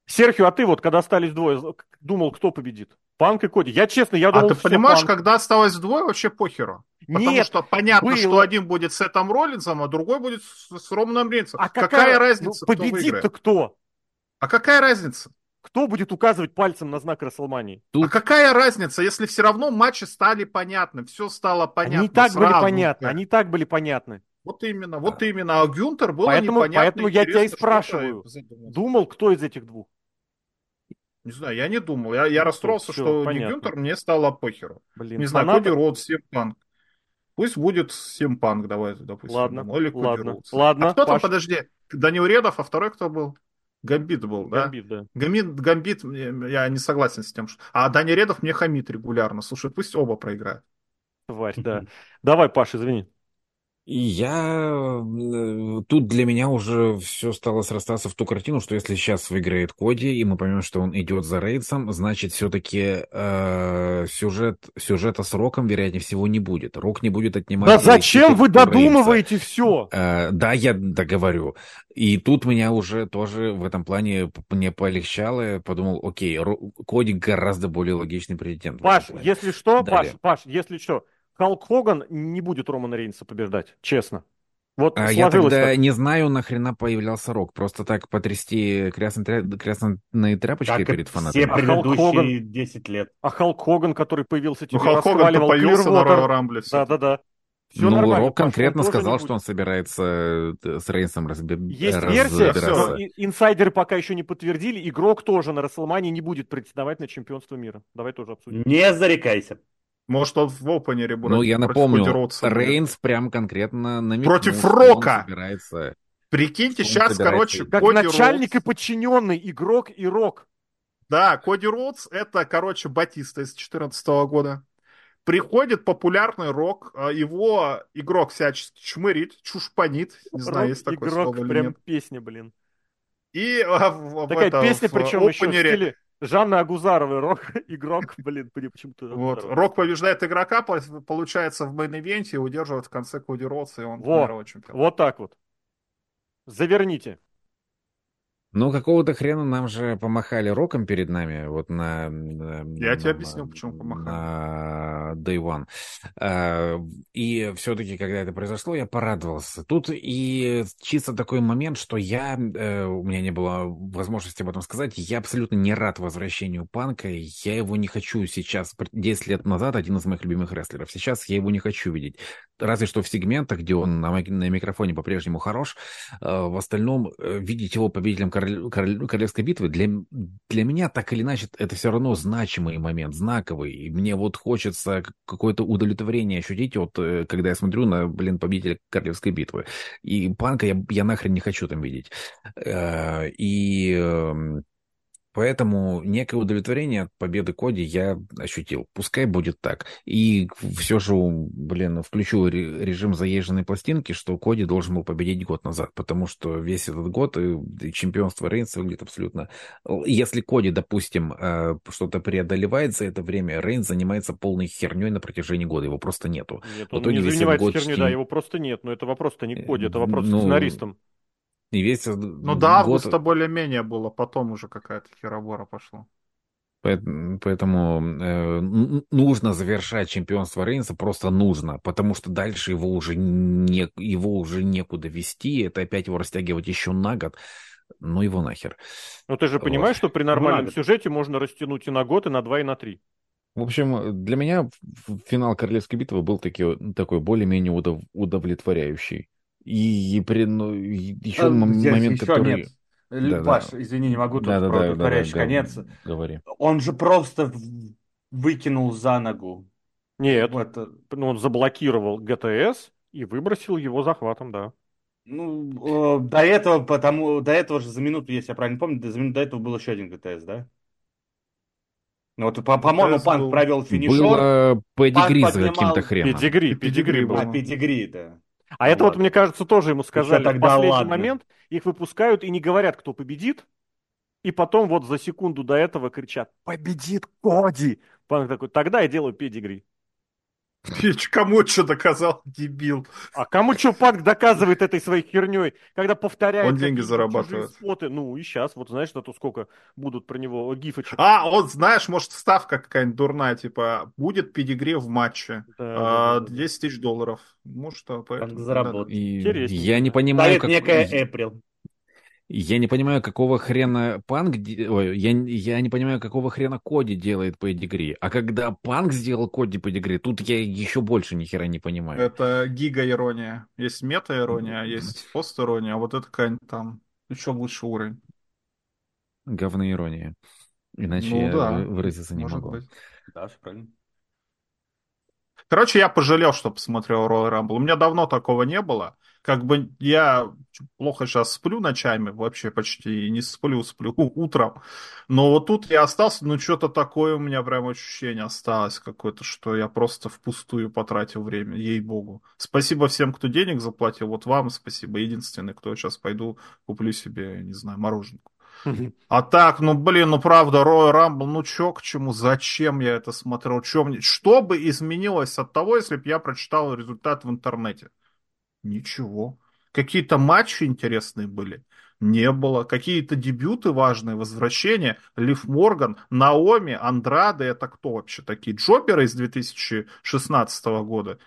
Серхио, а ты вот, когда остались двое, думал, кто победит? Панк и Коди. Я честно, я думал, А ты понимаешь, панк. когда осталось двое, вообще похеру. Потому Нет, что понятно, было... что один будет с Этом Роллинсом, а другой будет с, с Романом Рейнсом. А какая, какая разница, ну, Победит-то кто? А какая разница? Кто будет указывать пальцем на знак Расселмании? Тут... А какая разница, если все равно матчи стали понятны, все стало понятно. Они так были понятны, они так были понятны. Вот именно, вот именно. А Гюнтер был поэтому, непонятно. Поэтому я тебя и спрашиваю. Думал, кто из этих двух? Не знаю, я не думал. Я, я расстроился, все, что понятно. Гюнтер мне стало похеру. Блин, не знаю, фанаты... Коди Роуд, Симпанк. Пусть будет Симпанк, давай, допустим. Ладно, или Коди ладно, Роудс. ладно. А кто Паш... там, подожди, Данил Редов, а второй кто был? Гамбит был, да? Гамбит, да. Гамбит, Гамбит, я не согласен с тем, что... А Дани Редов мне хамит регулярно. Слушай, пусть оба проиграют. Тварь, да. Давай, Паш, извини. И я... Э, тут для меня уже все стало срастаться в ту картину, что если сейчас выиграет Коди, и мы поймем, что он идет за Рейдсом, значит, все-таки э, сюжет, сюжета с Роком, вероятнее всего, не будет. Рок не будет отнимать... Да зачем вы додумываете Рейдса. все? Э, да, я договорю. И тут меня уже тоже в этом плане мне полегчало. Я подумал, окей, Коди гораздо более логичный претендент. Паш, если что, Паш, Паш, если что, Халк Хоган не будет Романа Рейнса побеждать, честно. Вот а я тогда так. не знаю, нахрена появлялся Рок. Просто так потрясти красной, красной тряпочкой перед фанатами. Все предыдущие а Хоган, 10 лет. А Халк Хоган, который появился тебе, ну, Халк Хоган появился на Роyal Рамбле. Да-да-да. Все ну, нормально. Рок конкретно сказал, что он собирается э, с Рейнсом разбираться. Есть версия, все. инсайдеры пока еще не подтвердили. Игрок тоже на Расселмане не будет претендовать на чемпионство мира. Давай тоже обсудим. Не зарекайся. Может, он в опенере будет. Ну, я напомню, Рейнс прям конкретно намекнул, Против Рока! собирается... Прикиньте, сейчас, короче, Как Коди начальник Роудс... и подчиненный, игрок и Рок. Да, Коди Роудс — это, короче, Батиста из 2014 года. Приходит популярный рок, а его игрок всячески чмырит, чушпанит, не знаю, рок, есть такое игрок, слово или прям нет. песня, блин. И а, в, Такая это, песня, в причем opener е... еще в стиле Жанна Агузарова, рок, игрок, блин, почему-то... Вот, Рок побеждает игрока, получается, в main event е удерживает в конце Коди Роудс, и он Во, чемпион. Вот так вот. Заверните. Ну, какого-то хрена нам же помахали роком перед нами, вот на... Я на, тебе объяснил, почему помахали. На Day One. А, и все-таки, когда это произошло, я порадовался. Тут и чисто такой момент, что я... Э, у меня не было возможности об этом сказать. Я абсолютно не рад возвращению Панка. Я его не хочу сейчас. 10 лет назад один из моих любимых рестлеров. Сейчас я его не хочу видеть. Разве что в сегментах, где он на, на микрофоне по-прежнему хорош. А, в остальном э, видеть его победителем король, король, королевской битвы, для, для меня так или иначе это все равно значимый момент, знаковый. И мне вот хочется какое-то удовлетворение ощутить, вот, э, когда я смотрю на, блин, победителя королевской битвы. И Панка я, я нахрен не хочу там видеть. Э, и эм, Поэтому некое удовлетворение от победы Коди я ощутил. Пускай будет так. И все же, блин, включу режим заезженной пластинки, что Коди должен был победить год назад, потому что весь этот год и чемпионство Рейнса выглядит абсолютно... Если Коди, допустим, э, что-то преодолевает за это время, Рейнс занимается полной херней на протяжении года, его просто нету. Нет, он не занимается херней, чтим... да, его просто нет, но это вопрос-то не Коди, это вопрос ну, к сценаристам. И весь ну да, год... августа более-менее было, потом уже какая-то херобора пошла. Поэтому э, нужно завершать чемпионство Рейнса, просто нужно, потому что дальше его уже, не, его уже некуда вести, это опять его растягивать еще на год, ну его нахер. Но ты же понимаешь, вот. что при нормальном на сюжете можно растянуть и на год, и на два, и на три. В общем, для меня финал Королевской битвы был таки, такой более-менее удов, удовлетворяющий. И, и при, ну, еще а, момент, еще который... Нет. Да, Паш, да. извини, не могу тут да, да, про да, да, конец. Говори. Он же просто выкинул за ногу. Нет, это... ну, он заблокировал ГТС и выбросил его захватом, да. Ну, э, до этого, потому, до этого же за минуту, если я правильно помню, за минуту до этого был еще один ГТС, да? Ну, вот, по-моему, Панк был... провел финишер. Было педигри за каким-то хреном. Педигри, педигри был. А, педигри, да. А ну, это вот, мне кажется, тоже ему сказали в последний ладно. момент. Их выпускают и не говорят, кто победит. И потом вот за секунду до этого кричат «Победит Коди!» Панк такой «Тогда я делаю педигри». Кому что доказал, дебил? А кому что Панк доказывает этой своей херней, когда повторяет... Он деньги зарабатывает. Споты. Ну и сейчас, вот знаешь, на то сколько будут про него гифочек. А, вот знаешь, может ставка какая-нибудь дурная, типа, будет педигри в матче, да, а, 10 тысяч долларов. Может, что, поэтому... Заработать. Я не понимаю, Ставит как... некая Эприл. Я не понимаю, какого хрена Панк... Ой, я, я не понимаю, какого хрена Коди делает по дегри. А когда Панк сделал Коди по дегри, тут я еще больше ни хера не понимаю. Это гига-ирония. Есть мета-ирония, а есть пост-ирония, а вот это какая-нибудь там еще лучше уровень. Говноирония. Иначе ну, я да. выразиться не Может могу. Быть. Да, все правильно. Короче, я пожалел, что посмотрел Royal Rumble. У меня давно такого не было. Как бы я плохо сейчас сплю ночами, вообще почти не сплю, сплю утром. Но вот тут я остался, ну что-то такое у меня прям ощущение осталось какое-то, что я просто впустую потратил время, ей-богу. Спасибо всем, кто денег заплатил, вот вам спасибо. Единственный, кто сейчас пойду куплю себе, не знаю, мороженку. А так, ну блин, ну правда, Royal Rumble, ну чё к чему, зачем я это смотрел, чё мне, что бы изменилось от того, если бы я прочитал результат в интернете? Ничего. Какие-то матчи интересные были? Не было. Какие-то дебюты важные, возвращения? Лив Морган, Наоми, Андрады, это кто вообще такие? Джоберы из 2016 года?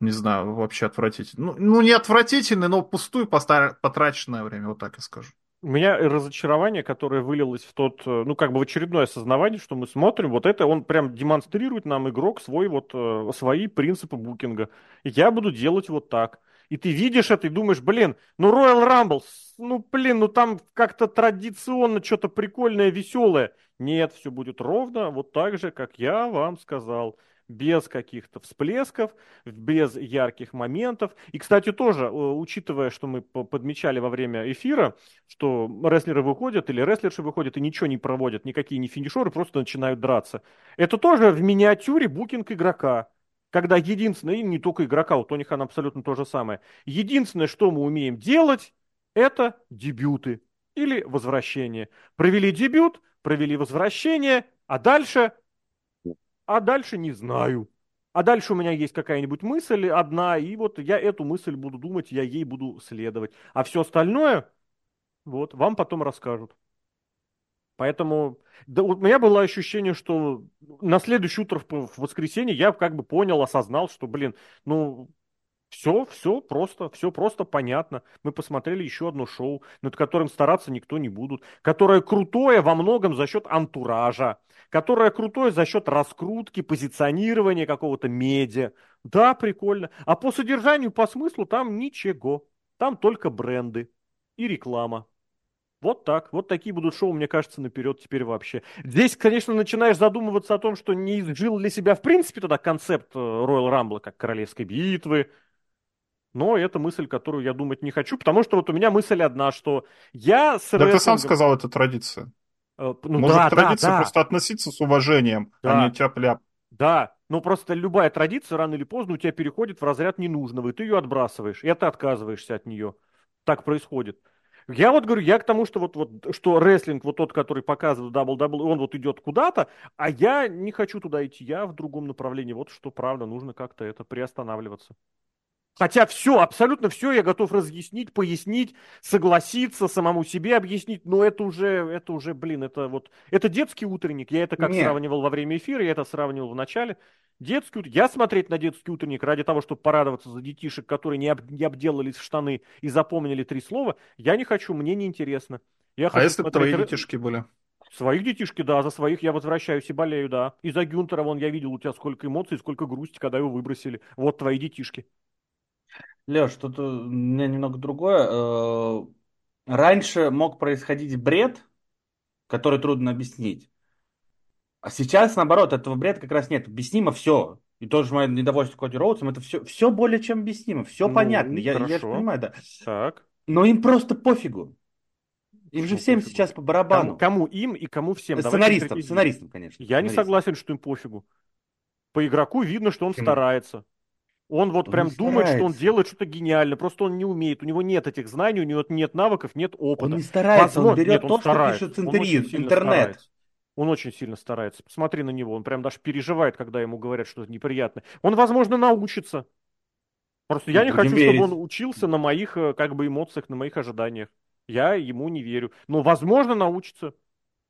Не знаю, вообще отвратительно. Ну, ну не отвратительный, но пустую потраченное время, вот так и скажу. У меня разочарование, которое вылилось в тот, э, ну, как бы в очередное осознавание, что мы смотрим, вот это он прям демонстрирует нам игрок свой вот, э, свои принципы букинга. Я буду делать вот так. И ты видишь это и думаешь, блин, ну Royal Rumble, ну, блин, ну там как-то традиционно что-то прикольное, веселое. Нет, все будет ровно вот так же, как я вам сказал без каких-то всплесков, без ярких моментов. И, кстати, тоже, э, учитывая, что мы подмечали во время эфира, что рестлеры выходят или рестлерши выходят и ничего не проводят, никакие не финишеры, просто начинают драться. Это тоже в миниатюре букинг игрока. Когда единственное, и не только игрока, у Тони Хан абсолютно то же самое. Единственное, что мы умеем делать, это дебюты или возвращение. Провели дебют, провели возвращение, а дальше а дальше не знаю. А дальше у меня есть какая-нибудь мысль одна, и вот я эту мысль буду думать, я ей буду следовать. А все остальное, Вот, вам потом расскажут. Поэтому да, у меня было ощущение, что на следующее утро в воскресенье я как бы понял, осознал, что, блин, ну, все, все просто, все просто понятно. Мы посмотрели еще одно шоу, над которым стараться никто не будет, которое крутое во многом за счет антуража, которое крутое за счет раскрутки, позиционирования какого-то медиа. Да, прикольно. А по содержанию, по смыслу там ничего. Там только бренды и реклама. Вот так. Вот такие будут шоу, мне кажется, наперед теперь вообще. Здесь, конечно, начинаешь задумываться о том, что не изжил ли себя в принципе тогда концепт Royal Rumble как королевской битвы, но это мысль, которую я думать не хочу, потому что вот у меня мысль одна, что я с Да ты сам сказал, это традиция. Э, ну, Может, да, традиция да, да. просто относиться с уважением, а да. а не тяп-ляп. Да, но просто любая традиция рано или поздно у тебя переходит в разряд ненужного, и ты ее отбрасываешь, и ты отказываешься от нее. Так происходит. Я вот говорю, я к тому, что вот, вот что рестлинг, вот тот, который показывает WWE, он вот идет куда-то, а я не хочу туда идти, я в другом направлении. Вот что правда, нужно как-то это приостанавливаться. Хотя все, абсолютно все я готов разъяснить, пояснить, согласиться, самому себе объяснить, но это уже, это уже, блин, это вот, это детский утренник. Я это как Нет. сравнивал во время эфира, я это сравнивал в начале. Детский Я смотреть на детский утренник ради того, чтобы порадоваться за детишек, которые не, об, не обделались в штаны и запомнили три слова, я не хочу, мне неинтересно. Я а если бы твои детишки были? Своих детишки, да, за своих я возвращаюсь и болею, да. И за Гюнтера, вон, я видел у тебя сколько эмоций, сколько грусти, когда его выбросили. Вот твои детишки. Леш, тут у меня немного другое. Э, раньше мог происходить бред, который трудно объяснить. А сейчас, наоборот, этого бреда как раз нет. Объяснимо все. И тоже мое недовольство Коди Роудсом, это все, все более чем объяснимо, все ну, понятно. Я, я же понимаю, да. Так. Но им просто пофигу. Им же всем пофигу? сейчас по барабану. Кому, кому им и кому всем? Сценаристам, сценаристам, конечно. Я сценаристам. не согласен, что им пофигу. По игроку видно, что он Почему? старается. Он вот он прям думает, что он делает что-то гениально, просто он не умеет, у него нет этих знаний, у него нет навыков, нет опыта. Он не старается, Возможно, он берет нет, то, он что старается. пишет интернет. интернет. Он очень сильно старается. Посмотри на него, он прям даже переживает, когда ему говорят что-то неприятное. Он, возможно, научится. Просто я не хочу, верить. чтобы он учился на моих э, как бы эмоциях, на моих ожиданиях. Я ему не верю. Но, возможно, научится.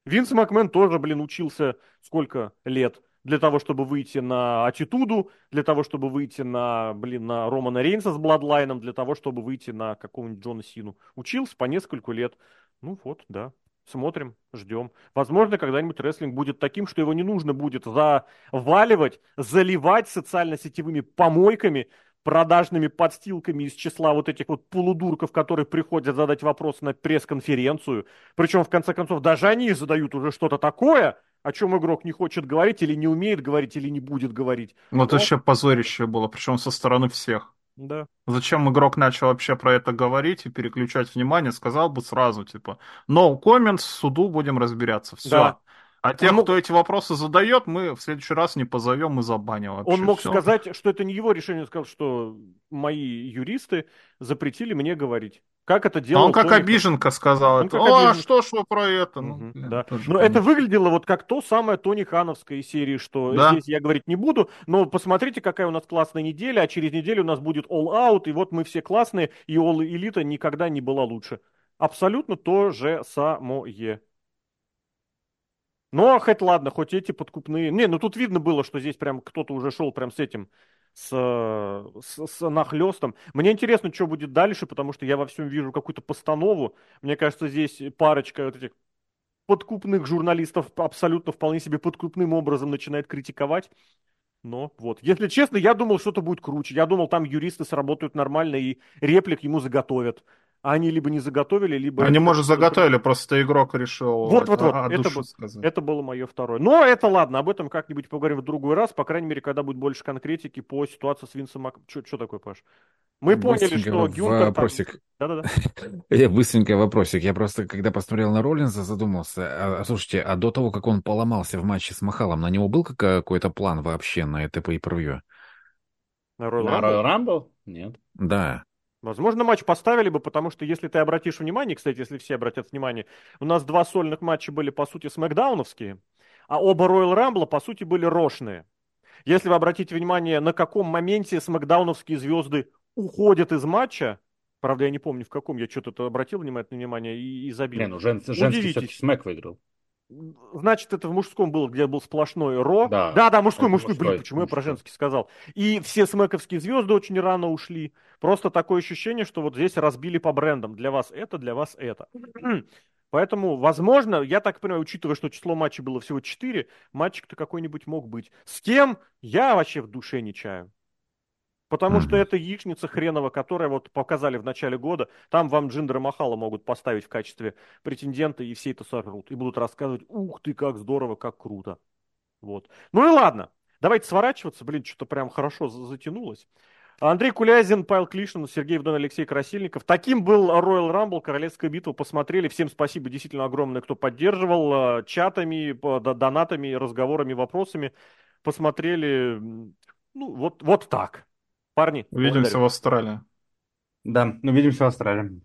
Винс Макмен тоже, блин, учился сколько лет для того, чтобы выйти на Атитуду, для того, чтобы выйти на, блин, на Романа Рейнса с Бладлайном, для того, чтобы выйти на какого-нибудь Джона Сину. Учился по нескольку лет. Ну вот, да. Смотрим, ждем. Возможно, когда-нибудь рестлинг будет таким, что его не нужно будет заваливать, заливать социально-сетевыми помойками, продажными подстилками из числа вот этих вот полудурков, которые приходят задать вопрос на пресс-конференцию. Причем, в конце концов, даже они задают уже что-то такое, о чем игрок не хочет говорить, или не умеет говорить, или не будет говорить. Вот, вот. еще позорище было, причем со стороны всех. Да. Зачем игрок начал вообще про это говорить и переключать внимание, сказал бы сразу, типа, no comments, суду будем разбираться, все. Да. А тех, он... кто эти вопросы задает, мы в следующий раз не позовем и забаним вообще. Он мог все. сказать, что это не его решение, он сказал, что мои юристы запретили мне говорить. Как это делал? А он как обиженка сказал. Он это. Как О, обижен... что ж вы про это? Угу, ну, да. Но это выглядело вот как то самое Тони Хановское из серии, что да. здесь я говорить не буду, но посмотрите, какая у нас классная неделя, а через неделю у нас будет All Out, и вот мы все классные, и All Elite никогда не была лучше. Абсолютно то же самое. Ну, а хоть ладно, хоть эти подкупные... Не, ну тут видно было, что здесь прям кто-то уже шел прям с этим, с, с, с нахлестом. Мне интересно, что будет дальше, потому что я во всем вижу какую-то постанову. Мне кажется, здесь парочка вот этих подкупных журналистов абсолютно вполне себе подкупным образом начинает критиковать. Но вот, если честно, я думал, что-то будет круче. Я думал, там юристы сработают нормально и реплик ему заготовят они либо не заготовили, либо... Они, может, заготовили, просто игрок решил Вот, вот, вот, это, это было мое второе. Но это ладно, об этом как-нибудь поговорим в другой раз, по крайней мере, когда будет больше конкретики по ситуации с Винсом Мак... Что такое, Паш? Мы поняли, что Гюнтер... Вопросик. Да-да-да. Я быстренько вопросик. Я просто, когда посмотрел на Роллинза, задумался. А, а, слушайте, а до того, как он поломался в матче с Махалом, на него был какой-то план вообще на это pay-per-view? На Royal Rumble? Нет. Да. Возможно, матч поставили бы, потому что, если ты обратишь внимание, кстати, если все обратят внимание, у нас два сольных матча были, по сути, смакдауновские, а оба Royal Rumble, по сути, были рошные. Если вы обратите внимание, на каком моменте смакдауновские звезды уходят из матча, Правда, я не помню, в каком я что-то обратил внимательное внимание и, и забил. Не, ну жен, женский все-таки Смэк выиграл. Значит, это в мужском было, где был сплошной Ро. Да, да, да мужской, мужской, мужской, блин, почему мужской. я про женский сказал? И все смековские звезды очень рано ушли. Просто такое ощущение, что вот здесь разбили по брендам. Для вас это, для вас это. Поэтому, возможно, я так понимаю, учитывая, что число матчей было всего 4, матчик-то какой-нибудь мог быть. С кем? Я вообще в душе не чаю. Потому mm-hmm. что это яичница хренова, которая вот показали в начале года. Там вам Джиндера Махала могут поставить в качестве претендента, и все это сорвут. И будут рассказывать, ух ты, как здорово, как круто. Вот. Ну и ладно. Давайте сворачиваться. Блин, что-то прям хорошо затянулось. Андрей Кулязин, Павел Клишин, Сергей Вдон, Алексей Красильников. Таким был Royal Rumble, Королевская битва. Посмотрели. Всем спасибо действительно огромное, кто поддерживал э, чатами, донатами, разговорами, вопросами. Посмотрели. Ну, вот, вот так. Парни. Увидимся благодарю. в Австралии. Да, увидимся в Австралии.